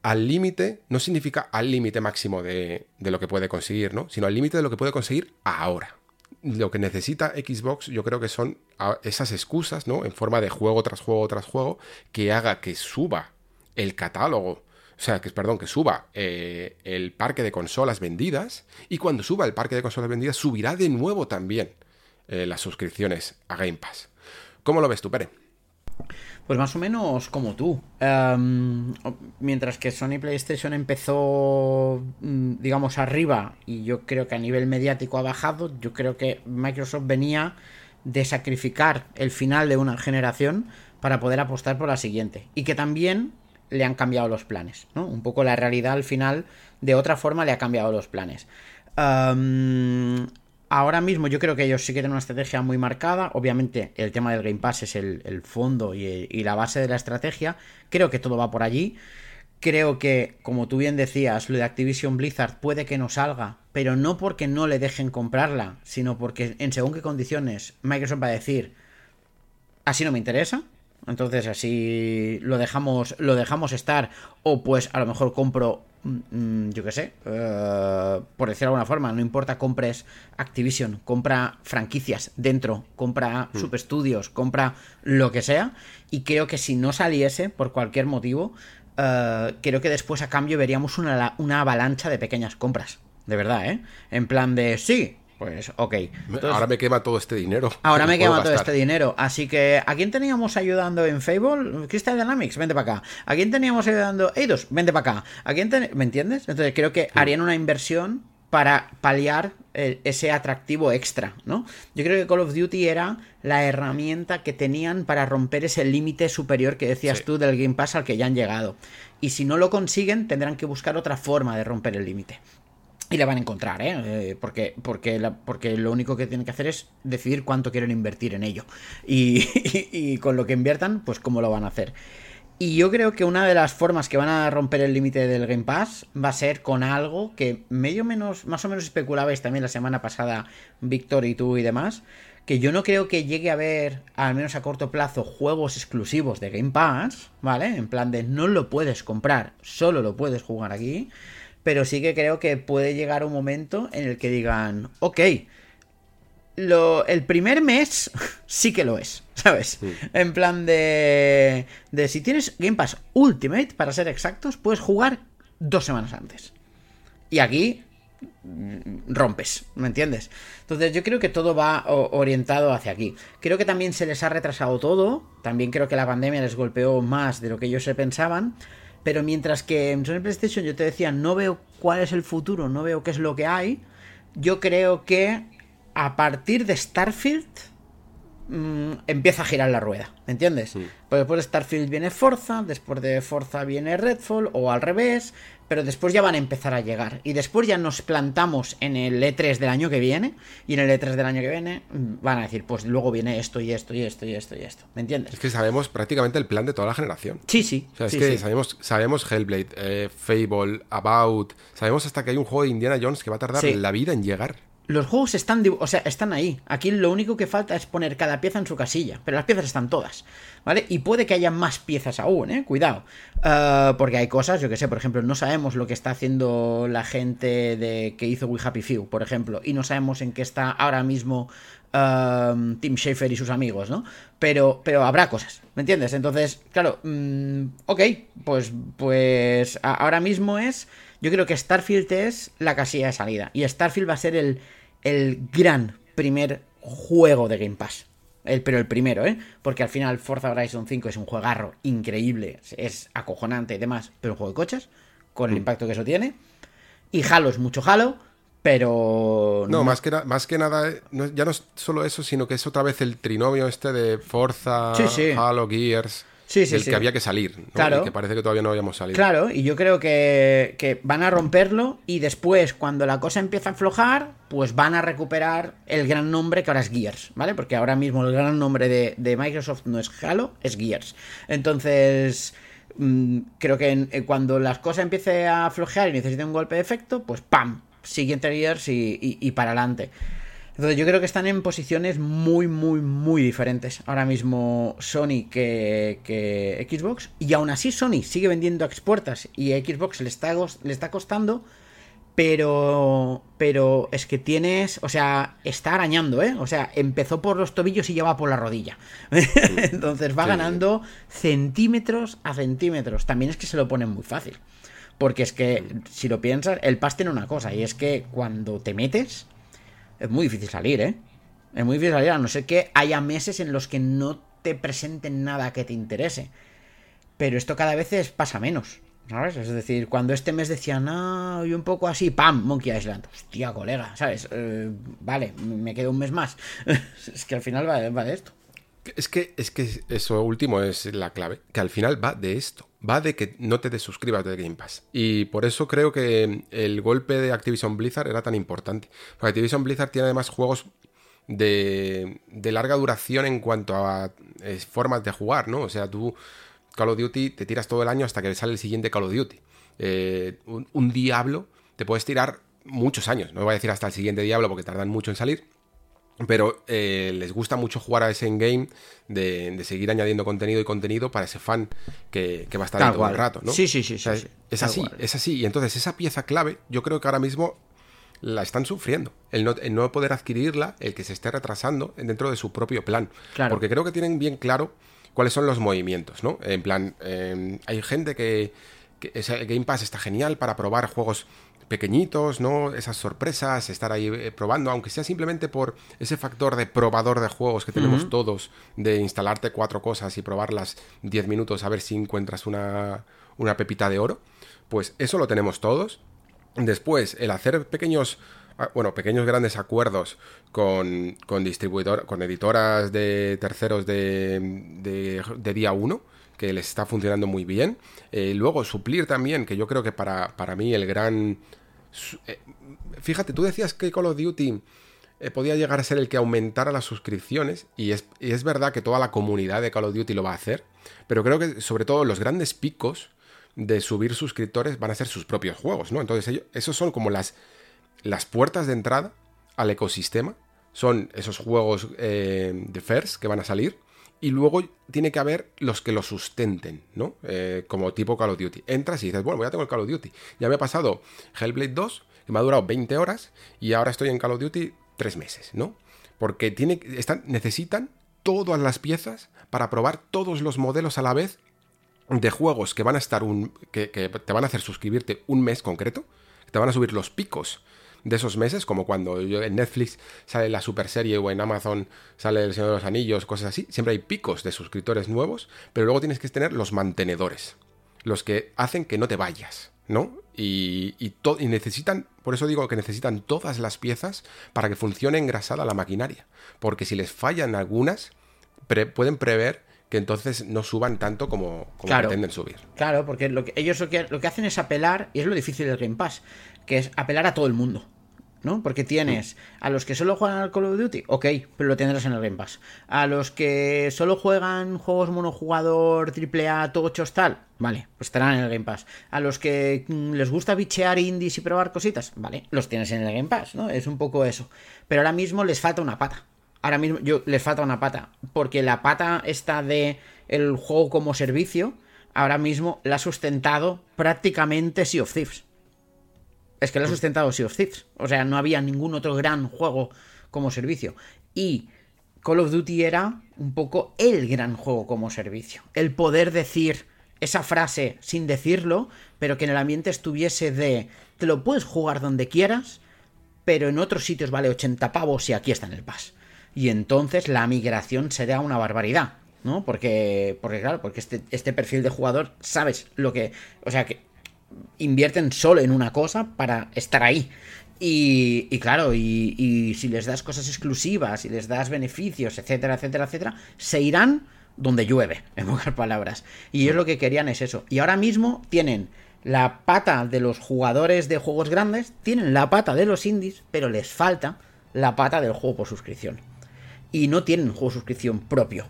al límite, no significa al límite máximo de, de, lo que puede conseguir, ¿no? Sino al límite de lo que puede conseguir ahora. Lo que necesita Xbox, yo creo que son esas excusas, ¿no? En forma de juego tras juego tras juego, que haga que suba el catálogo o sea, que perdón, que suba eh, el parque de consolas vendidas y cuando suba el parque de consolas vendidas subirá de nuevo también eh, las suscripciones a Game Pass. ¿Cómo lo ves tú, Pere? Pues más o menos como tú. Em, mientras que Sony PlayStation empezó, mm, digamos, arriba y yo creo que a nivel mediático ha bajado, yo creo que Microsoft venía de sacrificar el final de una generación para poder apostar por la siguiente. Y que también le han cambiado los planes, ¿no? Un poco la realidad al final, de otra forma, le ha cambiado los planes. Ahora mismo yo creo que ellos sí quieren una estrategia muy marcada. Obviamente el tema del Game Pass es el, fondo y, la base de la estrategia. Creo que todo va por allí. Creo que, como tú bien decías, lo de Activision Blizzard puede que no salga, pero no porque no le dejen comprarla, sino porque en según qué condiciones Microsoft va a decir, así no me interesa, entonces así lo dejamos, lo dejamos estar. O pues a lo mejor compro, yo qué sé, eh, por decirlo de alguna forma, no importa, compres Activision, compra franquicias dentro, compra mm. subestudios, compra lo que sea. Y creo que si no saliese, por cualquier motivo, eh, creo que después a cambio veríamos una, una avalancha de pequeñas compras. De verdad, ¿eh? En plan de, sí, Pues ok. Entonces, ahora me quema todo este dinero. Ahora (laughs) me quema todo este dinero. Así que, ¿a quién teníamos ayudando en Fable? Crystal Dynamics, vente para acá. ¿A quién teníamos ayudando Eidos? Vente para acá. ¿A quién ten- ¿Me entiendes? Entonces creo que harían una inversión para paliar eh, ese atractivo extra, ¿no? Yo creo que Call of Duty era la herramienta que tenían para romper ese límite superior que decías Sí. tú del Game Pass al que ya han llegado. Y si no lo consiguen, tendrán que buscar otra forma de romper el límite. Y la van a encontrar, ¿eh? Eh, porque, porque, porque lo único que tienen que hacer es decidir cuánto quieren invertir en ello. (laughs) Y con lo que inviertan, pues cómo lo van a hacer. Y yo creo que una de las formas que van a romper el límite del Game Pass va a ser con algo que medio menos, más o menos especulabais también la semana pasada, Víctor y tú y demás, que yo no creo que llegue a haber, al menos a corto plazo, juegos exclusivos de Game Pass, ¿vale? En plan de no lo puedes comprar, solo lo puedes jugar aquí, pero sí que creo que puede llegar un momento en el que digan, ok, lo, el primer mes (laughs) sí que lo es, (laughs) ¿sabes? En plan de, de si tienes Game Pass Ultimate, para ser exactos, puedes jugar dos semanas antes. Y aquí mm, rompes, ¿me entiendes? Entonces yo creo que todo va orientado hacia aquí. Creo que también se les ha retrasado todo, también creo que la pandemia les golpeó más de lo que ellos se pensaban, pero mientras que en Sony PlayStation yo te decía, no veo cuál es el futuro, no veo qué es lo que hay, yo creo que a partir de Starfield mm, empieza a girar la rueda, ¿me entiendes? Pues después de Starfield viene Forza, después de Forza viene Redfall o al revés, pero después ya van a empezar a llegar y después ya nos plantamos en el E3 del año que viene y en el E3 del año que viene mm, van a decir, pues luego viene esto y esto y esto y esto y esto, ¿me entiendes? Es que sabemos prácticamente el plan de toda la generación. Sí, sí. O sea, es sí, que sí. sabemos, sabemos Hellblade, eh, Fable, About. Sabemos hasta que hay un juego de Indiana Jones que va a tardar Sí. la vida en llegar. Los juegos están, o sea, están ahí. Aquí lo único que falta es poner cada pieza en su casilla, pero las piezas están todas, ¿vale? Y puede que haya más piezas aún, ¿eh? Cuidado. Ah, porque hay cosas, yo que sé, por ejemplo, no sabemos lo que está haciendo la gente de que hizo We Happy Few, por ejemplo, y no sabemos en qué está ahora mismo ah, Tim Schafer y sus amigos, ¿no? Pero, pero habrá cosas, ¿me entiendes? Entonces, claro, mm, ok, pues, pues ahora mismo es yo creo que Starfield es la casilla de salida. Y Starfield va a ser el, el gran primer juego de Game Pass. El, pero el primero, ¿eh? Porque al final Forza Horizon 5 es un juegarro increíble, es- acojonante y demás, pero un juego de coches, con el impacto que eso tiene. Y Halo es mucho Halo, pero... No, más que, más que nada, eh, no- ya no es solo eso, sino que es otra vez el trinomio este de Forza, Sí, sí. Halo, Gears, Sí, sí, del sí. que había que salir. ¿no? Claro. Y que parece que todavía no habíamos salido. Claro, y yo creo que, que van a romperlo y después, cuando la cosa empieza a aflojar, pues van a recuperar el gran nombre que ahora es Gears, ¿vale? Porque ahora mismo el gran nombre de, de Microsoft no es Halo, es Gears. Entonces, mm, creo que eh, cuando las cosas empiecen a flojear y necesiten un golpe de efecto, pues ¡pam! Siguiente Gears y, y- y para adelante. Entonces yo creo que están en posiciones muy, muy, muy diferentes ahora mismo Sony que, que Xbox. Y aún así Sony sigue vendiendo a expuertas y a Xbox le está, le está costando. Pero, pero es que tienes, o sea, está arañando, ¿eh? O sea, empezó por los tobillos y ya va por la rodilla. (laughs) Entonces va ganando centímetros a centímetros. También es que se lo ponen muy fácil. Porque es que, si lo piensas, el PAS tiene una cosa, y es que cuando te metes, es muy difícil salir, ¿eh? Es muy difícil salir, a no ser que haya meses en los que no te presenten nada que te interese. Pero esto cada vez pasa menos, ¿sabes? Es decir, cuando este mes decían, ah, y un poco así, ¡pam! Monkey Island. Hostia, colega, ¿sabes? Eh, vale, me quedo un mes más. (laughs) es que al final va, va de esto. Es que, es que eso último es la clave, que al final va de esto, va de que no te desuscribas de Game Pass. Y por eso creo que el golpe de Activision Blizzard era tan importante. Porque Activision Blizzard tiene además juegos de, larga duración en cuanto a eh, formas de jugar, ¿no? O sea, tú Call of Duty te tiras todo el año hasta que sale el siguiente Call of Duty. Eh, un, un Diablo te puedes tirar muchos años, no voy a decir hasta el siguiente Diablo porque tardan mucho en salir, pero eh, les gusta mucho jugar a ese endgame de, de seguir añadiendo contenido y contenido para ese fan que, que va a estar Tal todo el rato, ¿no? Sí, sí, sí, O sea, sí, sí. Es Tal así, cual. es así. Y entonces esa pieza clave, yo creo que ahora mismo la están sufriendo. El no, el no poder adquirirla, el que se esté retrasando dentro de su propio plan. Claro. Porque creo que tienen bien claro cuáles son los movimientos, ¿no? En plan, eh, hay gente que, que ese Game Pass está genial para probar juegos pequeñitos, ¿no? Esas sorpresas, estar ahí eh, probando, aunque sea simplemente por ese factor de probador de juegos que tenemos todos, de instalarte cuatro cosas y probarlas 10 minutos a ver si encuentras una, una pepita de oro, pues eso lo tenemos todos. Después, el hacer pequeños ah, bueno, pequeños grandes acuerdos con, con distribuidor, con editoras de terceros de, de, día 1, que les está funcionando muy bien. Eh, luego, suplir también, que yo creo que para, para mí el gran... Eh, fíjate, tú decías que Call of Duty eh, podía llegar a ser el que aumentara las suscripciones, y es, y es verdad que toda la comunidad de Call of Duty lo va a hacer, pero creo que sobre todo los grandes picos de subir suscriptores van a ser sus propios juegos, ¿no? Entonces, ellos, esos son como las, las puertas de entrada al ecosistema. Son esos juegos de FIRST que van a salir. Y luego tiene que haber los que lo sustenten, ¿no? Eh, como tipo Call of Duty. Entras y dices, bueno, ya tengo el Call of Duty. Ya me ha pasado Hellblade 2, que me ha durado 20 horas, y ahora estoy en Call of Duty 3 meses, ¿no? Porque tiene, están, necesitan todas las piezas para probar todos los modelos a la vez de juegos que van a estar un. que, te van a hacer suscribirte un mes concreto, te van a subir los picos de esos meses, como cuando en Netflix sale la super serie o en Amazon sale El Señor de los Anillos, cosas así, siempre hay picos de suscriptores nuevos, pero luego tienes que tener los mantenedores, los que hacen que no te vayas, ¿no? Y, y, y necesitan, por eso digo que necesitan todas las piezas para que funcione engrasada la maquinaria, porque si les fallan algunas, pueden prever que entonces no suban tanto como, pretenden subir. Claro, porque lo que, ellos lo que, lo que hacen es apelar, y es lo difícil del Game Pass, que es apelar a todo el mundo. ¿No? Porque tienes a los que solo juegan al Call of Duty, ok, pero lo tendrás en el Game Pass. A los que solo juegan juegos monojugador, AAA, tochos, tal, vale, pues estarán en el Game Pass. A los que mm, les gusta bichear indies y probar cositas, vale, los tienes en el Game Pass, ¿no? Es un poco eso. Pero ahora mismo les falta una pata ahora mismo yo, les falta una pata. Porque la pata esta de el juego como servicio, ahora mismo la ha sustentado prácticamente Sea of Thieves. Es que la ha sustentado Sea of Thieves. O sea, no había ningún otro gran juego como servicio. Y Call of Duty era un poco el gran juego como servicio. El poder decir esa frase sin decirlo, pero que en el ambiente estuviese de te lo puedes jugar donde quieras, pero en otros sitios vale 80 pavos y aquí está en el pass y entonces la migración será una barbaridad, ¿no? Porque, porque claro, porque este, este perfil de jugador, sabes lo que, o sea, que invierten solo en una cosa para estar ahí. Y, y claro, y, y, si les das cosas exclusivas, y les das beneficios, etcétera, etcétera, etcétera, se irán donde llueve, (laughs) en pocas palabras. Y ellos lo que querían es eso. Y ahora mismo tienen la pata de los jugadores de juegos grandes, tienen la pata de los indies, pero les falta la pata del juego por suscripción y no tienen un juego de suscripción propio.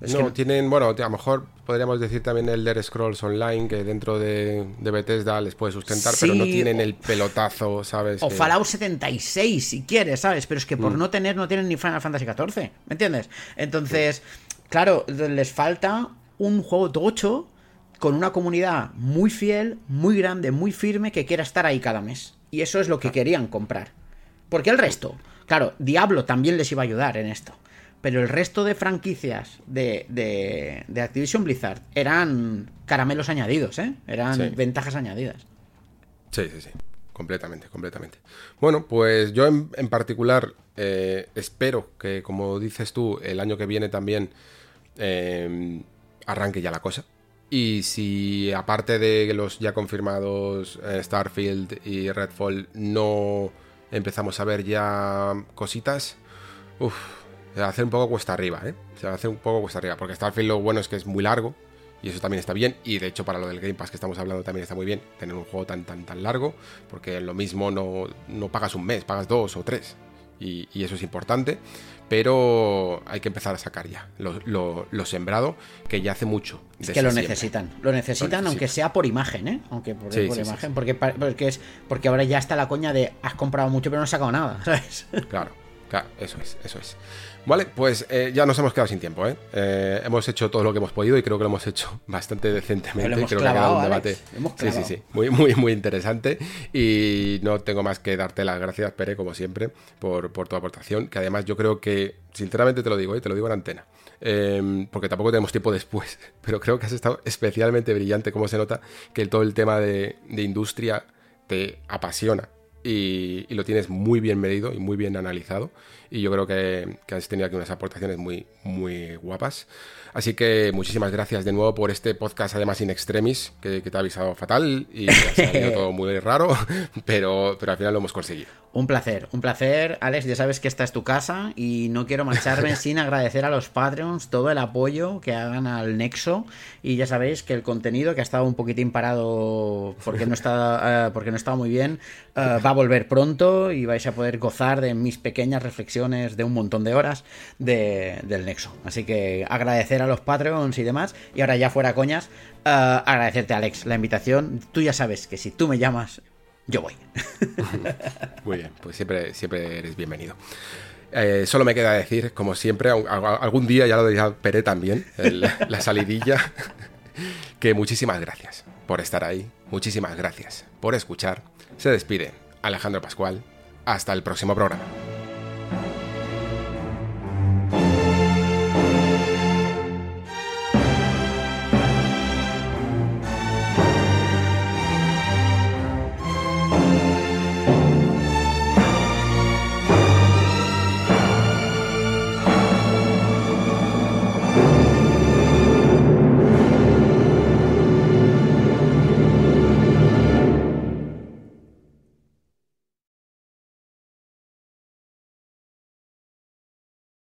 no, tienen, bueno, a lo mejor podríamos decir también el Elder Scrolls Online, que dentro de, Bethesda les puede sustentar, pero no tienen el pelotazo, ¿sabes? O Fallout 76, si quieres, ¿sabes? Pero es que por mm. no tener, no tienen ni Final Fantasy XIV, ¿me entiendes? Entonces, claro, les falta un juego tocho con una comunidad muy fiel, muy grande, muy firme, que quiera estar ahí cada mes. Y eso es lo que ah. querían comprar. Porque el resto, Claro, Diablo también les iba a ayudar en esto. Pero el resto de franquicias de, de, Activision Blizzard eran caramelos añadidos, ¿eh? Eran ventajas añadidas. Sí, sí, sí. Completamente, completamente. Bueno, pues yo en, particular eh, espero que, como dices tú, el año que viene también eh, arranque ya la cosa. Y si aparte de los ya confirmados eh, Starfield y Redfall no empezamos a ver ya cositas, uff, se va a hacer un poco cuesta arriba, ¿eh? Se va a hacer un poco cuesta arriba, porque Starfield lo bueno es que es muy largo, y eso también está bien, y de hecho para lo del Game Pass que estamos hablando también está muy bien, tener un juego tan tan tan largo, porque lo mismo no, no pagas un mes, pagas dos o tres, y, y eso es importante pero hay que empezar a sacar ya lo, sembrado, que ya hace mucho. Es que lo necesitan, lo necesitan, aunque sea por imagen, ¿eh? Aunque por, imagen, Porque, porque, es, porque ahora ya está la coña de has comprado mucho pero no has sacado nada, (laughs) ¿sabes? Claro, claro, eso es, eso es. Vale, pues eh, ya nos hemos quedado sin tiempo, ¿eh? ¿eh? Hemos hecho todo lo que hemos podido y creo que lo hemos hecho (laughs) bastante decentemente. creo que ha quedado un debate. Sí, sí, sí. Muy, muy, muy interesante. Y no tengo más que darte las gracias, Pere, como siempre, por, tu aportación. Que además yo creo que, sinceramente te lo digo, ¿eh? te lo digo en antena. em, porque tampoco tenemos tiempo después, (laughs) pero creo que has estado especialmente brillante, como se nota que todo el tema de, industria te apasiona y, lo tienes muy bien medido y muy bien analizado. Y yo creo que, que has tenido aquí unas aportaciones muy, muy guapas. Así que muchísimas gracias de nuevo por este podcast, además in extremis, que, te ha avisado fatal y ha salido todo muy raro, (laughs) pero, pero al final lo hemos conseguido. Un placer, un placer, Alex. Ya sabes que esta es tu casa y no quiero marcharme (laughs) sin agradecer a los Patreons todo el apoyo que hagan al Nexo. Y ya sabéis que el contenido que ha estado un poquitín parado porque no está, (laughs) eh, porque no estaba muy bien, eh, va a volver pronto y vais a poder gozar de mis pequeñas reflexiones de un montón de horas del Nexo. Así que agradecer a los Patreons y demás. Y ahora ya fuera coñas, eh, agradecerte, Alex, la invitación. Tú ya sabes que si tú me llamas, yo voy. (laughs) Muy bien, pues siempre, siempre eres bienvenido. Eh, solo me queda decir, como siempre, algún día ya lo dirá Pere también, (laughs) la salidilla, (laughs) que muchísimas gracias por estar ahí, muchísimas gracias por escuchar. Se despide Alejandro Pascual. Hasta el próximo programa.